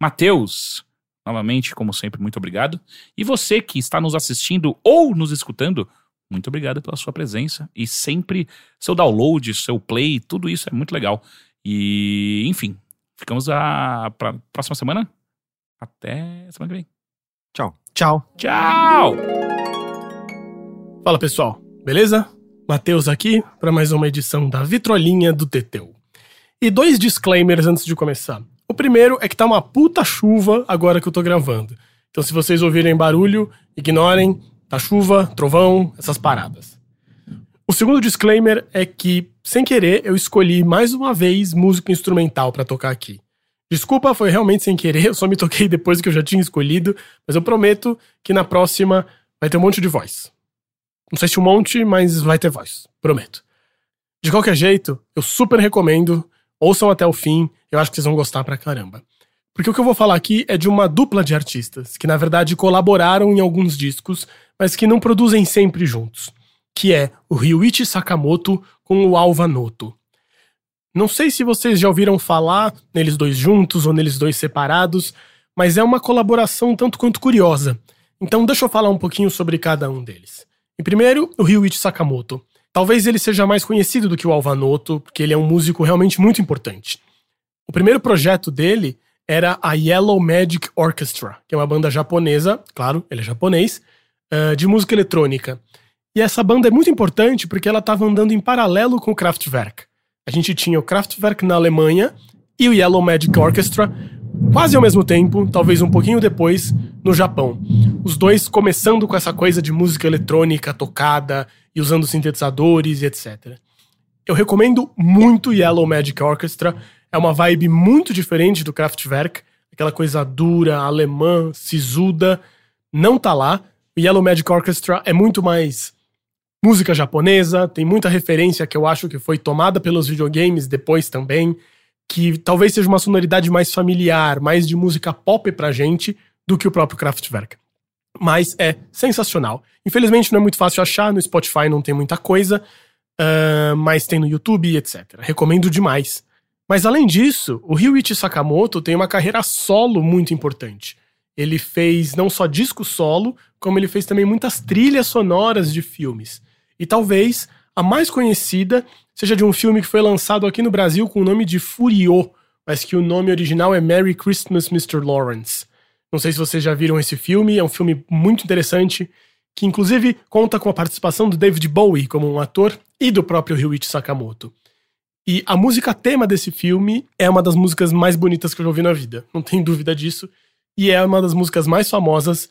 Matheus, novamente, como sempre, muito obrigado. E você que está nos assistindo ou nos escutando, muito obrigado pela sua presença. E sempre seu download, seu play, tudo isso é muito legal. E, enfim, ficamos a pra próxima semana. Até semana que vem. Tchau. Tchau! Fala pessoal, beleza? Matheus aqui para mais uma edição da Vitrolinha do Teteu. E dois disclaimers antes de começar. O primeiro é que tá uma puta chuva agora que eu tô gravando. Então se vocês ouvirem barulho, ignorem, tá chuva, trovão, essas paradas. O segundo disclaimer é que, sem querer, eu escolhi mais uma vez música instrumental pra tocar aqui. Desculpa, foi realmente sem querer, eu só me toquei depois que eu já tinha escolhido, mas eu prometo que na próxima vai ter um monte de voz. Não sei se um monte, mas vai ter voz. Prometo. De qualquer jeito, eu super recomendo. Ouçam até o fim. Eu acho que vocês vão gostar pra caramba. Porque o que eu vou falar aqui é de uma dupla de artistas, que na verdade colaboraram em alguns discos, mas que não produzem sempre juntos, que é o Ryuichi Sakamoto com o Alva Noto. Não sei se vocês já ouviram falar neles dois juntos ou neles dois separados, mas é uma colaboração tanto quanto curiosa. Então deixa eu falar um pouquinho sobre cada um deles. Em primeiro, o Ryuichi Sakamoto. Talvez ele seja mais conhecido do que o Alvanoto, porque ele é um músico realmente muito importante. O primeiro projeto dele era a Yellow Magic Orchestra, que é uma banda japonesa, claro, ele é japonês, uh, de música eletrônica. E essa banda é muito importante porque ela estava andando em paralelo com o Kraftwerk. A gente tinha o Kraftwerk na Alemanha e o Yellow Magic Orchestra quase ao mesmo tempo, talvez um pouquinho depois, no Japão. Os dois começando com essa coisa de música eletrônica tocada e usando sintetizadores e etc. Eu recomendo muito Yellow Magic Orchestra. É uma vibe muito diferente do Kraftwerk, aquela coisa dura, alemã, sisuda. Não tá lá. O Yellow Magic Orchestra é muito mais música japonesa, tem muita referência que eu acho que foi tomada pelos videogames depois também, que talvez seja uma sonoridade mais familiar, mais de música pop pra gente do que o próprio Kraftwerk. Mas é sensacional. Infelizmente não é muito fácil achar, no Spotify não tem muita coisa, uh, mas tem no YouTube, etc. Recomendo demais. Mas além disso, o Ryuichi Sakamoto tem uma carreira solo muito importante. Ele fez não só disco solo, como ele fez também muitas trilhas sonoras de filmes. E talvez a mais conhecida seja de um filme que foi lançado aqui no Brasil com o nome de Furiô, mas que o nome original é Merry Christmas, Mr. Lawrence. Não sei se vocês já viram esse filme, é um filme muito interessante, que inclusive conta com a participação do David Bowie como um ator e do próprio Ryuichi Sakamoto. E a música tema desse filme é uma das músicas mais bonitas que eu já ouvi na vida, não tem dúvida disso, e é uma das músicas mais famosas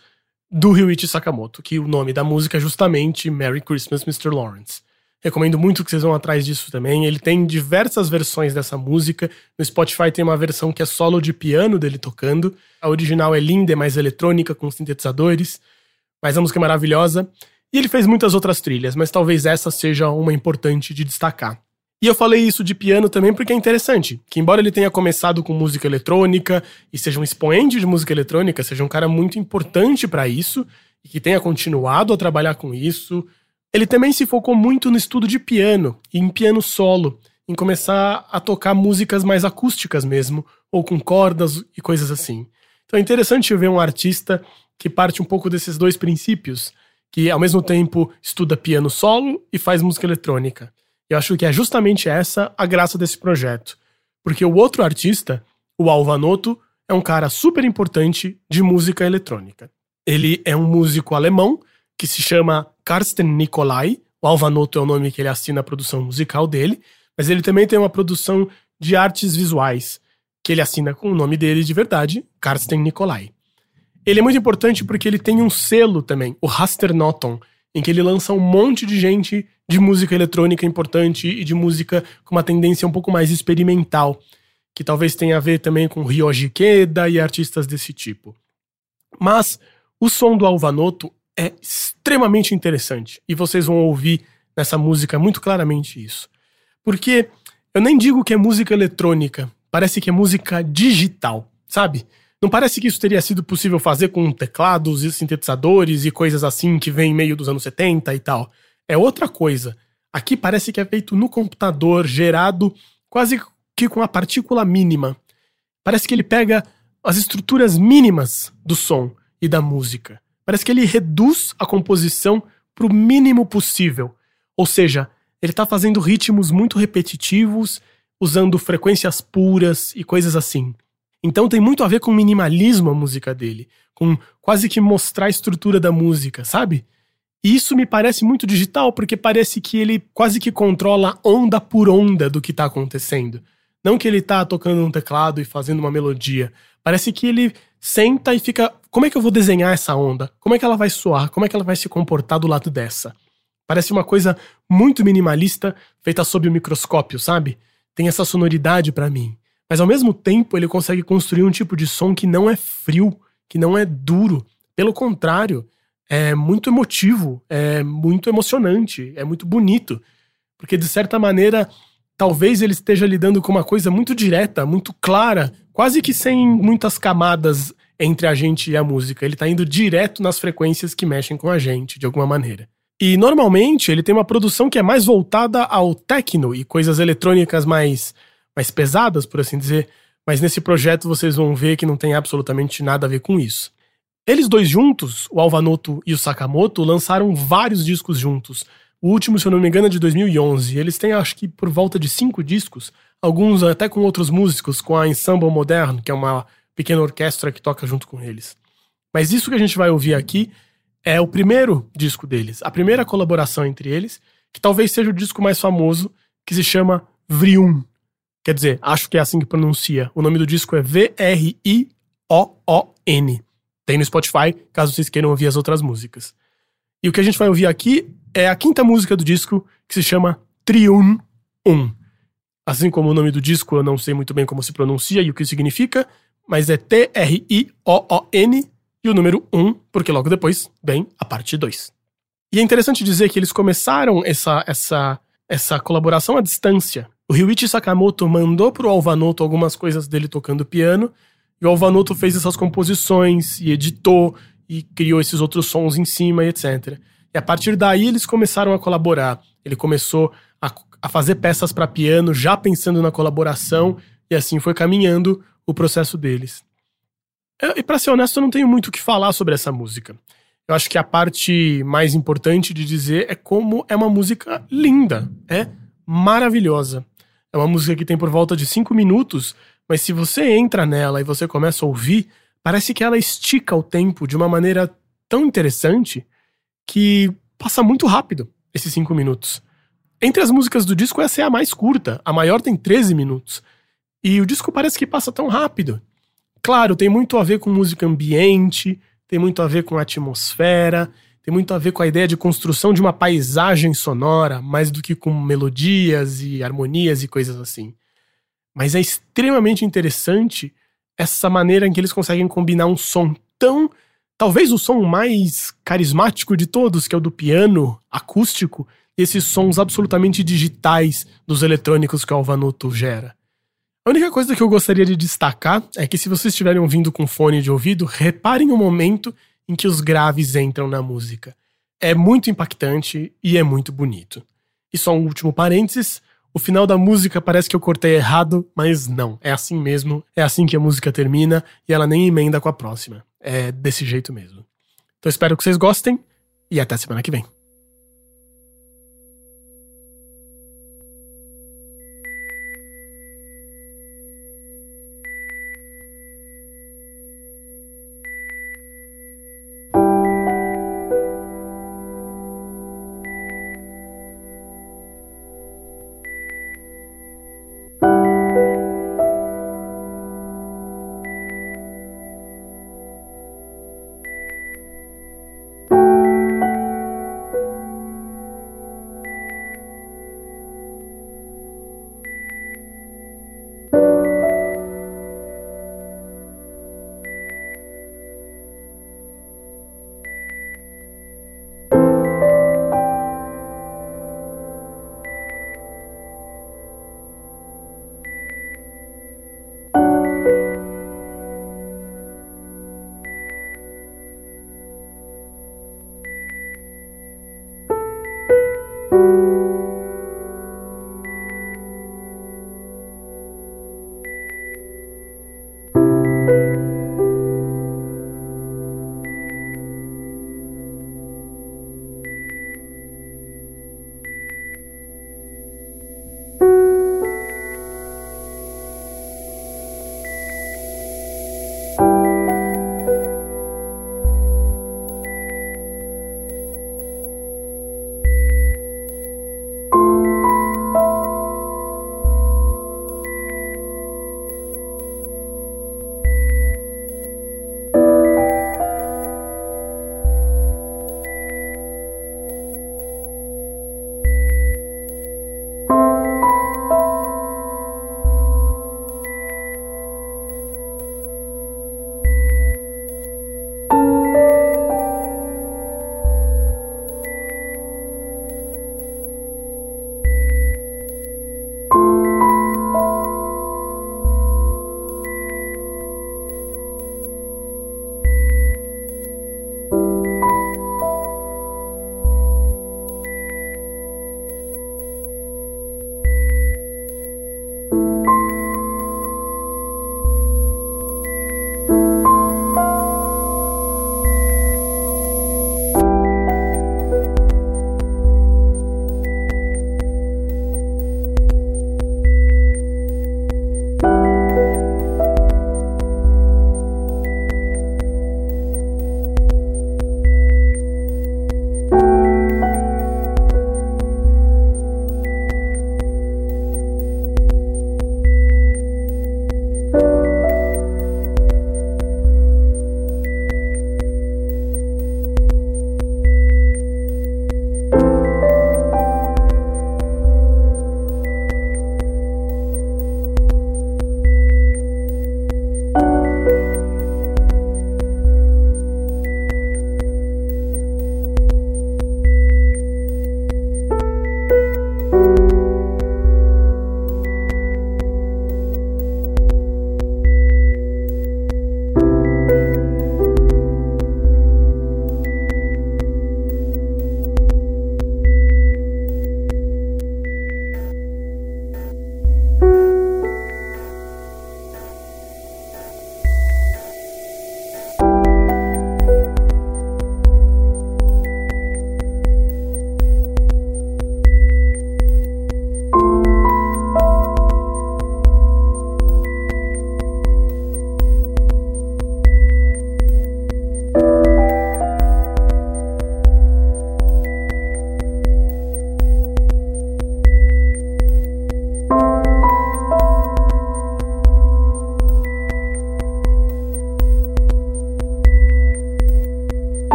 do Ryuichi Sakamoto, que o nome da música é justamente Merry Christmas, Mr. Lawrence. Recomendo muito que vocês vão atrás disso também. Ele tem diversas versões dessa música. No Spotify tem uma versão que é solo de piano dele tocando. A original é linda, é mais eletrônica, com sintetizadores. Mas a música é maravilhosa. E ele fez muitas outras trilhas, mas talvez essa seja uma importante de destacar. E eu falei isso de piano também porque é interessante, que embora ele tenha começado com música eletrônica e seja um expoente de música eletrônica, seja um cara muito importante para isso e que tenha continuado a trabalhar com isso, ele também se focou muito no estudo de piano, e em piano solo, em começar a tocar músicas mais acústicas mesmo, ou com cordas e coisas assim. Então é interessante ver um artista que parte um pouco desses dois princípios, que ao mesmo tempo estuda piano solo e faz música eletrônica. Eu acho que é justamente essa a graça desse projeto. Porque o outro artista, o Alvanoto, é um cara super importante de música eletrônica. Ele é um músico alemão que se chama Karsten Nicolai. O Alvanoto é o nome que ele assina a produção musical dele, mas ele também tem uma produção de artes visuais, que ele assina com o nome dele de verdade, Karsten Nicolai. Ele é muito importante porque ele tem um selo também, o Rasternoton, em que ele lança um monte de gente de música eletrônica importante e de música com uma tendência um pouco mais experimental, que talvez tenha a ver também com Ryoji Keda e artistas desse tipo. Mas o som do Alvanoto é extremamente interessante. E vocês vão ouvir nessa música muito claramente isso. Porque eu nem digo que é música eletrônica, parece que é música digital, sabe? Não parece que isso teria sido possível fazer com teclados e sintetizadores e coisas assim que vem meio dos anos 70 e tal. É outra coisa. Aqui parece que é feito no computador, gerado quase que com a partícula mínima. Parece que ele pega as estruturas mínimas do som e da música Parece que ele reduz a composição para o mínimo possível. Ou seja, ele está fazendo ritmos muito repetitivos, usando frequências puras e coisas assim. Então tem muito a ver com minimalismo a música dele, com quase que mostrar a estrutura da música, sabe? E isso me parece muito digital, porque parece que ele quase que controla onda por onda do que está acontecendo. Não que ele está tocando um teclado e fazendo uma melodia. Parece que ele senta e fica. Como é que eu vou desenhar essa onda? Como é que ela vai soar? Como é que ela vai se comportar do lado dessa? Parece uma coisa muito minimalista, feita sob o microscópio, sabe? Tem essa sonoridade para mim. Mas ao mesmo tempo, ele consegue construir um tipo de som que não é frio, que não é duro. Pelo contrário, é muito emotivo, é muito emocionante, é muito bonito. Porque de certa maneira talvez ele esteja lidando com uma coisa muito direta, muito clara, quase que sem muitas camadas entre a gente e a música. Ele tá indo direto nas frequências que mexem com a gente, de alguma maneira. E normalmente ele tem uma produção que é mais voltada ao techno e coisas eletrônicas mais, mais pesadas, por assim dizer. Mas nesse projeto vocês vão ver que não tem absolutamente nada a ver com isso. Eles dois juntos, o Alvanoto e o Sakamoto, lançaram vários discos juntos. O último, se eu não me engano, é de 2011. Eles têm, acho que, por volta de cinco discos, alguns até com outros músicos, com a Ensemble Moderno, que é uma pequena orquestra que toca junto com eles. Mas isso que a gente vai ouvir aqui é o primeiro disco deles, a primeira colaboração entre eles, que talvez seja o disco mais famoso, que se chama Vrium. Quer dizer, acho que é assim que pronuncia. O nome do disco é V-R-I-O-O-N. Tem no Spotify, caso vocês queiram ouvir as outras músicas. E o que a gente vai ouvir aqui é a quinta música do disco, que se chama Triun 1. Assim como o nome do disco, eu não sei muito bem como se pronuncia e o que significa, mas é T-R-I-O-O-N e o número 1, porque logo depois vem a parte 2. E é interessante dizer que eles começaram essa, essa, essa colaboração à distância. O Ryuichi Sakamoto mandou pro Alvanoto algumas coisas dele tocando piano, e o Alvanoto fez essas composições e editou e criou esses outros sons em cima e etc. E a partir daí eles começaram a colaborar. Ele começou a, a fazer peças para piano, já pensando na colaboração, e assim foi caminhando o processo deles. Eu, e para ser honesto, eu não tenho muito o que falar sobre essa música. Eu acho que a parte mais importante de dizer é como é uma música linda, é maravilhosa. É uma música que tem por volta de cinco minutos, mas se você entra nela e você começa a ouvir, parece que ela estica o tempo de uma maneira tão interessante que passa muito rápido esses cinco minutos. Entre as músicas do disco, essa é a mais curta, a maior tem 13 minutos. E o disco parece que passa tão rápido. Claro, tem muito a ver com música ambiente, tem muito a ver com atmosfera, tem muito a ver com a ideia de construção de uma paisagem sonora, mais do que com melodias e harmonias e coisas assim. Mas é extremamente interessante essa maneira em que eles conseguem combinar um som tão. Talvez o som mais carismático de todos, que é o do piano acústico, e esses sons absolutamente digitais dos eletrônicos que o Alvanuto gera. A única coisa que eu gostaria de destacar é que se vocês estiverem ouvindo com fone de ouvido, reparem o momento em que os graves entram na música. É muito impactante e é muito bonito. E só um último parênteses: o final da música parece que eu cortei errado, mas não, é assim mesmo, é assim que a música termina e ela nem emenda com a próxima. É desse jeito mesmo. Então espero que vocês gostem e até semana que vem.